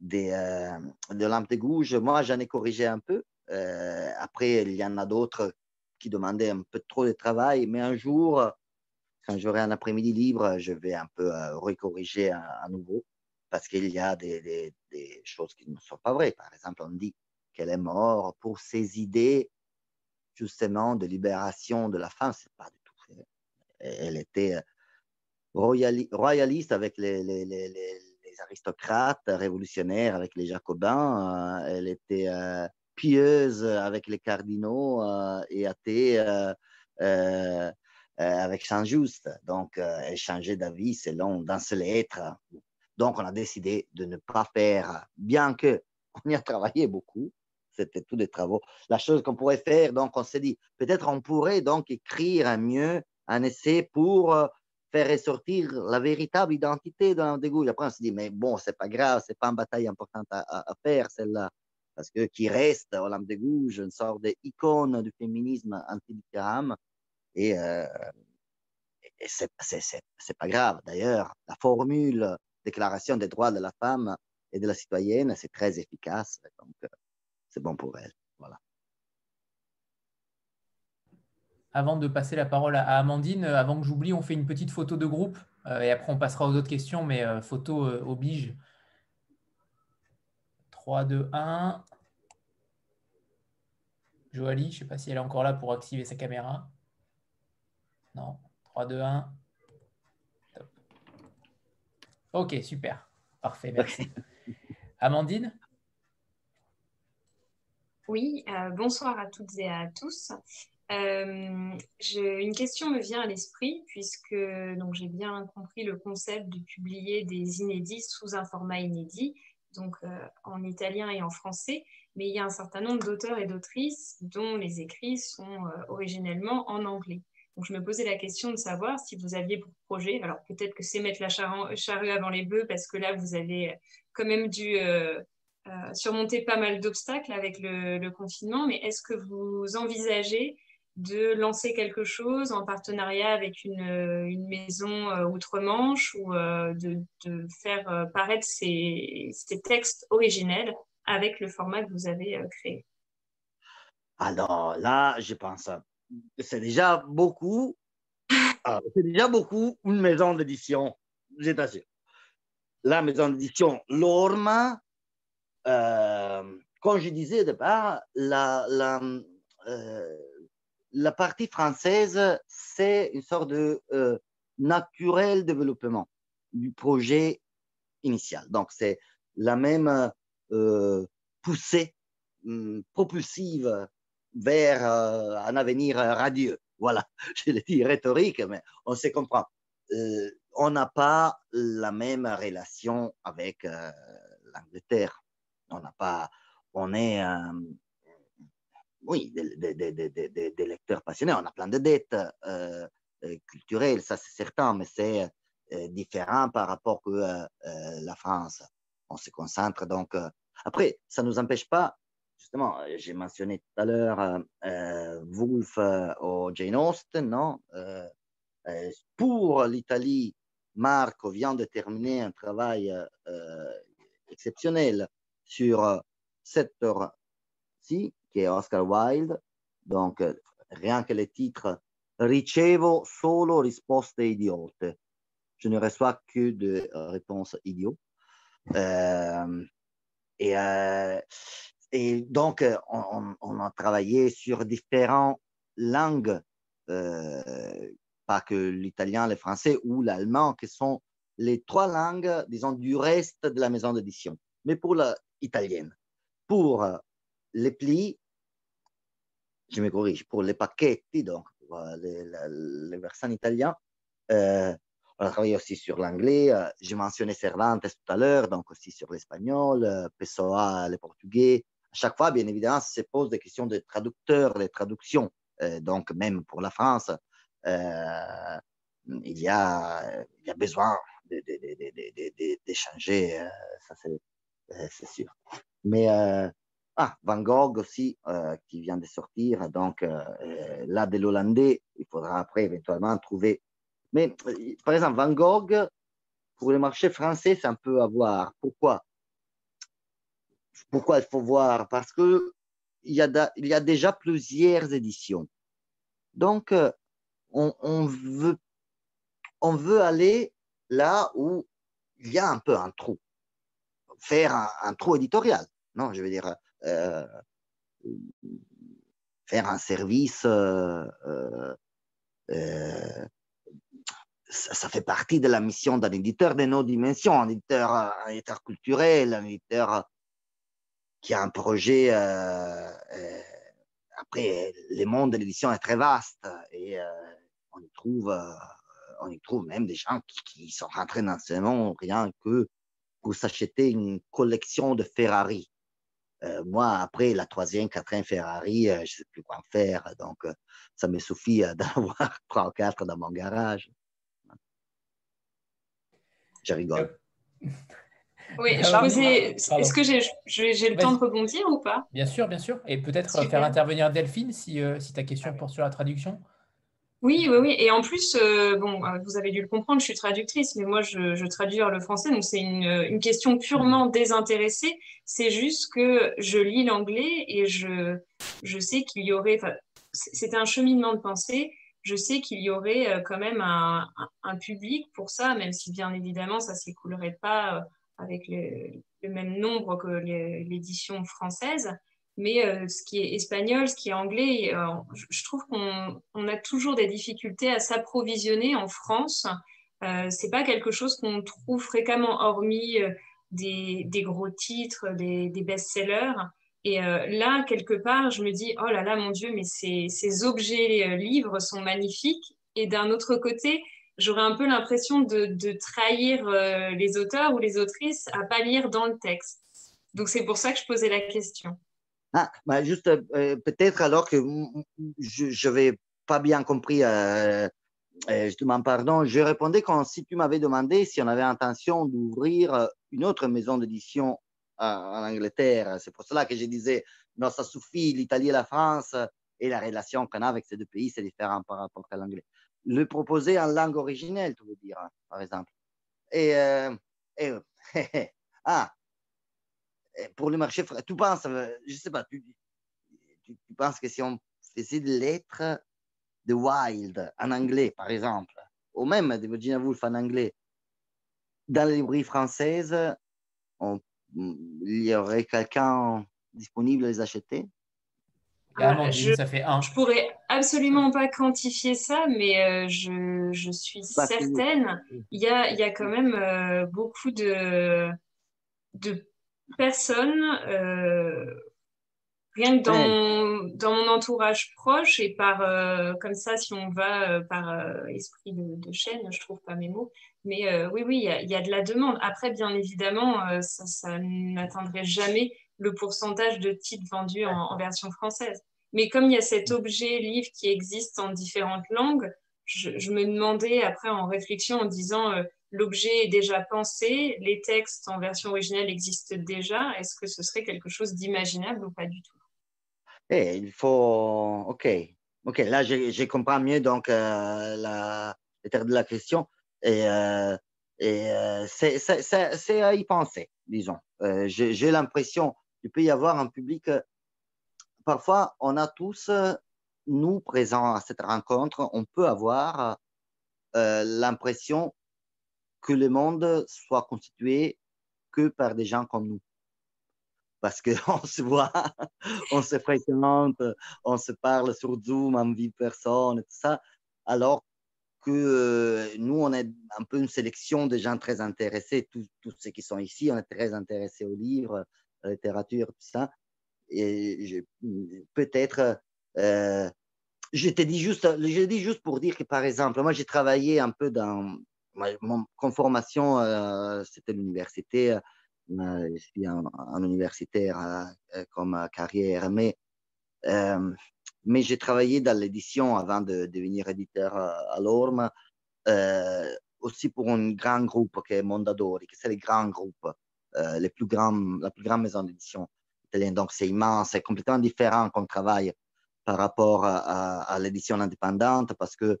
des, euh, de Lampe de Gouges. Moi, j'en ai corrigé un peu. Euh, après, il y en a d'autres qui demandaient un peu trop de travail. Mais un jour, quand j'aurai un après-midi libre, je vais un peu recorriger à, nouveau parce qu'il y a des, des, choses qui ne sont pas vraies. Par exemple, on dit qu'elle est morte pour ses idées justement de libération de la femme. Ce n'est pas du tout vrai. Elle était royaliste avec les, les, les, les, aristocrates révolutionnaires, avec les jacobins. Euh, elle était euh, pieuse avec les cardinaux euh, et athée avec Saint-Just. Donc, elle changeait d'avis selon dans ses lettres. Donc, on a décidé de ne pas faire, bien que on y a travaillé beaucoup, c'était tous des travaux. La chose qu'on pourrait faire, donc on s'est dit, peut-être on pourrait donc écrire mieux un essai pour faire ressortir la véritable identité d'un dégoût. Après, on se dit, mais bon, c'est pas grave, c'est pas une bataille importante à, faire, celle-là. Parce que qui reste, Olympe de Gouges, une sorte d'icône du féminisme anti Et, euh, et c'est pas grave. D'ailleurs, la formule déclaration des droits de la femme et de la citoyenne, c'est très efficace. Donc, euh, c'est bon pour elle. Voilà. Avant de passer la parole à Amandine, euh, avant que j'oublie, on fait une petite photo de groupe euh, et après on passera aux autres questions, mais euh, photo oblige. 3, 2, 1. Joali, je ne sais pas si elle est encore là pour activer sa caméra. Non. 3, 2, 1. Ok, super. Parfait, merci. Amandine? Oui, bonsoir à toutes et à tous. Euh, une question me vient à l'esprit puisque j'ai bien compris le concept de publier des inédits sous un format inédit, donc euh, en italien et en français, mais il y a un certain nombre d'auteurs et d'autrices dont les écrits sont euh, originellement en anglais. Donc je me posais la question de savoir si vous aviez pour projet, alors peut-être que c'est mettre la charrue avant les bœufs parce que là vous avez quand même dû surmonter pas mal d'obstacles avec le, confinement, mais est-ce que vous envisagez de lancer quelque chose en partenariat avec une, une maison euh, outre-Manche ou euh, de, de, faire euh, paraître ces, ces, textes originels avec le format que vous avez créé Alors là, je pense, c'est déjà beaucoup, c'est déjà beaucoup une maison d'édition, je t'assure. La maison d'édition Lorma, comme je disais au départ, la la partie française, c'est une sorte de euh, naturel développement du projet initial. Donc, c'est la même poussée hum, propulsive vers un avenir radieux. Voilà, je le dis rhétorique, mais on se comprend. on n'a pas la même relation avec l'Angleterre. On n'a pas, on est, oui, des, lecteurs passionnés. On a plein de dettes euh, euh, culturelles, ça c'est certain, mais c'est euh, différent par rapport à la France. On se concentre donc. après, ça ne nous empêche pas, justement, j'ai mentionné tout à l'heure Wolf ou Jane Austen, non Pour l'Italie, Marco vient de terminer un travail exceptionnel sur cette heure-ci qui est Oscar Wilde. Donc, euh, rien que le titre Ricevo solo risposte idiote. Je ne reçois que des euh, réponses idiotes. Euh, et, et, donc, on, a travaillé sur différentes langues, pas que l'italien, le français ou l'allemand, qui sont les trois langues, disons, du reste de la maison d'édition. Mais pour l'italienne, pour les plis, je me corrige, pour les pacchetti, donc pour les, les, versants italiens. Euh, on a travaillé aussi sur l'anglais. Euh, j'ai mentionné Cervantes tout à l'heure, donc aussi sur l'espagnol, euh, Pessoa, le portugais. À chaque fois, bien évidemment, se pose des questions de traducteurs, les traductions. donc, même pour la France, il, y a, il y a besoin d'échanger, ça c'est sûr. Mais ah, Van Gogh aussi, euh, qui vient de sortir. Donc, euh, euh, là, de l'hollandais, il faudra après éventuellement trouver. Mais, par exemple, Van Gogh, pour le marché français, c'est un peu à voir. Pourquoi? Pourquoi il faut voir? Parce qu'il y, a il y a déjà plusieurs éditions. Donc, on, on, veut, on veut aller là où il y a un peu un trou. Faire un, un trou éditorial. Non, je veux dire, euh, faire un service, euh, euh, ça, fait partie de la mission d'un éditeur de nos dimensions, un éditeur, un culturel, un éditeur qui a un projet. après, le monde de l'édition est très vaste et on y trouve, on y trouve même des gens qui, qui sont rentrés dans ce monde rien que pour s'acheter une collection de Ferrari. Euh, moi, après la troisième, quatrième Ferrari, euh, je ne sais plus quoi faire. Donc, euh, ça me suffit d'avoir trois ou quatre dans mon garage. Je rigole. Oui, je posais. Est-ce que j'ai le temps de rebondir ou pas? Bien sûr, bien sûr. Et peut-être faire intervenir Delphine si, si ta question porte sur la traduction. Oui, oui, oui. Et en plus, euh, bon, euh, vous avez dû le comprendre, je suis traductrice, mais moi, je, je traduis le français, donc c'est une, une, question purement désintéressée. C'est juste que je lis l'anglais et je, je sais qu'il y aurait, c'était un cheminement de pensée. Je sais qu'il y aurait euh, quand même un, un, public pour ça, même si bien évidemment, ça s'écoulerait pas avec le, le, même nombre que l'édition française. Mais euh, ce qui est espagnol, ce qui est anglais, euh, je trouve qu'on a toujours des difficultés à s'approvisionner en France. Euh, c'est pas quelque chose qu'on trouve fréquemment, hormis euh, des, gros titres, des, best-sellers. Et là, quelque part, je me dis, oh là là, mon Dieu, mais ces, ces objets livres sont magnifiques. Et d'un autre côté, j'aurais un peu l'impression de, de trahir les auteurs ou les autrices à pas lire dans le texte. Donc c'est pour ça que je posais la question. Ah, bah juste euh, peut-être alors que je n'avais pas bien compris, euh, euh, justement, pardon, je répondais quand si tu m'avais demandé si on avait intention d'ouvrir une autre maison d'édition en Angleterre. C'est pour cela que je disais, non, ça suffit, l'Italie et la France et la relation qu'on a avec ces deux pays, c'est différent par rapport à l'anglais. Le proposer en langue originelle, tu veux dire, hein, par exemple. Et, et ah, pour le marché, tu penses, euh, je sais pas, tu, tu, penses que si on faisait des lettres de Wild en anglais, par exemple, ou même de Virginia Woolf en anglais, dans les librairies françaises, il y aurait quelqu'un disponible à les acheter? Ah, je, ça fait un. je pourrais absolument pas quantifier ça, mais euh, je, je, suis certaine. Il y a, il y a quand même euh, beaucoup de, de personnes, rien que dans, dans, mon entourage proche et par, comme ça, si on va par esprit de, chaîne, je trouve pas mes mots, mais oui, oui, il y, a de la demande. Après, bien évidemment, ça, ça n'atteindrait jamais le pourcentage de titres vendus en, version française. Mais comme il y a cet objet livre qui existe en différentes langues, je, me demandais après en réflexion en disant euh, l'objet est déjà pensé, les textes en version originale existent déjà, est-ce que ce serait quelque chose d'imaginable ou pas du tout? Eh, Il faut. Ok. Ok, là, je, comprends mieux donc euh, la, de la question. Et, euh, euh, c'est à y penser, disons. J'ai l'impression il peut y avoir un public. Euh, parfois, on a tous, euh, nous présents à cette rencontre, on peut avoir euh, l'impression que le monde soit constitué que par des gens comme nous. Parce qu'on se voit, on se fréquente, on se parle sur Zoom en vie personne et tout ça, alors que nous, on est un peu une sélection de gens très intéressés, tous, ceux qui sont ici, on est très intéressés aux livres, la littérature, tout ça. Et peut-être, euh, je te dis juste, je dis juste pour dire que par exemple, moi j'ai travaillé un peu dans mon conformation, euh, c'était l'université, euh, je suis un, universitaire euh, comme carrière, mais mais j'ai travaillé dans l'édition avant de, devenir éditeur à l'ORM, aussi pour un grand groupe qui est Mondadori, qui c'est le grand groupe les plus grands, la plus grande maison d'édition italienne. Donc, c'est immense, c'est complètement différent comme travail par rapport à, l'édition indépendante parce que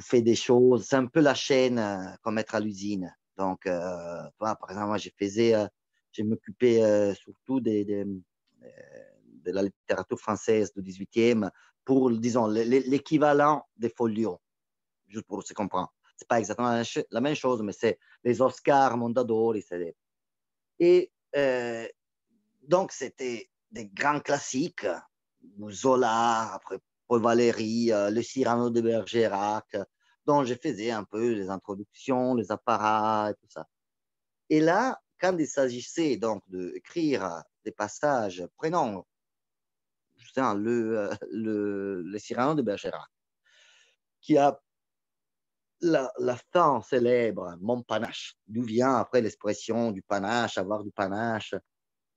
tu fais des choses, c'est un peu la chaîne euh, comme être à l'usine. Donc, euh, par exemple, moi, je faisais, je m'occupais surtout des, de la littérature française du 18e pour, disons, l'équivalent des folios, juste pour se comprendre. C'est pas exactement la même chose, mais c'est les Oscars Mondadori, et euh, donc, c'était des grands classiques, Zola, après Paul Valéry, euh, Le Cyrano de Bergerac, dont je faisais un peu les introductions, les apparats et tout ça. Et là, quand il s'agissait donc d'écrire des passages, prenons justement le, le, le Cyrano de Bergerac, qui a la, la fin célèbre, mon panache, d'où vient après l'expression du panache, avoir du panache?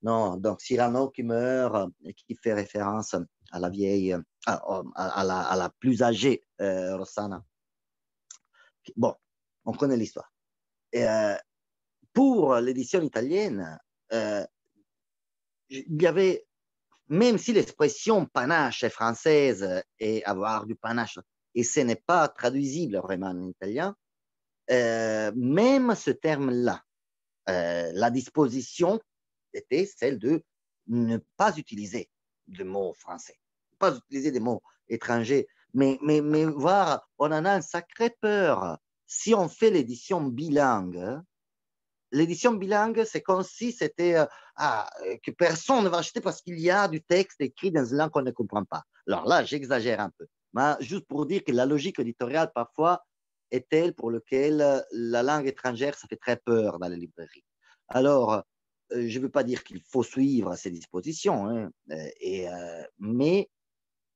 Non, donc Cyrano qui meurt et qui fait référence à la vieille, à, la, plus âgée euh, Rossana. Bon, on connaît l'histoire. Euh, pour l'édition italienne, euh, il y avait, même si l'expression panache est française et avoir du panache et ce n'est pas traduisible vraiment en italien, même ce terme-là, la disposition était celle de ne pas utiliser de mots français, pas utiliser des mots étrangers, mais, mais, mais voir, on en a un sacré peur. Si on fait l'édition bilingue, l'édition bilingue, c'est comme si c'était euh, ah, que personne ne va acheter parce qu'il y a du texte écrit dans une langue qu'on ne comprend pas. Alors là, j'exagère un peu juste pour dire que la logique éditoriale, parfois, est telle pour laquelle euh, la langue étrangère, ça fait très peur dans les librairies. Alors, je ne veux pas dire qu'il faut suivre ces dispositions, hein, euh, et, mais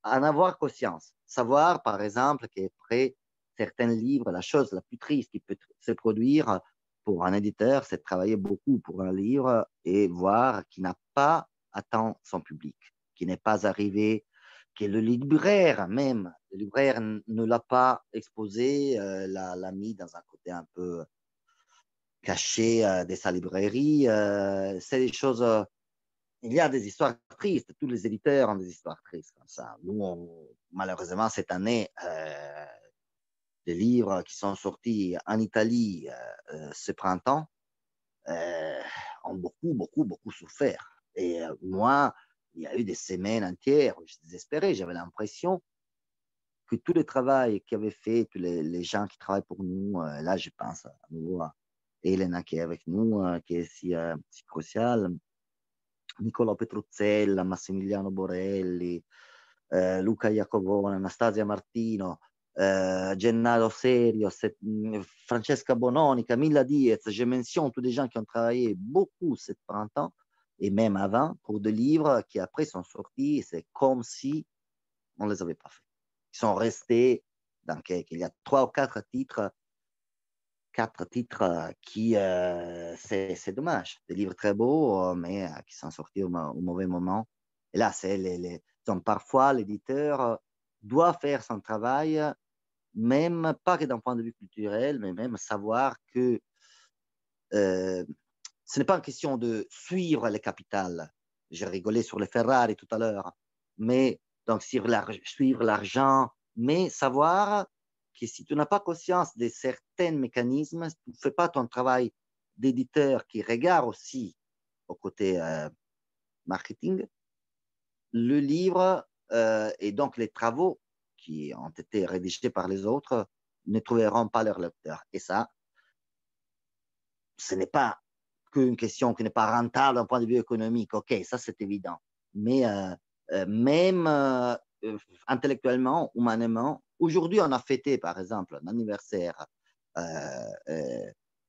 en avoir conscience. Savoir, par exemple, qu'après certains livres, la chose la plus triste qui peut se produire pour un éditeur, c'est de travailler beaucoup pour un livre et voir qu'il n'a pas atteint son public, qu'il n'est pas arrivé que le libraire même, le libraire ne l'a pas exposé, euh, l'a, mis dans un côté un peu caché euh, de sa librairie. Euh, c'est des choses. il y a des histoires tristes. Tous les éditeurs ont des histoires tristes comme ça. Nous, malheureusement, cette année, des livres qui sont sortis en Italie ce printemps ont beaucoup, beaucoup, beaucoup souffert. Et moi, il y a eu des semaines entières où je désespérais. J'avais l'impression que tout le travail qu'avaient fait tous les, gens qui travaillent pour nous, euh, là, je pense à nouveau à Elena qui est avec nous, qui est si, euh, si crucial, Nicola Petruzzella, Massimiliano Borelli, Luca Iacovone, Anastasia Martino, euh, Gennaro Serio, Francesca Bononi, Camilla Diez, je mentionne tous des gens qui ont travaillé beaucoup ces printemps et même avant pour des livres qui après sont sortis. C'est comme si on ne les avait pas fait. Ils sont restés dans il y a trois ou quatre titres, quatre titres qui, euh, c'est dommage, des livres très beaux, mais euh, qui sont sortis au, mauvais moment. Et là, c'est les, donc, parfois l'éditeur doit faire son travail, même pas que d'un point de vue culturel, mais même savoir que euh, ce n'est pas une question de suivre les capitales. J'ai rigolé sur les Ferrari tout à l'heure, mais donc suivre l'argent, mais savoir que si tu n'as pas conscience de certains mécanismes, tu ne fais pas ton travail d'éditeur qui regarde aussi au côté euh, marketing, le livre euh, et donc les travaux qui ont été rédigés par les autres ne trouveront pas leur lecteur. Et ça, ce n'est pas qu'une question qui n'est pas rentable d'un point de vue économique. OK, ça c'est évident. Mais euh, même intellectuellement, humainement, aujourd'hui on a fêté par exemple l'anniversaire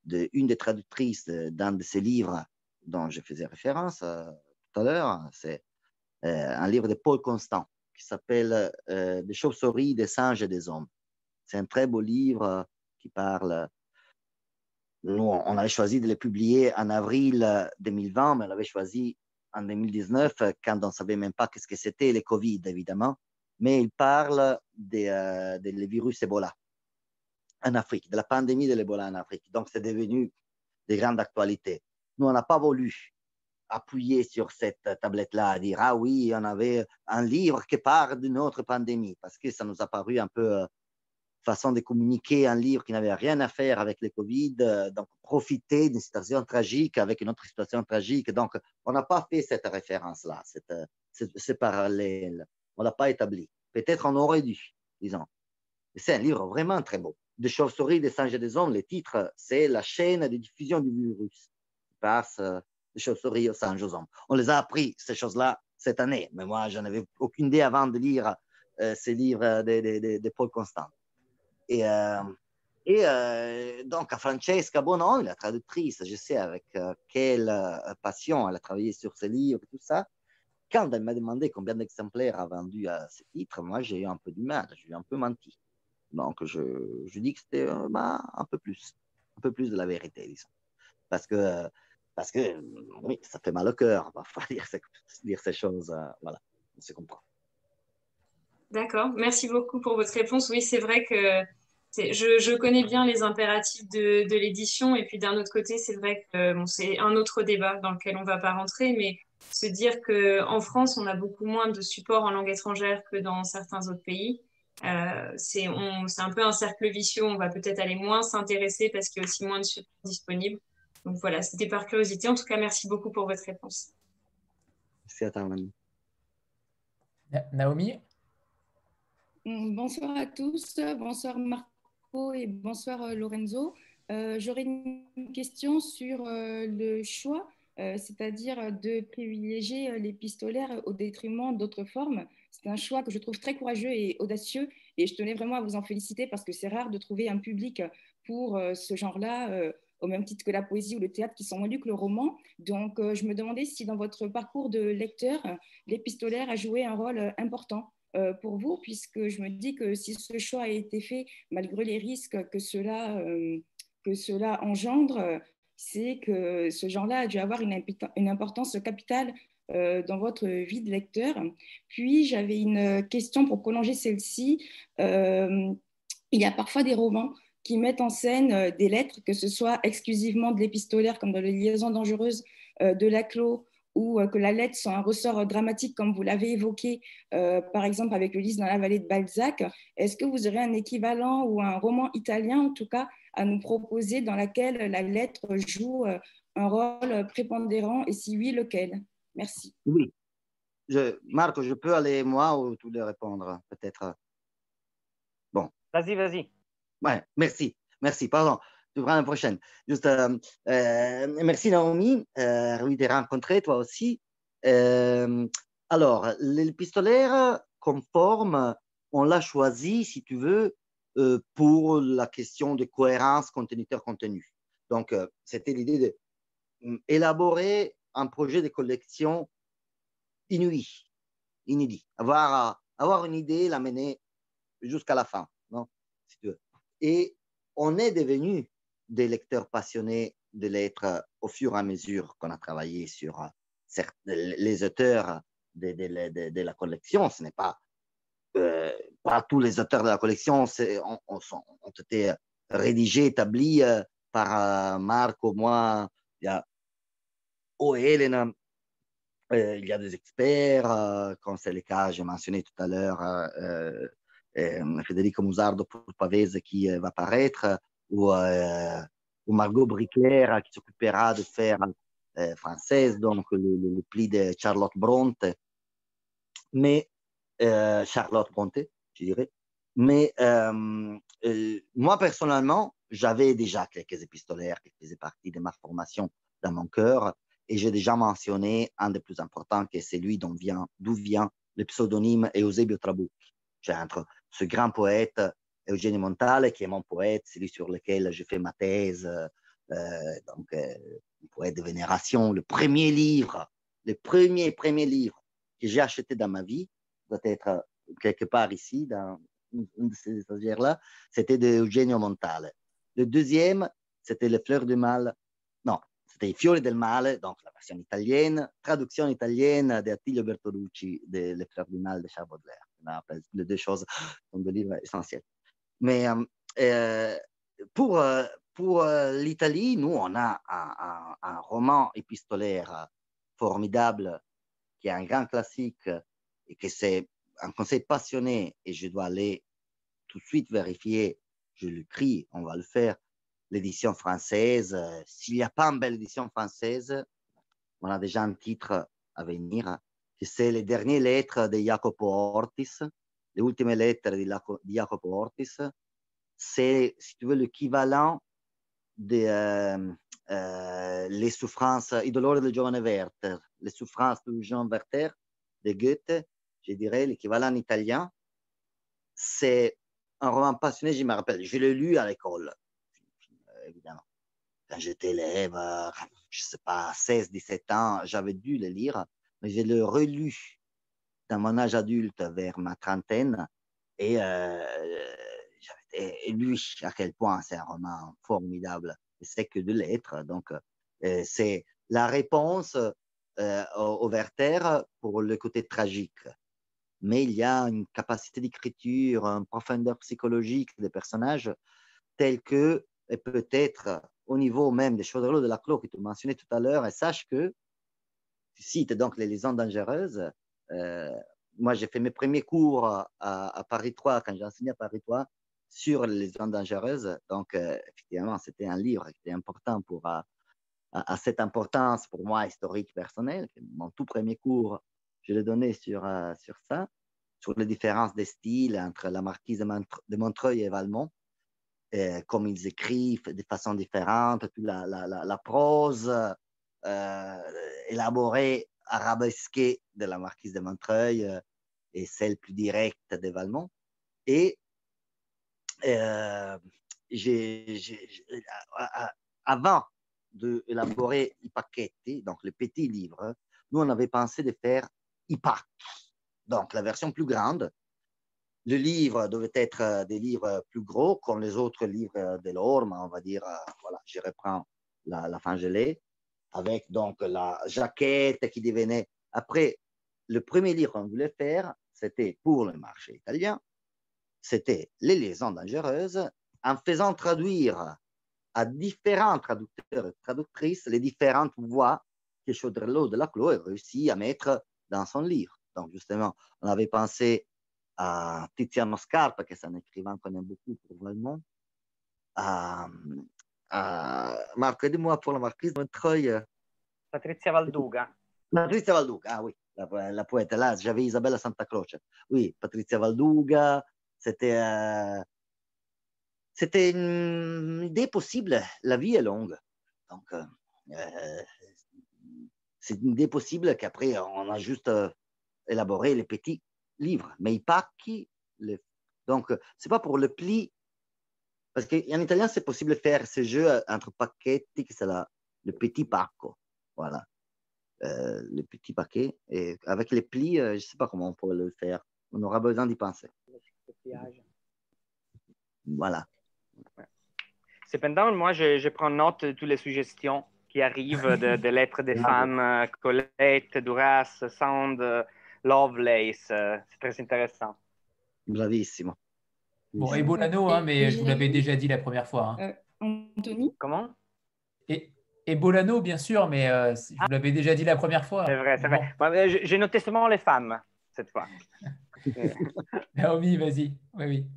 d'une des traductrices d'un de ces livres dont je faisais référence tout à l'heure. C'est euh, un livre de Paul Constant qui s'appelle euh, Des chauves-souris, des singes et des hommes. C'est un très beau livre qui parle. Nous, on avait choisi de le publier en avril 2020, mais on l'avait choisi en 2019 quand on ne savait même pas qu'est-ce que c'était, le Covid, évidemment. Mais il parle des, euh, virus Ebola en Afrique, de la pandémie de l'Ebola en Afrique. Donc, c'est devenu de grande actualité. Nous, on n'a pas voulu appuyer sur cette tablette-là, à dire Ah oui, on avait un livre qui parle d'une autre pandémie, parce que ça nous a paru un peu euh, façon de communiquer un livre qui n'avait rien à faire avec le Covid, euh, donc profiter d'une situation tragique avec une autre situation tragique. Donc, on n'a pas fait cette référence-là, cette, ce parallèle. On ne l'a pas établi. Peut-être on aurait dû, disons. C'est un livre vraiment très beau. Des chauves-souris, des singes et des hommes, le titre, c'est la chaîne de diffusion du virus. Passe des chauves-souris au Saint-Joseph. On les a appris, ces choses-là, cette année. Mais moi, je n'avais aucune idée avant de lire euh, ces livres de, de, de, Paul Constant. Et, euh, euh, donc, à Francesca Bonon, la traductrice, je sais avec quelle passion elle a travaillé sur ces livres et tout ça. Quand elle m'a demandé combien d'exemplaires a vendu à ce titre, moi, j'ai eu un peu du mal, j'ai un peu menti. Donc, je, dis que c'était bah, un peu plus, un peu plus de la vérité, disons. Parce que parce que oui, ça fait mal au cœur parfois dire, dire ces choses. Euh, voilà, on se comprend. D'accord, merci beaucoup pour votre réponse. Oui, c'est vrai que je, je, connais bien les impératifs de, de l'édition, et puis d'un autre côté, c'est vrai que bon, c'est un autre débat dans lequel on ne va pas rentrer, mais se dire qu'en France, on a beaucoup moins de supports en langue étrangère que dans certains autres pays. Euh, c'est un peu un cercle vicieux, on va peut-être aller moins s'intéresser parce qu'il y a aussi moins de supports disponibles. Donc voilà, c'était par curiosité. En tout cas, merci beaucoup pour votre réponse. Merci à toi, Naomi? Mm, Bonsoir à tous. Bonsoir Marco et bonsoir euh, Lorenzo. Euh, j'aurais une question sur euh, le choix, c'est-à-dire de privilégier les pistolaires au détriment d'autres formes. C'est un choix que je trouve très courageux et audacieux et je tenais vraiment à vous en féliciter parce que c'est rare de trouver un public pour ce genre-là au même titre que la poésie ou le théâtre, qui sont moins lus que le roman. Donc, euh, je me demandais si dans votre parcours de lecteur, l'épistolaire a joué un rôle euh, important euh, pour vous, puisque je me dis que si ce choix a été fait, malgré les risques que cela, que cela engendre, c'est que ce genre-là a dû avoir une, une importance capitale dans votre vie de lecteur. Puis, j'avais une question pour prolonger celle-ci. il y a parfois des romans qui mettent en scène euh, des lettres, que ce soit exclusivement de l'épistolaire, comme dans les liaisons dangereuses euh, de Laclos, ou euh, que la lettre soit un ressort dramatique, comme vous l'avez évoqué, par exemple avec le dans la vallée de Balzac. Est-ce que vous aurez un équivalent ou un roman italien, en tout cas, à nous proposer dans lequel la lettre joue un rôle prépondérant et si oui, lequel? Merci. Oui. Je, Marc, je peux aller moi ou tu les répondre peut-être? Bon. Vas-y, vas-y. Ouais, merci, merci, pardon. Tu verras la prochaine. Juste, euh, euh, merci Naomi, euh, ravi de rencontrer toi aussi. Euh, alors, le pistolaire conforme, on l'a choisi, si tu veux, pour la question de cohérence contenu-contenu. Donc, c'était l'idée d'élaborer un projet de collection inouï, inédit, avoir, avoir une idée, la mener jusqu'à la fin. Non. Et on est devenu des lecteurs passionnés de lettres au fur et à mesure qu'on a travaillé sur euh, les auteurs de, de, la collection. Ce n'est pas, euh, pas tous les auteurs de la collection ont, été rédigés, établis euh, par Marc ou moi. Il y a oh, Elena, il y a des experts, comme c'est le cas, j'ai mentionné tout à l'heure, Federico Musardo pour Pavese qui va paraître, ou Margot Briclair qui s'occupera de faire euh, française, donc le, le, pli de Charlotte Bronte, mais euh, Charlotte Bronte, je dirais. Mais euh, moi, personnellement, j'avais déjà quelques épistolaires qui faisaient partie de ma formation dans mon cœur, et j'ai déjà mentionné un des plus importants, qui est celui d'où vient, vient le pseudonyme Eusebio Trabucchi. J'ai entre ce grand poète Eugène Montale, qui est mon poète, celui sur lequel j'ai fait ma thèse, euh, donc euh, un poète de vénération, le premier livre, le premier, premier livre que j'ai acheté dans ma vie, doit être quelque part ici, dans une de ces étagères-là, c'était de Eugenio Montale. Le deuxième, c'était Les Fleurs du Mal, non, c'était I Fiori del Male, donc la version italienne, traduction italienne de Bertolucci de Les Fleurs du Mal de Charles Baudelaire. Les deux choses sont des livres essentiels. Mais euh, euh, pour, euh, pour l'Italie, nous, on a un, roman épistolaire formidable qui est un grand classique et que c'est un conseil passionné et je dois aller tout de suite vérifier, je l'écris, on va le faire, l'édition française. S'il n'y a pas une belle édition française, on a déjà un titre à venir, c'est les dernières lettres de Jacopo Ortis, les ultime lettres di Jacopo Ortis, c'est, si tu veux, l'équivalent des euh, euh, les souffrances, I dolori del giovane Werther, les souffrances de Jean Werther de Goethe, je dirais l'équivalent italien. C'est un roman passionné, je me rappelle, je l'ai lu à l'école, évidemment. Quand j'étais élève, je ne sais pas, 16, 17 ans, j'avais dû le lire, mais je l'ai relu dans mon âge adulte vers ma trentaine. Et, euh, lui, à quel point c'est un roman formidable. C'est que de l'être. Donc, euh, c'est la réponse euh, au Werther pour le côté tragique. Mais il y a une capacité d'écriture, une profondeur psychologique des personnages telle que, peut-être au niveau même des choses de la Clos que tu mentionnais tout à l'heure, et sache que tu cites donc les liaisons dangereuses, euh, moi, j'ai fait mes premiers cours à, Paris 3, quand j'ai enseigné à Paris 3, sur les liaisons dangereuses. Donc, euh, effectivement, c'était un livre qui était important pour, à, cette importance pour moi historique personnelle. Mon tout premier cours, je l'ai donné sur, euh, sur ça, sur les différences des styles entre la marquise de, Montreuil et Valmont, comme ils écrivent de façon différente, la, la, la, prose élaborée arabesquée de la marquise de Montreuil euh, et celle plus directe de Valmont. Et euh, avant d'élaborer Ipaquetti, donc le petit livre, nous, on avait pensé de faire Ipac, donc la version plus grande. Le livre devait être des livres plus gros, comme les autres livres de l'Orme, on va dire, voilà, je reprends la, la fin gelée avec donc la jaquette qui devenait. Après, le premier livre qu'on voulait faire, c'était pour le marché italien, c'était Les liaisons dangereuses, en faisant traduire à différents traducteurs et traductrices les différentes voix que Chaudrelot de Laclos a réussi à mettre dans son livre. Donc, justement, on avait pensé à Tiziano Scarpa, qui est un écrivain qu'on aime beaucoup probablement, à, Uh, Marco, aide-moi pour la marquise de Montreuil. Patrizia Valduga. Patrizia Valduga, ah oui, la, la poète. Là, j'avais Isabella Santa Croce. Oui, Patrizia Valduga, c'était euh, c'était une idée possible. La vie est longue. Donc, euh, euh c'est une idée possible qu'après, on a juste euh, élaboré les petits livres. Mais il pas qui. Le... Donc, c'est pas pour le pli Parce qu'en italien, c'est possible de faire ce jeu entre pacchetti, que c'est le petit pacco. Voilà. Euh, le petit paquet. Et avec les plis, euh, je ne sais pas comment on pourrait le faire. On aura besoin d'y penser. Voilà. Cependant, moi, je, prends note de toutes les suggestions qui arrivent de, lettres des femmes, euh, Colette, Duras, Sound, Lovelace. C'est très intéressant. Bravissimo. Bon, et Bolano, hein, mais je vous l'avais déjà dit la première fois. Hein. Anthony Comment? Et, et Bolano, bien sûr, mais euh, je vous l'avais déjà dit la première fois. C'est vrai, c'est vrai. J'ai noté seulement les femmes cette fois. Naomi, vas-y. Oui, oui.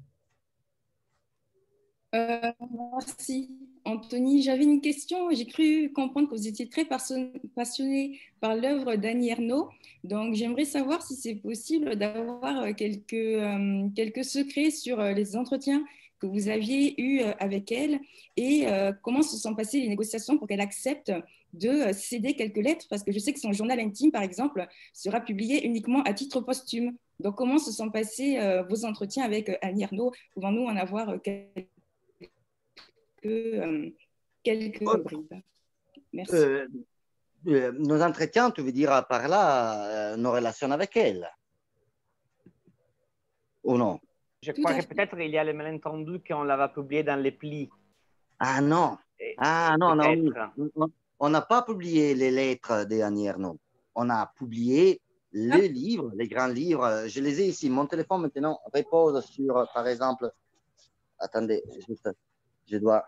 Euh, merci, Anthony. J'avais une question. J'ai cru comprendre que vous étiez très passionné par l'œuvre d'Annie Ernaux. Donc, j'aimerais savoir si c'est possible d'avoir quelques, euh, quelques secrets sur les entretiens que vous aviez eu euh, avec elle et euh, comment se sont passées les négociations pour qu'elle accepte de euh, céder quelques lettres Parce que je sais que son journal intime, par exemple, sera publié uniquement à titre posthume. Donc, comment se sont passés vos entretiens avec Annie Arnaud Pouvons-nous en avoir quelques, quelques bribes Merci. nos entretiens, tu veux dire par là nos relations avec elle Ou non? Je crois que peut-être il y a le malentendu qu'on l'avait publié dans les plis. Ah non. Ah non, non. On n'a pas publié les lettres de Annie Ernaux. On a publié les ah. livres, les grands livres. Je les ai ici. Mon téléphone maintenant repose sur, par exemple, attendez, je dois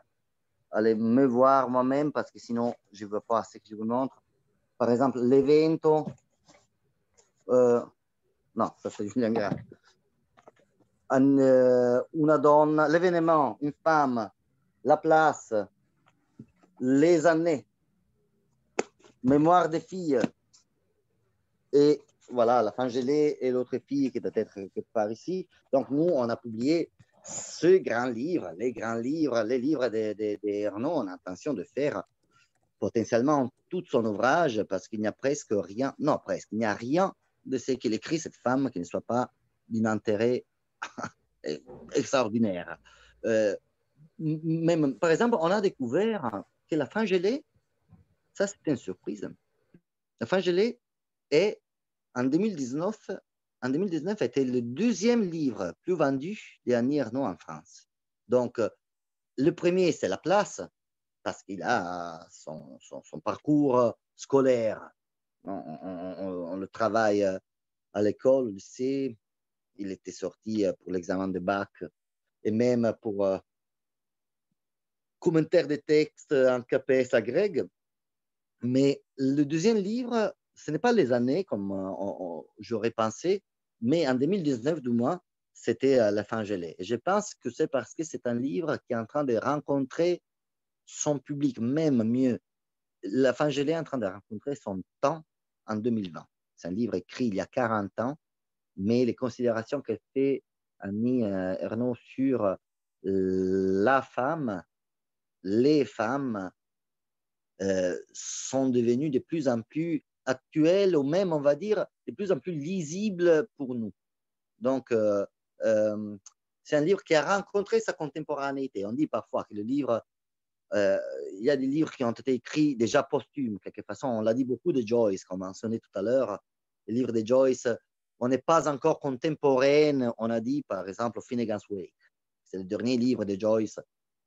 aller me voir moi-même parce que sinon je ne veux pas ce que je vous montre. Par exemple, Grave. Euh, una donna, l'événement, une femme, la place, les années, mémoire des filles, et voilà, la fin gelée et l'autre fille qui doit être quelque part ici. Donc, nous, on a publié ce grand livre, les grands livres, les livres d'Ernaud. De, on a l'intention de faire potentiellement tout son ouvrage parce qu'il n'y a presque rien, non, presque, il n'y a rien de ce qu'il écrit, cette femme, qui ne soit pas d'un intérêt extraordinaire. Euh, même, par exemple, on a découvert que la fin gelée, ça c'était une surprise. La fin gelée est en 2019, en 2019 était le deuxième livre plus vendu d'Annie Ernaux en France. Donc, le premier, c'est La Place, parce qu'il a son, parcours scolaire. On, le travaille à l'école, au lycée, il était sorti euh, pour l'examen de bac et même pour euh, commentaire des textes en KPS à Greg. Mais le deuxième livre, ce n'est pas les années comme euh, j'aurais pensé, mais en 2019 du moins, c'était La fin gelée. Et je pense que c'est parce que c'est un livre qui est en train de rencontrer son public, même mieux. La fin gelée est en train de rencontrer son temps en 2020. C'est un livre écrit il y a 40 ans mais les considérations qu'elle fait Annie euh, Ernaux sur euh, la femme, les femmes, euh, sont devenues de plus en plus actuelles ou même, on va dire, de plus en plus lisibles pour nous. Donc, c'est un livre qui a rencontré sa contemporanéité. On dit parfois que le livre, il y a des livres qui ont été écrits déjà posthumes, quelque façon. On l'a dit beaucoup de Joyce, comme mentionné tout à l'heure. Les livres de Joyce on n'est pas encore contemporaine, on a dit par exemple Finnegan's Wake. C'est le dernier livre de Joyce,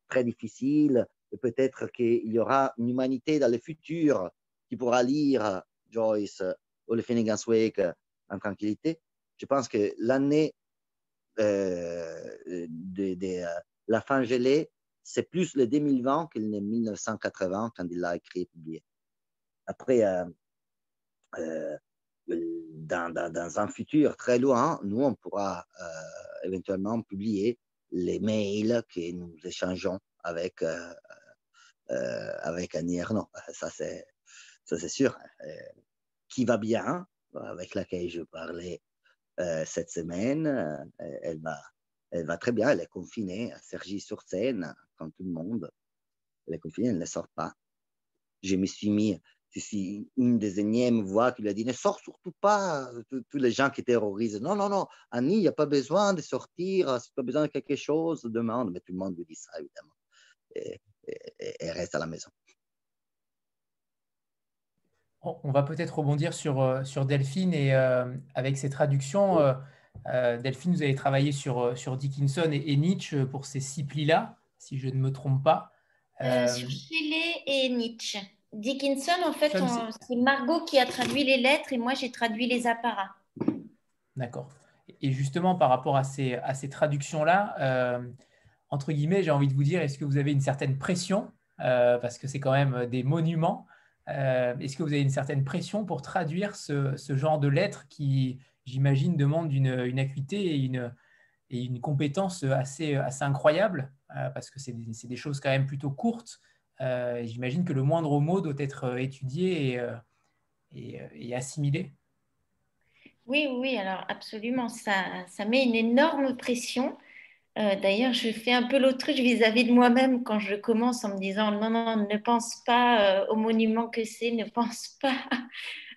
très difficile, et peut-être qu'il y aura une humanité dans le futur qui pourra lire Joyce ou le Finnegan's Wake en tranquillité. Je pense que l'année euh, de, euh, la fin gelée, c'est plus le 2020 que le 1980 quand il l'a écrit et publié. Après, euh, dans, un futur très loin, nous, on pourra euh, éventuellement publier les mails que nous échangeons avec, euh, euh, avec Annie c'est, ça, c'est sûr. Qui va bien, avec laquelle je parlais cette semaine, elle va, elle va très bien. Elle est confinée à Cergy-sur-Seine, comme tout le monde. Elle est confinée, elle ne sort pas. Je me suis mis c'est une des énièmes voix qui lui a dit ne sors surtout pas, tous les gens qui terrorisent. Non, non, non, Annie, il n'y a pas besoin de sortir, si tu as besoin de quelque chose, demande. Mais tout le monde lui dit ça, évidemment. Et, reste à la maison. On va peut-être rebondir sur, euh, sur Delphine et euh, avec ses traductions. Euh, Delphine, vous avez travaillé sur, sur Dickinson et, Nietzsche pour ces six plis-là, si je ne me trompe pas. sur Shelley et Nietzsche. Dickinson, en fait, c'est Margot qui a traduit les lettres et moi, j'ai traduit les apparats. D'accord. Et justement, par rapport à ces, à ces traductions-là, euh, entre guillemets, j'ai envie de vous dire, est-ce que vous avez une certaine pression, euh, parce que c'est quand même des monuments, euh, est-ce que vous avez une certaine pression pour traduire ce, genre de lettres qui, j'imagine, demandent une, acuité et une, et une compétence assez, assez incroyable, parce que c'est des, des, choses quand même plutôt courtes. Euh, j'imagine que le moindre mot doit être euh, étudié et, euh, et, assimilé. Oui, oui, alors absolument, ça, ça met une énorme pression. D'ailleurs, je fais un peu l'autruche vis-à-vis de moi-même quand je commence en me disant non, non, ne pense pas au monument que c'est, ne pense pas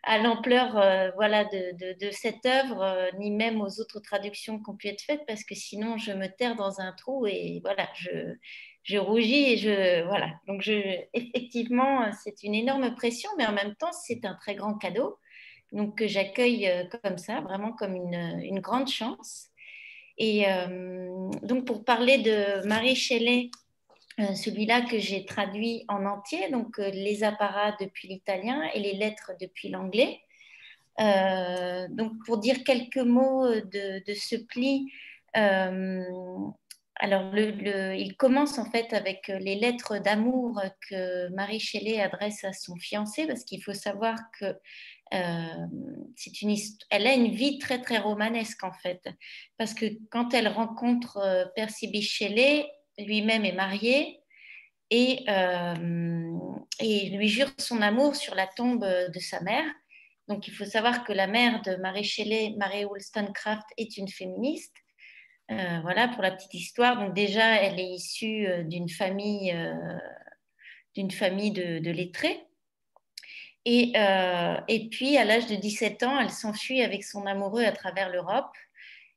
à l'ampleur voilà, de, cette œuvre, ni même aux autres traductions qui ont pu être faites, parce que sinon je me terre dans un trou et voilà, je, rougis et je voilà. Donc effectivement, c'est une énorme pression, mais en même temps, c'est un très grand cadeau. Donc que j'accueille euh, comme ça, vraiment comme une grande chance. Et euh, donc pour parler de Marie Shelley, euh, celui-là que j'ai traduit en entier, donc les apparats depuis l'italien et les lettres depuis l'anglais. donc pour dire quelques mots de, ce pli, alors, il commence en fait avec euh, les lettres d'amour que Marie Shelley adresse à son fiancé, parce qu'il faut savoir que euh, une elle a une vie très très romanesque en fait, parce que quand elle rencontre euh, Percy Shelley, lui-même est marié et, et lui jure son amour sur la tombe de sa mère. Donc, il faut savoir que la mère de Marie Shelley, Marie Wollstonecraft, est une féministe euh, voilà pour la petite histoire. Donc déjà, elle est issue euh, d'une famille, euh, d'une famille de, lettrés. Et, et, puis, à l'âge de 17 ans, elle s'enfuit avec son amoureux à travers l'Europe.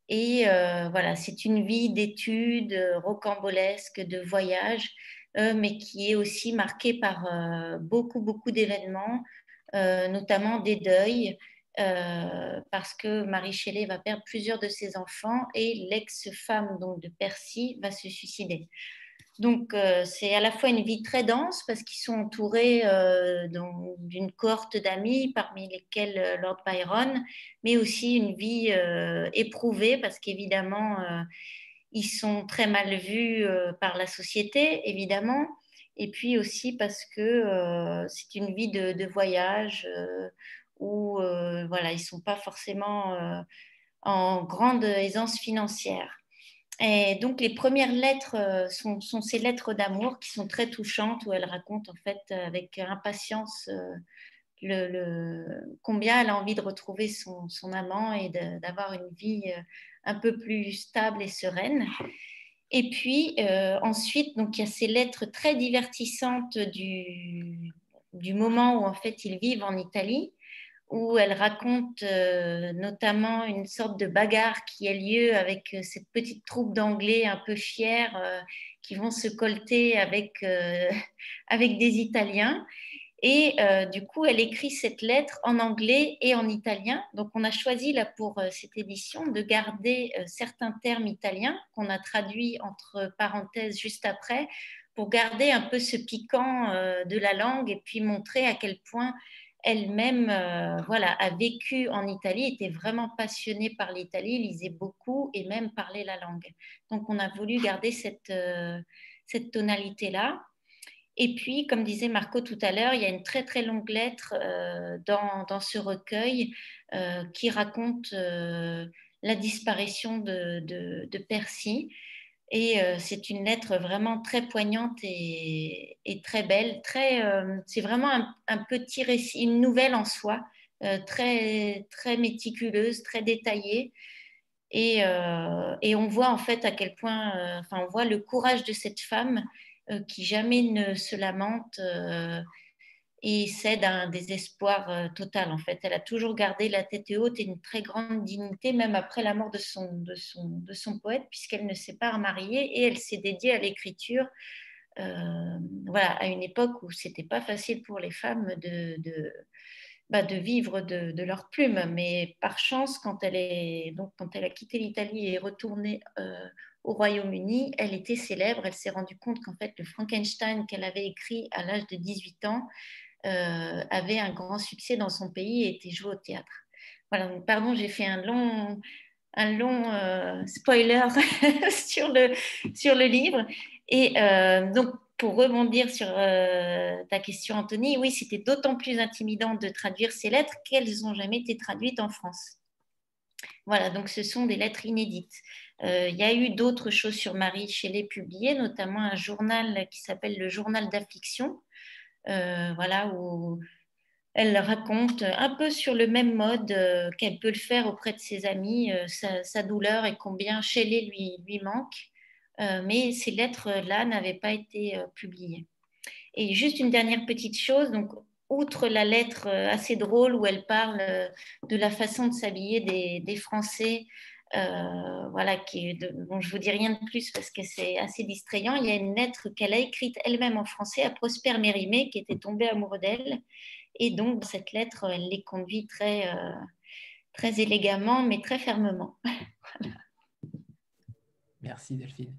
Et voilà, c'est une vie d'études rocambolesque, de voyage, mais qui est aussi marquée par beaucoup, beaucoup d'événements, notamment des deuils, euh, parce que Marie Shelley va perdre plusieurs de ses enfants et l'ex-femme donc de Percy va se suicider. Donc euh, c'est à la fois une vie très dense parce qu'ils sont entourés euh, d'une cohorte d'amis parmi lesquels Lord Byron, mais aussi une vie éprouvée parce qu'évidemment ils sont très mal vus par la société évidemment et puis aussi parce que c'est une vie de, voyage où euh, voilà, ils ne sont pas forcément euh, en grande aisance financière. Et donc les premières lettres euh, sont, ces lettres d'amour qui sont très touchantes, où elle raconte en fait avec impatience le, combien elle a envie de retrouver son, amant et d'avoir une vie un peu plus stable et sereine. Et puis ensuite, donc il y a ces lettres très divertissantes du, du moment où en fait ils vivent en Italie, où elle raconte euh, notamment une sorte de bagarre qui a lieu avec euh, cette petite troupe d'Anglais un peu fiers euh, qui vont se colter avec, avec des Italiens. Et du coup, elle écrit cette lettre en anglais et en italien. Donc, on a choisi là pour cette édition de garder certains termes italiens qu'on a traduits entre parenthèses juste après pour garder un peu ce piquant de la langue et puis montrer à quel point elle-même euh, voilà, a vécu en Italie, était vraiment passionnée par l'Italie, lisait beaucoup et même parlait la langue. Donc on a voulu garder cette, euh, tonalité-là. Et puis, comme disait Marco tout à l'heure, il y a une très très longue lettre euh, dans, ce recueil qui raconte la disparition de Percy. Et euh, c'est une lettre vraiment très poignante et, très belle. Très, euh, c'est vraiment un, petit récit, une nouvelle en soi, euh, très, très méticuleuse, très détaillée. Et, et, on voit en fait à quel point, enfin, on voit le courage de cette femme qui jamais ne se lamente et c'est d'un désespoir euh, total en fait. Elle a toujours gardé la tête haute et une très grande dignité, même après la mort de son, de son, de son poète, puisqu'elle ne s'est pas remariée et elle s'est dédiée à l'écriture. Euh, voilà, à une époque où c'était pas facile pour les femmes de, de, bah, de vivre de, de, leur plume, mais par chance, quand elle, est, donc, quand elle a quitté l'Italie et est retournée euh, au Royaume-Uni, elle était célèbre. Elle s'est rendue compte qu'en fait, le Frankenstein qu'elle avait écrit à l'âge de 18 ans euh, avait un grand succès dans son pays et était joué au théâtre. Voilà, pardon, j'ai fait un long, un long euh, spoiler sur, le, sur le livre. Et euh, donc, pour rebondir sur ta question, Anthony, oui, c'était d'autant plus intimidant de traduire ces lettres qu'elles n'ont jamais été traduites en France. Voilà, donc ce sont des lettres inédites. Il y a eu d'autres choses sur Marie Shelley publiées, notamment un journal qui s'appelle le Journal d'affliction, euh, voilà, où elle raconte un peu sur le même mode euh, qu'elle peut le faire auprès de ses amis, euh, sa, douleur et combien Shelley lui, lui manque. mais ces lettres-là n'avaient pas été publiées. Et juste une dernière petite chose, donc outre la lettre assez drôle où elle parle de la façon de s'habiller des, Français euh, voilà, qui, de, bon, je vous dis rien de plus parce que c'est assez distrayant. Il y a une lettre qu'elle a écrite elle-même en français à Prosper Mérimée, qui était tombé amoureux d'elle. Et donc, cette lettre, elle les conduit très, euh, très élégamment, mais très fermement. Merci Delphine.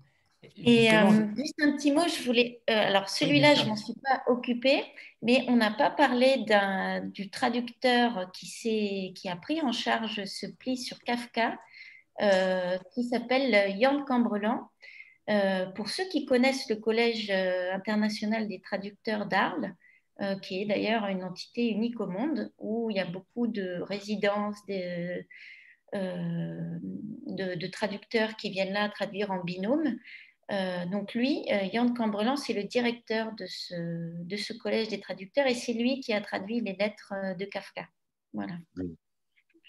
Et euh, juste un petit mot, je voulais. alors celui-là, je m'en suis pas occupée, mais on n'a pas parlé du traducteur qui, qui a pris en charge ce pli sur Kafka, euh, qui s'appelle Yann Cambrelan. Euh, pour ceux qui connaissent le Collège euh, international des traducteurs d'Arles, qui est d'ailleurs une entité unique au monde, où il y a beaucoup de résidences, de, traducteurs qui viennent là traduire en binôme. donc lui, Yann Cambrelan, c'est le directeur de ce collège des traducteurs et c'est lui qui a traduit les lettres de Kafka. Voilà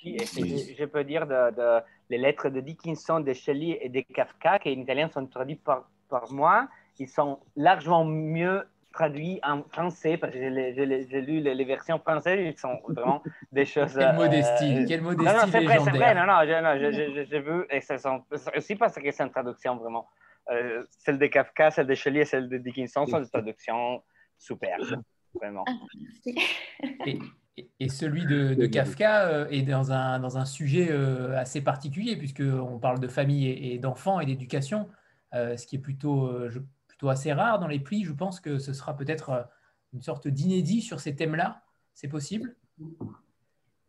je peux dire de, les lettres de Dickinson, de Shelley et de Kafka, qui en italien sont traduites par, par moi. Ils sont largement mieux traduits en français, parce que j'ai lu les, versions françaises, ils sont vraiment des choses. Quelle modestie, euh, quelle modestie. Non, non, c'est vrai, c'est vrai. Non, non, j'ai vu, et ce sont aussi parce que c'est une traduction vraiment. Euh, celle de Kafka, celle de Shelley et celle de Dickinson sont des traductions super, vraiment. Ah, et, celui de, Kafka euh, est dans un, dans un sujet euh, assez particulier, puisqu'on parle de famille et, d'enfants et d'éducation, euh, ce qui est plutôt, plutôt assez rare dans les plis. Je pense que ce sera peut-être une sorte d'inédit sur ces thèmes-là. C'est possible?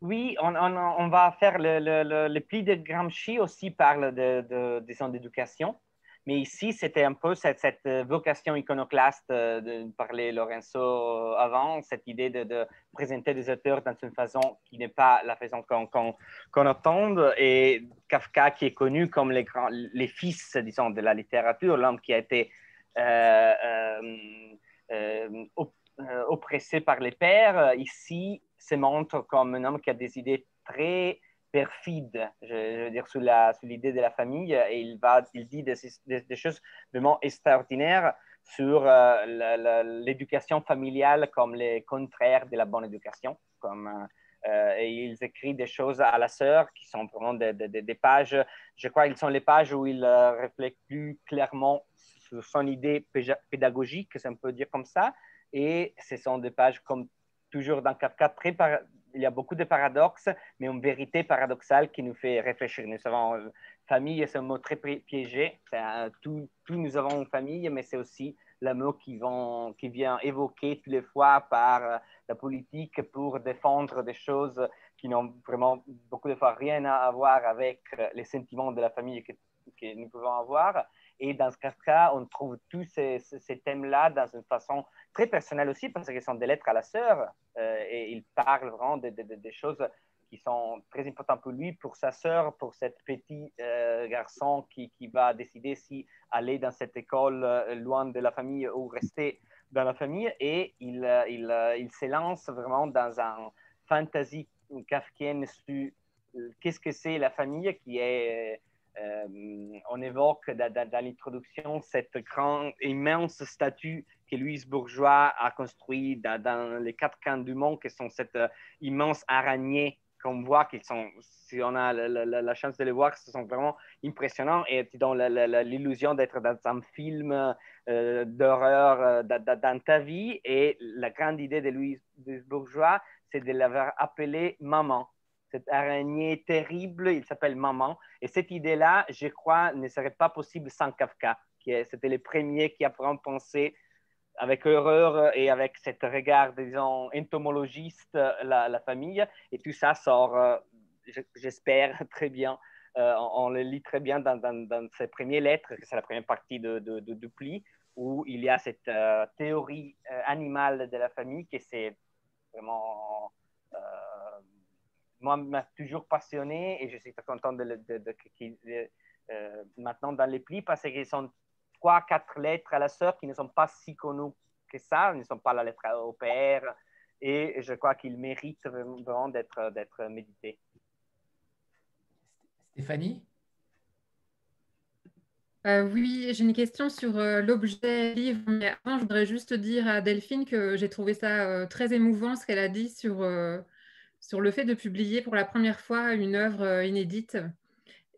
Oui, on, on, va faire le, le, le, pli de Gramsci aussi parle de, de, d'éducation. Mais ici, c'était un peu cette, cette, vocation iconoclaste euh, de parler Lorenzo avant, cette idée de, présenter des auteurs dans une façon qui n'est pas la façon qu'on qu attend. Et Kafka, qui est connu comme les, fils, disons, de la littérature, l'homme qui a été euh, euh, oppressé par les pères, ici se montre comme un homme qui a des idées très perfide, je, veux dire, sous l'idée de la famille. Et il, va, il dit des, choses vraiment extraordinaires sur euh, l'éducation familiale comme les contraires de la bonne éducation. Comme, euh, et ils écrivent des choses à la sœur qui sont vraiment des, des, pages, je crois qu'ils sont les pages où il euh, réfléchit plus clairement sur son idée pédagogique, si on peut dire comme ça. Et ce sont des pages comme toujours dans Kafka très il y a beaucoup de paradoxes, mais une vérité paradoxale qui nous fait réfléchir. Nous savons, euh, famille, c'est un mot très piégé. tout, nous avons une famille, mais c'est aussi le mot qui, vient évoquer toutes les fois par euh, la politique pour défendre des choses qui n'ont vraiment beaucoup de fois rien à voir avec euh, les sentiments de la famille que nous pouvons avoir. Et dans ce cas, on trouve tous ces, thèmes-là dans une façon très personnelle aussi, parce qu'ils sont des lettres à la sœur, euh, et il parle vraiment des de, choses qui sont très importantes pour lui, pour sa sœur, pour ce petit euh, garçon qui, va décider si aller dans cette école euh, loin de la famille ou rester dans la famille. Et il, il, il se lance vraiment dans un fantasy kafkienne sur qu'est-ce que c'est la famille qui est on évoque dans, l'introduction cette grande, immense statue que Louise Bourgeois a construite dans, les quatre camps du monde, qui sont cette immense araignée qu'on voit qu'ils sont, si on a la, chance de les voir, ce sont vraiment impressionnants et tu donnes l'illusion d'être dans un film euh, d'horreur euh, dans, ta vie. Et la grande idée de Louise, Bourgeois, c'est de l'avoir appelé maman. Cette araignée terrible, il s'appelle maman. Et cette idée-là, je crois, ne serait pas possible sans Kafka. C'était le premier qui a vraiment pensé avec horreur et avec cet regard, disons, entomologiste, la, famille. Et tout ça sort, euh, j'espère, très bien. Euh, on, le lit très bien dans, dans, ses premières lettres, c'est la première partie de, de, où il y a cette euh, théorie animale de la famille qui c'est vraiment moi m'a toujours passionné et je suis très content de, de, de maintenant dans les plis parce qu'ils sont trois, quatre lettres à la sœur qui ne sont pas si connues que ça, ne sont pas la lettre au père, et je crois qu'ils méritent vraiment d'être, d'être médités. Stéphanie? Euh, oui, j'ai une question sur euh, l'objet livre, mais avant, je voudrais juste dire à Delphine que j'ai trouvé ça euh, très émouvant ce qu'elle a dit sur, sur le fait de publier pour la première fois une œuvre inédite.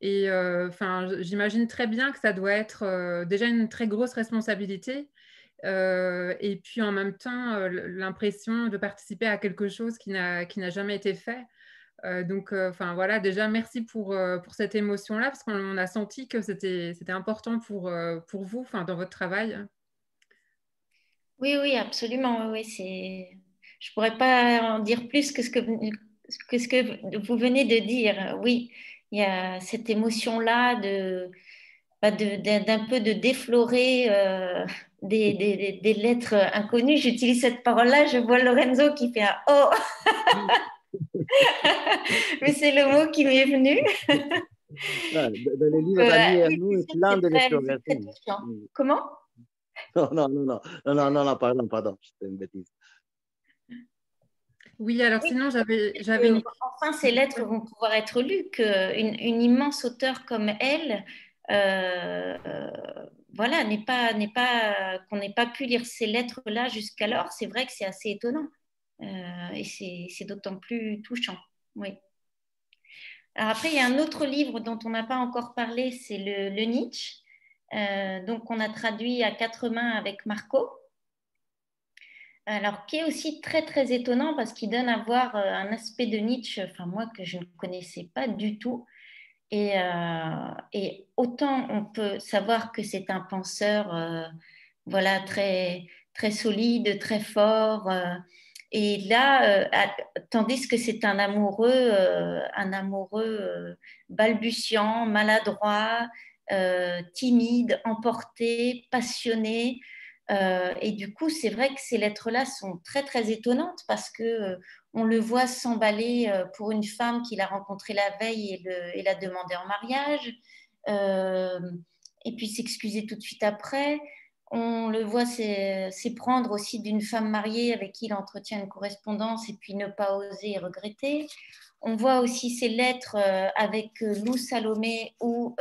Et euh, enfin, j'imagine très bien que ça doit être euh, déjà une très grosse responsabilité. Euh, et puis en même temps, l'impression de participer à quelque chose qui n'a jamais été fait. donc, enfin voilà, déjà merci pour, pour cette émotion-là, parce qu'on a senti que c'était important pour, pour vous, dans votre travail. Oui, oui, absolument. Oui, c'est. Je pourrais pas en dire plus que ce que, que ce que vous venez de dire. Oui, il y a cette émotion-là de, bah, d'un peu de déflorer euh, des, des, des, lettres inconnues. J'utilise cette parole-là, je vois Lorenzo qui fait un Oh Mais c'est le mot qui m'est venu. dans les livres euh, nous, c'est l'un de l'exploration. Comment? Non, non, non, non, non, non, non, pardon, pardon, c'était une bêtise. Oui, alors sinon, j'avais, j'avais une... Enfin, ces lettres vont pouvoir être lues, qu'une une immense auteure comme elle, euh, voilà, n'est pas, n'est pas, qu'on n'ait pas pu lire ces lettres-là jusqu'alors, c'est vrai que c'est assez étonnant. Euh, et c'est, c'est d'autant plus touchant. Oui. Alors après, il y a un autre livre dont on n'a pas encore parlé, c'est le, le Nietzsche. Euh, donc, on a traduit à quatre mains avec Marco alors qui est aussi très très étonnant parce qu'il donne à voir euh, un aspect de Nietzsche, enfin moi que je ne connaissais pas du tout. Et, euh, autant on peut savoir que c'est un penseur, euh, voilà très très solide, très fort. et là, tandis que c'est un amoureux, un amoureux balbutiant, maladroit, timide, emporté, passionné. Euh, et du coup, c'est vrai que ces lettres-là sont très, très étonnantes parce que euh, on le voit s'emballer euh, pour une femme qu'il a rencontrée la veille et, la demander en mariage, et puis s'excuser tout de suite après. On le voit s'éprendre aussi d'une femme mariée avec qui il entretient une correspondance et puis ne pas oser et regretter. On voit aussi ces lettres avec Lou Salomé où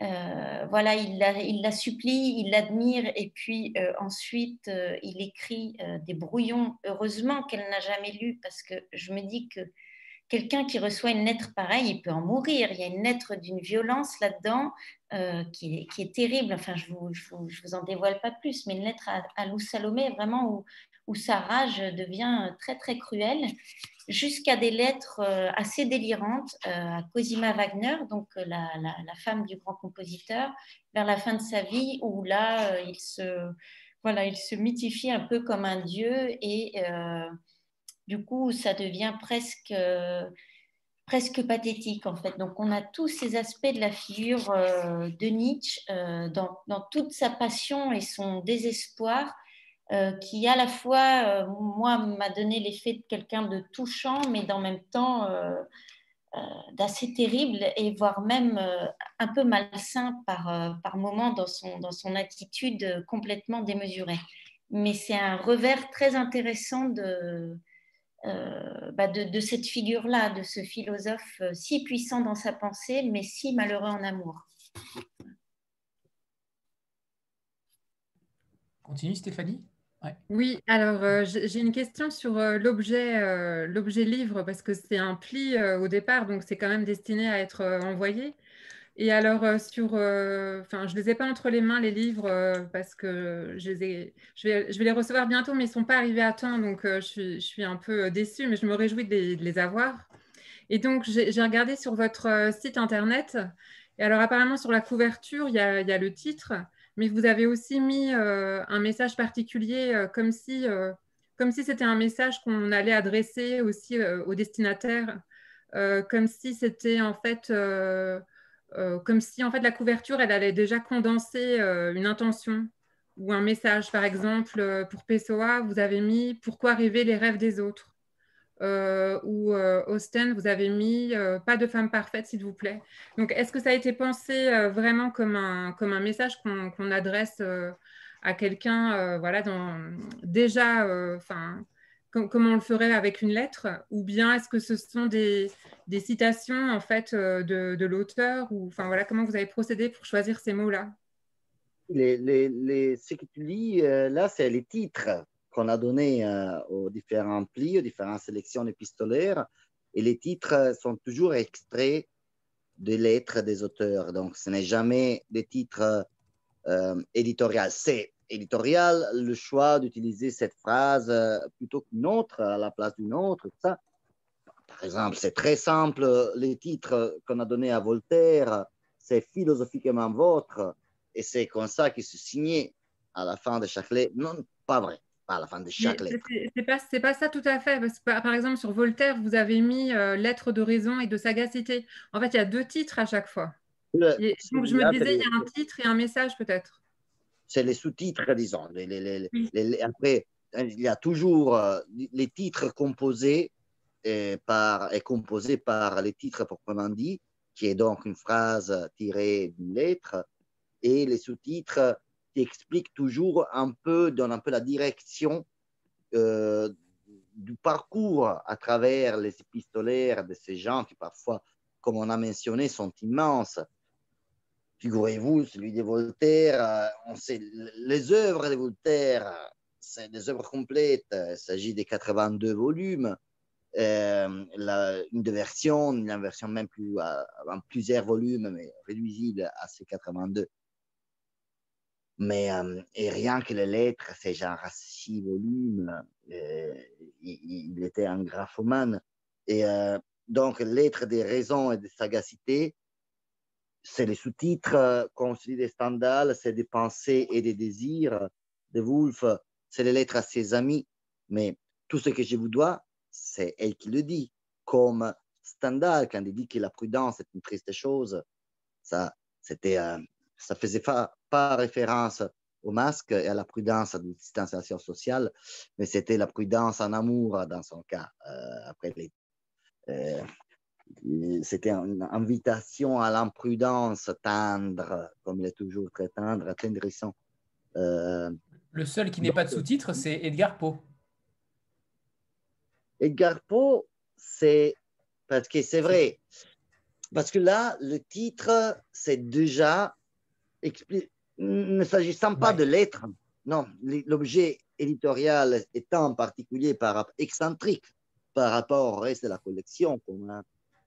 euh, voilà, il la, supplie, il l'admire et puis euh, ensuite euh, il écrit des brouillons, heureusement qu'elle n'a jamais lu parce que je me dis que quelqu'un qui reçoit une lettre pareille, il peut en mourir. Il y a une lettre d'une violence là-dedans qui, est terrible. Enfin, je ne vous, en dévoile pas plus, mais une lettre à, à Lou Salomé, vraiment où, où sa rage devient très très cruelle jusqu'à des lettres euh, assez délirantes euh, à Cosima Wagner, donc euh, la, la, femme du grand compositeur, vers la fin de sa vie, où là, il, se, voilà, il se mythifie un peu comme un dieu et du coup, ça devient presque, presque pathétique en fait. Donc, on a tous ces aspects de la figure de Nietzsche dans, dans, toute sa passion et son désespoir euh, qui à la fois, euh, moi, m'a donné l'effet de quelqu'un de touchant, mais d'en même temps euh, d'assez terrible et voire même un peu malsain par, par moment dans son, dans son attitude complètement démesurée. Mais c'est un revers très intéressant de, bah, de, cette figure-là, de ce philosophe si puissant dans sa pensée, mais si malheureux en amour. Continue Stéphanie? Oui, alors j'ai une question sur l'objet, l'objet livre, parce que c'est un pli au départ, donc c'est quand même destiné à être envoyé. Et alors, euh, sur, euh, enfin, je ne les ai pas entre les mains, les livres, euh, parce que je, les je, vais, je vais les recevoir bientôt, mais ils ne sont pas arrivés à temps, donc je, suis, un peu déçue, mais je me réjouis de les, avoir. Et donc, j'ai regardé sur votre site internet, et alors apparemment, sur la couverture, il y a le titre, mais vous avez aussi mis un message particulier, comme si, comme si c'était un message qu'on allait adresser aussi au destinataire, comme si c'était en fait euh, comme si en fait la couverture, elle allait déjà condenser euh, une intention ou un message. Par exemple, euh, pour Pessoa, vous avez mis Pourquoi rêver les rêves des autres? Ou Austen, vous avez mis Pas de femme parfaite, s'il vous plaît. Donc, est-ce que ça a été pensé vraiment comme un, comme un message qu'on adresse à quelqu'un voilà, déjà, enfin comme, on le ferait avec une lettre, ou bien est-ce que ce sont des, citations en fait euh, de, l'auteur, ou enfin voilà, comment vous avez procédé pour choisir ces mots-là? Les, Ce que tu lis euh, là, c'est les titres qu'on a donnés euh, aux différents plis, aux différentes sélections épistolaires, et les titres sont toujours extraits des lettres des auteurs. Donc, ce n'est jamais des titres éditoriaux. C'est éditorial le choix d'utiliser cette phrase euh, plutôt qu'une autre à la place d'une autre. Ça. Par exemple, c'est très simple, les titres qu'on a donnés à Voltaire, c'est philosophiquement votre, et c'est comme ça qu'il se signait à la fin de chaque lettre. Non, pas vrai, à la fin de chaque lettre. C'est pas, pas ça tout à fait, parce que par exemple, sur Voltaire, vous avez mis euh, lettre de raison et de sagacité. En fait, il y a deux titres à chaque fois. je me disais, il y a un titre et un message peut-être c'est les sous-titres, disons. après, il y a toujours euh, les titres composés et, par, et composés par les titres proprement dit, qui est donc une phrase tirée d'une lettre, et les sous-titres qui expliquent toujours un peu, donnent un peu la direction euh, du parcours à travers les épistolaires de ces gens qui parfois, comme on a mentionné, sont immenses. Figurez-vous, celui de Voltaire, euh, on sait, les œuvres de Voltaire, c'est des œuvres complètes, il s'agit des 82 volumes, euh, une version, une version même plus, en plusieurs volumes, mais réduisible à ces 82. Mais et rien que les lettres, c'est genre six volumes. il, était un graphomane. Et donc, lettres des raisons et des sagacités, c'est les sous-titres, comme se des Stendhal, c'est des pensées et des désirs. De Wolf, c'est les lettres à ses amis. Mais tout ce que je vous dois, c'est elle qui le dit. Comme Stendhal, quand il dit que la prudence est une triste chose, ça, c'était, euh, ça faisait pas, pas référence au masque et à la prudence de distanciation sociale, mais c'était la prudence en amour dans son cas. Euh, après les, euh, c'était une invitation à l'imprudence tendre, comme il est toujours très tendre, attendrissant. Euh, le seul qui n'est pas de sous-titre, c'est Edgar Poe. Edgar Poe, c'est parce que c'est vrai. Parce que là, le titre, c'est déjà ne s'agissant pas de lettres. Non, l'objet éditorial étant en particulier par, excentrique par rapport au reste de la collection a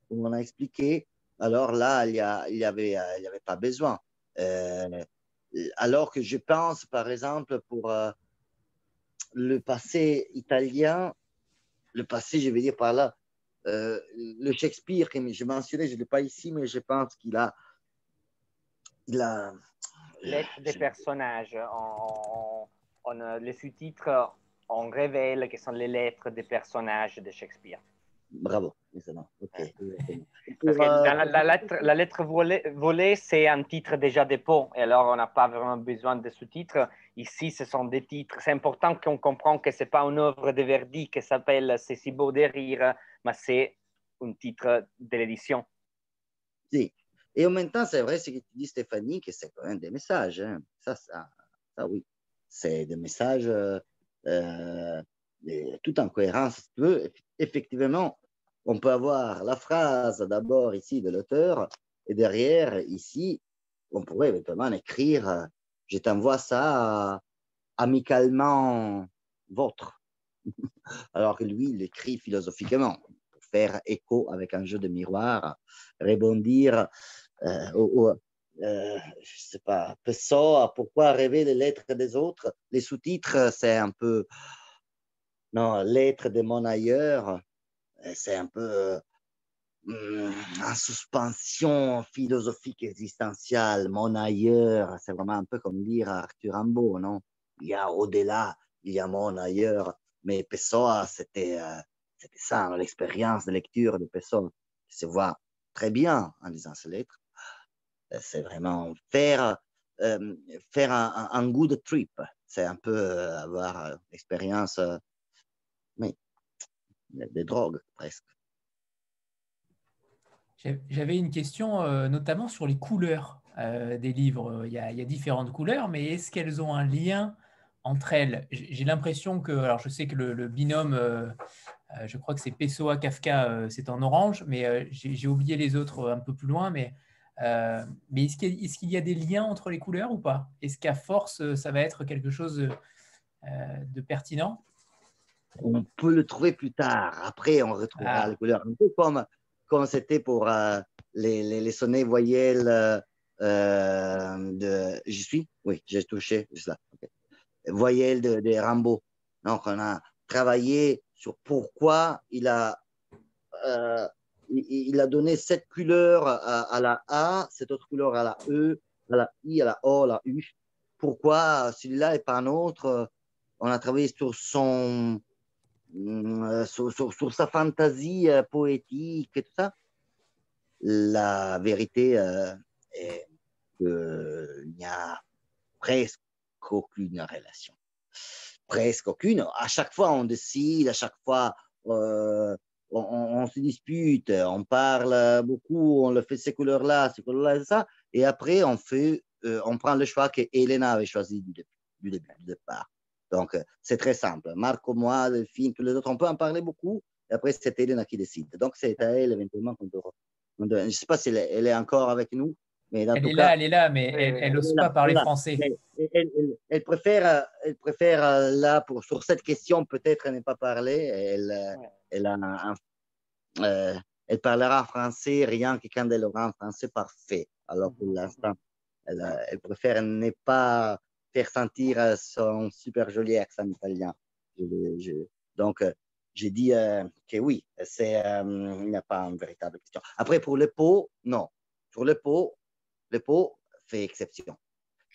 comme on a expliqué, alors là, il n'y il avait, il y avait pas besoin. Euh, alors que je pense, par exemple, pour euh, le passé italien, le passé, je vais dire par là, euh, le Shakespeare que je mentionnais, je ne l'ai pas ici, mais je pense qu'il a. Il a Lettres des personnages. On, les sous-titres, on révèle que sont les lettres des personnages de Shakespeare. Bravo. la, lettre, volée, c'est un titre déjà dépôt, et alors on n'a pas vraiment besoin de sous-titres. Ici, ce sont des titres. C'est important qu'on comprenne que ce n'est pas une œuvre de Verdi qui s'appelle C'est si beau de rire, mais c'est un titre de l'édition. Si. Et en même temps, c'est vrai ce que tu dis, Stéphanie, que c'est quand même des messages. Hein. Ça, ça, ça, oui. C'est des messages. Euh, tout en cohérence. Effectivement, on peut avoir la phrase d'abord ici de l'auteur et derrière, ici, on pourrait éventuellement écrire Je t'envoie ça amicalement votre. Alors que lui, il écrit philosophiquement pour faire écho avec un jeu de miroir, rebondir euh, au, euh, je sais pas, Pessoa, pourquoi rêver les lettres des autres? Les sous-titres, c'est un peu, non, lettres de mon ailleurs, c'est un peu euh, en suspension philosophique existentielle, mon ailleurs, c'est vraiment un peu comme lire Arthur Rimbaud, non? Il y a au-delà, il y a mon ailleurs, mais Pessoa, c'était euh, ça, l'expérience de lecture de Pessoa, qui se voit très bien en lisant ces lettres. Euh, c'est vraiment faire, euh, faire un, good trip. C'est un peu euh, avoir l'expérience, mais des drogues presque. J'avais une question notamment sur les couleurs des livres. Il y, a, différentes couleurs, mais est-ce qu'elles ont un lien entre elles? J'ai l'impression que, alors je sais que le, binôme, je crois que c'est Pessoa Kafka, c'est en orange, mais j'ai oublié les autres un peu plus loin, mais euh, mais est-ce qu'il y, a des liens entre les couleurs ou pas? Est-ce qu'à force, euh, ça va être quelque chose de, euh, pertinent? On peut le trouver plus tard. Après, on retrouvera ah. les couleurs. Un peu comme, comme c'était pour les, les, les, sonnets voyelles de. J'y suis? Oui, j'ai touché. Là. Voyelles de, de Rambo. Donc, on a travaillé sur pourquoi il a il a donné cette couleur à, la A, cette autre couleur à la E, à la I, à la O, à la U. Pourquoi celui-là et pas un autre? On a travaillé sur son, euh, sur, sa fantaisie euh, poétique et tout ça. La vérité euh, est qu'il n'y a presque aucune relation. Presque aucune. À chaque fois, on décide, à chaque fois, on, se dispute, on parle beaucoup, on le fait ces couleurs-là, ces couleurs-là, ça, et après on fait, euh, on prend le choix que Elena avait choisi du, début, du départ. Donc c'est très simple. Marco, moi, Delphine, tous les autres, on peut en parler beaucoup, et après c'est Elena qui décide. Donc c'est à elle éventuellement qu'on doit, Je ne sais pas si elle est, encore avec nous. Mais elle est là, elle est là, mais elle n'ose pas parler français. Elle, préfère, elle préfère euh, là, pour, sur cette question, peut-être ne pas parler. Elle, elle, a euh, elle parlera français rien que quand elle aura un français parfait. Alors pour l'instant, elle, préfère ne pas faire sentir son super joli accent italien. donc, j'ai dit euh, que oui, c'est, euh, il n'y a pas une véritable question. Après, pour les pots, non. Sur les pots, les pots fait exception.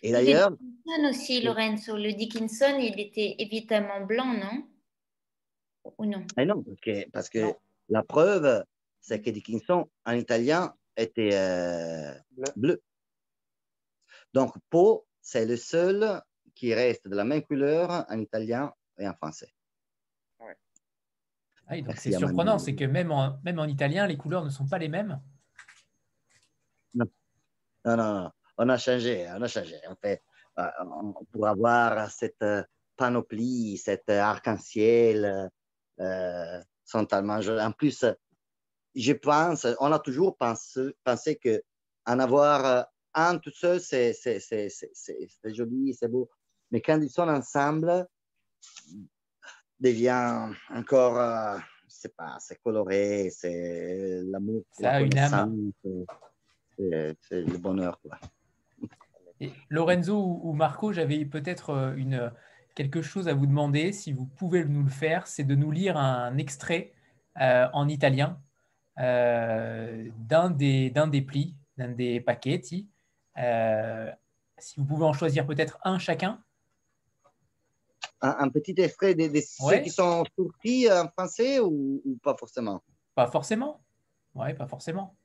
Et d'ailleurs. Dickinson aussi, Lorenzo. Le Dickinson, il était évidemment blanc, non? Ou non? Non, parce que, parce que la preuve, c'est que Dickinson, en italien, était euh, bleu. Donc, Po, c'est le seul qui reste de la même couleur en italien et en français. Ah c'est surprenant, c'est que même en, même en italien, les couleurs ne sont pas les mêmes? Non, non, non, on a changé, on a changé. En fait, euh, pour avoir cette panoplie, cet arc-en-ciel, euh, sont tellement jolis. En plus, je pense, on a toujours pensé, pensé que en avoir un tout seul, c'est joli, c'est beau. Mais quand ils sont ensemble, devient encore, euh, c'est pas, c'est coloré, c'est l'amour. Ça a une âme. C'est le bonheur. Quoi. Lorenzo ou Marco, j'avais peut-être euh, une quelque chose à vous demander, si vous pouvez nous le faire, c'est de nous lire un extrait euh, en italien euh, d'un des, des plis, d'un des paquets. Euh, si vous pouvez en choisir peut-être un chacun. Un, petit extrait des, ceux qui sont sortis en français ou, pas forcément? Pas forcément. Oui, pas forcément.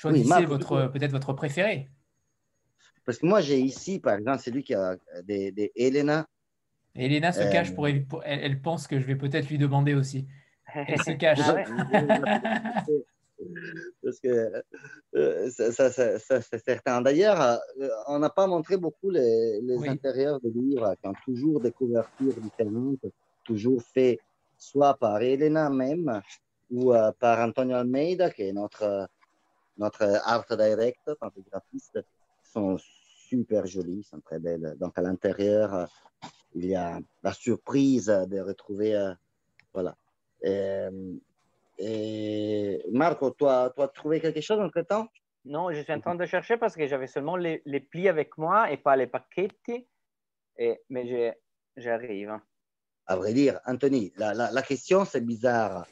Choisissez votre, peut-être votre préféré. Parce que moi, j'ai ici, par exemple, celui qui a des, des Elena. Elena se cache pour, elle, elle, pense que je vais peut-être lui demander aussi. Elle se cache. Ah parce que euh, ça, c'est certain. D'ailleurs, euh, on n'a pas montré beaucoup les, intérieurs des livres qui ont toujours des couvertures différentes, toujours fait soit par Elena même ou euh, par Antonio Almeida, qui est notre, notre art director, notre graphiste, sont super jolis, sont très belles. Donc à l'intérieur, il y a la surprise de retrouver, voilà. Et Marco, toi, tu as trouvé quelque chose entre temps Non, je suis en train de chercher parce que j'avais seulement les, les, plis avec moi et pas les paquets. Et, mais j'arrive. À vrai dire, Anthony, la, la, question, c'est bizarre.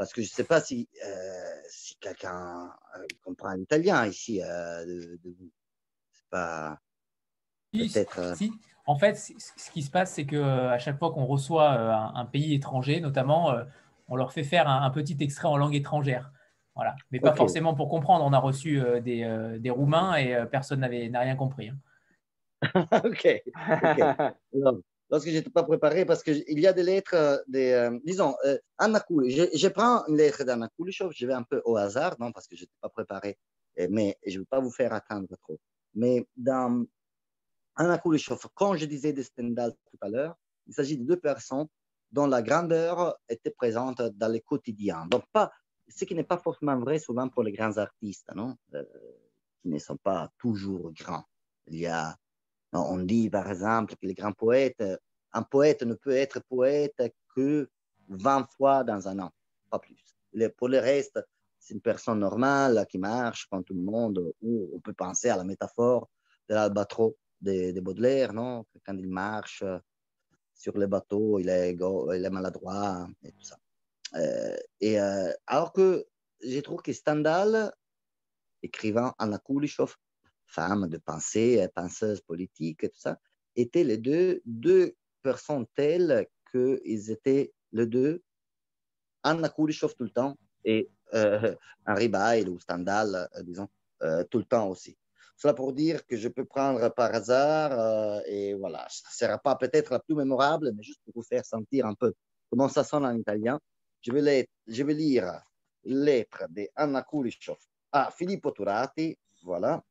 Parce que je ne sais pas si, euh, si quelqu'un euh, comprend l'italien ici euh, de, vous. C'est pas. Peut-être. Si. En fait, ce qui se passe, c'est qu'à chaque fois qu'on reçoit un, un, pays étranger, notamment on leur fait faire un, petit extrait en langue étrangère. Voilà. Mais pas forcément pour comprendre. On a reçu des, Roumains et personne n'avait n'a rien compris. Hein. ok. parce que je n'étais pas préparé, parce qu'il y a des lettres, des, disons, Anna je, je, prends une lettre d'Anna Kulishov, je vais un peu au hasard, non, parce que je n'étais pas préparé, mais je ne vais pas vous faire attendre trop. Mais dans Anna Kulishov, quand je disais de Stendhal tout à l'heure, il s'agit de deux personnes dont la grandeur était présente dans le quotidien. Donc, pas, ce qui n'est pas forcément vrai souvent pour les grands artistes, non euh, qui ne sont pas toujours grands. Il y a, on dit par exemple que les grands poètes, un poète ne peut être poète que 20 fois dans un an, pas plus. Pour le reste, c'est une personne normale qui marche comme tout le monde, ou on peut penser à la métaphore de l'albatros de, de, Baudelaire, non? Quand il marche sur les bateaux, il est, il est maladroit et tout ça. Euh, et euh, alors que je trouve que Stendhal, écrivain Anna Kulishov, femme de pensée, penseuse politique et tout ça, étaient les deux, deux personnes telles qu'ils étaient les deux, Anna Kulishov tout le temps et euh, Henri Bail ou Stendhal, disons, tout le temps aussi. Cela pour dire que je peux prendre par hasard euh, et voilà, ça ne sera pas peut-être la plus mémorable, mais juste pour vous faire sentir un peu comment ça sonne en italien. Je vais, je vais lire lettre de Anna à Filippo Turati, voilà,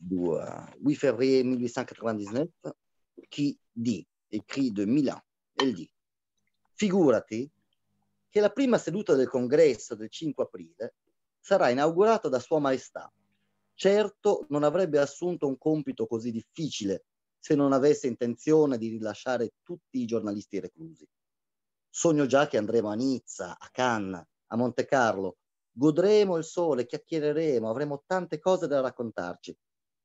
du 8 février 1899, qui dit, écrit de Milan, elle dit, figurati che la prima seduta del congresso del 5 aprile sarà inaugurata da Sua Maestà Certo non avrebbe assunto un compito così difficile se non avesse intenzione di rilasciare tutti i giornalisti reclusi. Sogno già che andremo a Nizza, a Cannes, a Monte Carlo, godremo il sole, chiacchiereremo, avremo tante cose da raccontarci.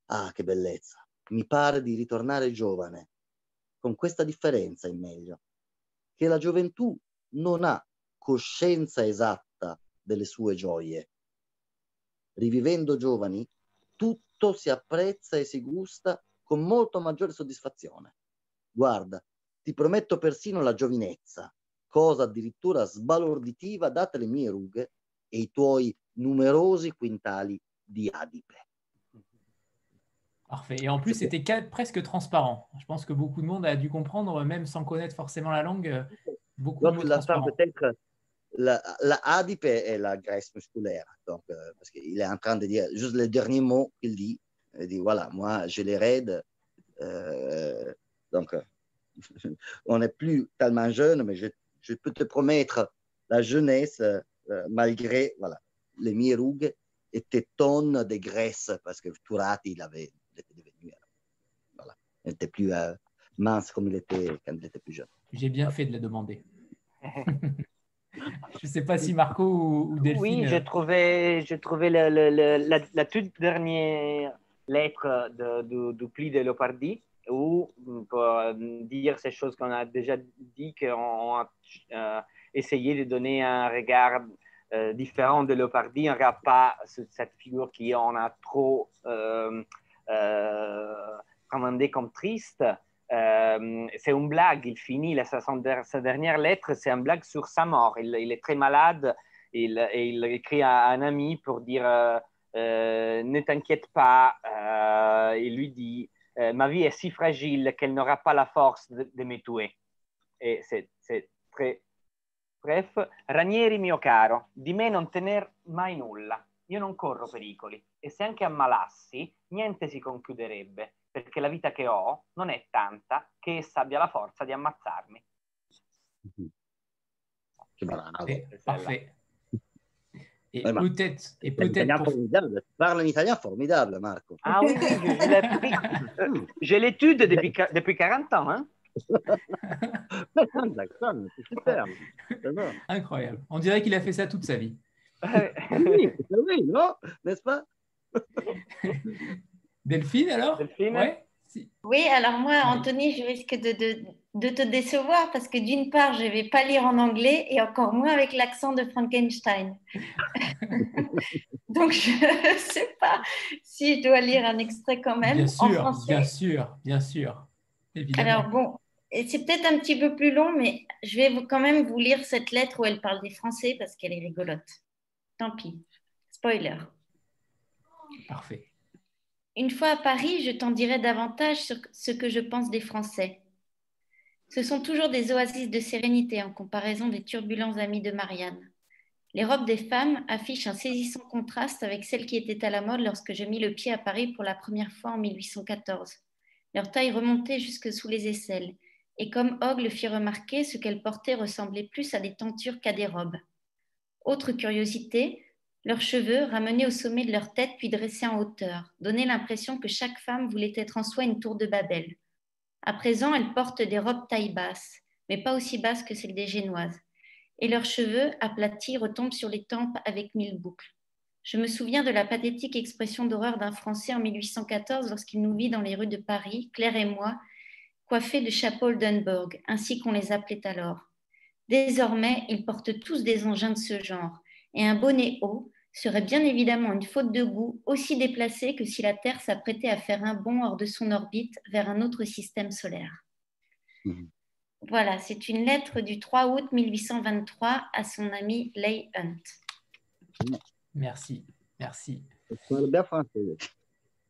Ah, che bellezza! Mi pare di ritornare giovane, con questa differenza in meglio, che la gioventù non ha coscienza esatta delle sue gioie. Rivivendo giovani, tutto si apprezza e si gusta con molto maggiore soddisfazione. Guarda, ti prometto persino la giovinezza, cosa addirittura sbalorditiva date le mie rughe e i tuoi numerosi quintali di adipe. Parfait. Et en plus, c'était presque transparent. Je pense que beaucoup de monde a dû comprendre, même sans connaître forcément la langue. Beaucoup Donc, de la peut-être la, la adipe est la graisse musculaire. Donc, euh, parce qu'il est en train de dire juste le dernier mot qu'il dit. Il dit voilà, moi, je les raide. Euh, donc, euh, on n'est plus tellement jeune, mais je, je, peux te promettre la jeunesse malgré voilà, les mirougues et tes tonnes de graisse, parce que Tourati, il, avait, il était devenu. voilà, il n'était plus mince comme il était quand il était plus jeune. J'ai bien fait de le demander. Je ne sais pas si Marco ou, Delphine. Oui, j'ai trouvé, j'ai trouvé la, toute dernière lettre de, du, pli de Leopardi où, pour dire ces choses qu'on a déjà dit, qu'on a euh, essayé de donner un regard euh, différent de Leopardi, un regard pas cette figure qui on a trop euh, euh comme triste, euh, c'est une blague. Il finit sa, dernière lettre, c'est une blague sur sa mort. Il, est très malade il, et il écrit à un ami pour dire euh, Ne t'inquiète pas. il lui dit Ma vie est si fragile qu'elle n'aura pas la force de, me tuer. Et c'est très Bref, Ranieri mio caro, di me non tener mai nulla. Io non corro pericoli e se anche ammalassi, niente si conchiuderebbe, perché la vita che ho non è tanta che essa abbia la forza di ammazzarmi. Che. Eh. Et Ouais, bah, peut-être, et peut-être pour- formidable. Italien formidable, Marco. Ah oui, oui, J'ai l'étude depuis, depuis 40 ans. Hein? Incroyable. On dirait qu'il a fait ça toute sa vie. Oui, oui, non N'est-ce pas? Delphine alors? Delphine Ouais. Oui, alors moi. Anthony, je risque de, de- de te décevoir parce que d'une part, je ne vais pas lire en anglais et encore moins avec l'accent de Frankenstein. Donc, je ne sais pas si je dois lire un extrait quand même Bien en sûr, français. bien sûr, bien sûr. Évidemment. Alors bon, et c'est peut-être un petit peu plus long, mais je vais quand même vous lire cette lettre où elle parle des Français parce qu'elle est rigolote. Tant pis. Spoiler. Parfait. Une fois à Paris, je t'en dirai davantage sur ce que je pense des Français. Ce sont toujours des oasis de sérénité en comparaison des turbulents amis de Marianne. Les robes des femmes affichent un saisissant contraste avec celles qui étaient à la mode lorsque je mis le pied à Paris pour la première fois en 1814. Leur taille remontait jusque sous les aisselles, et comme Hogg le fit remarquer, ce qu'elles portaient ressemblait plus à des tentures qu'à des robes. Autre curiosité, leurs cheveux, ramenés au sommet de leur tête puis dressés en hauteur, donnaient l'impression que chaque femme voulait être en soi une tour de Babel. À présent, elles portent des robes taille basse, mais pas aussi basses que celles des Génoises. Et leurs cheveux, aplatis, retombent sur les tempes avec mille boucles. Je me souviens de la pathétique expression d'horreur d'un Français en 1814 lorsqu'il nous vit dans les rues de Paris, Claire et moi, coiffés de chapeaux Oldenburg, ainsi qu'on les appelait alors. Désormais, ils portent tous des engins de ce genre, et un bonnet haut serait bien évidemment une faute de goût aussi déplacée que si la Terre s'apprêtait à faire un bond hors de son orbite vers un autre système solaire. Mhm. Voilà, c'est une lettre du 3 août 1823 à son ami Leigh Hunt. Merci, merci.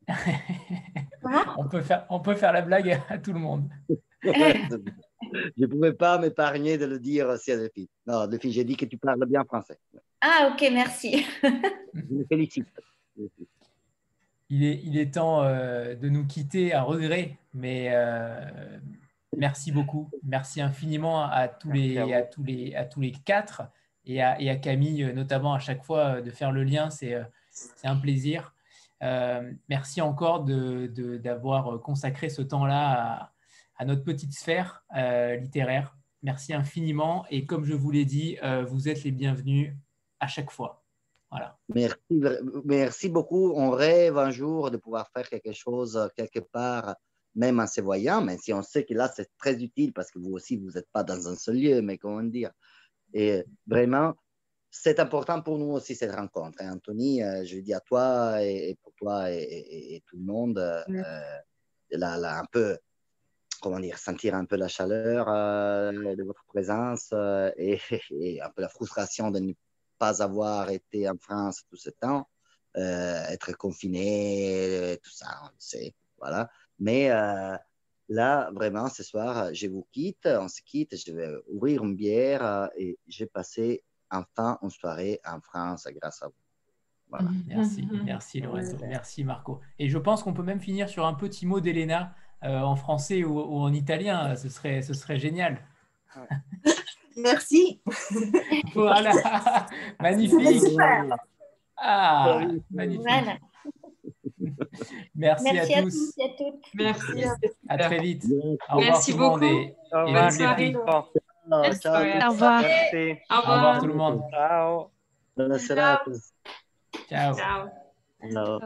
Peut faire, on peut faire la blague à tout le monde. Je ne pouvais pas m'épargner de le dire aussi à Delphine. Non, Delphine, j'ai dit que tu parles bien français. Ah, ok, merci. Je me félicite. Il est, il est temps euh, de nous quitter à regret, mais euh, merci beaucoup. Merci infiniment à tous, Merci les, à tous, les, à tous les quatre et à, et à Camille, euh, notamment à chaque fois, euh, de faire le lien. C'est euh, c'est un plaisir. Euh, merci encore de- de- d'avoir consacré ce temps-là à, à notre petite sphère euh, littéraire. Merci infiniment. Et comme je vous l'ai dit, euh, vous êtes les bienvenus à chaque fois. Voilà. Merci, beaucoup. On rêve un jour de pouvoir faire quelque chose euh, quelque part, même en se voyant, mais si on sait que là, c'est très utile parce que vous aussi, vous n'êtes pas dans un seul lieu, mais comment dire. Et vraiment, c'est important pour nous aussi cette rencontre. Et Anthony, euh, je dis à toi et, pour toi et, et- et tout le monde, euh, là, là, un peu, comment dire, sentir un peu la chaleur euh, de votre présence euh, et, et un peu la frustration de ne pas avoir été en France tout ce temps, euh, être confiné, tout ça, on le sait, voilà. Mais euh, là, vraiment, ce soir, je vous quitte, on se quitte, je vais ouvrir une bière et j'ai passé enfin une soirée en France grâce à vous. Voilà. Merci, merci Lorenzo, merci Marco. Et je pense qu'on peut même finir sur un petit mot d'Elena euh, en français ou, ou en italien, ce serait, ce serait génial. Merci. Voilà, magnifique. Super. Ah, magnifique. Voilà. Merci, Merci à à tous. tous et à toutes. Merci. À très vite. Au revoir Merci tout beaucoup. et, Au et Ciao, ciao, Au revoir. merci. Au Au revoir tout le monde. Ciao. Ciao. Ciao. Ciao.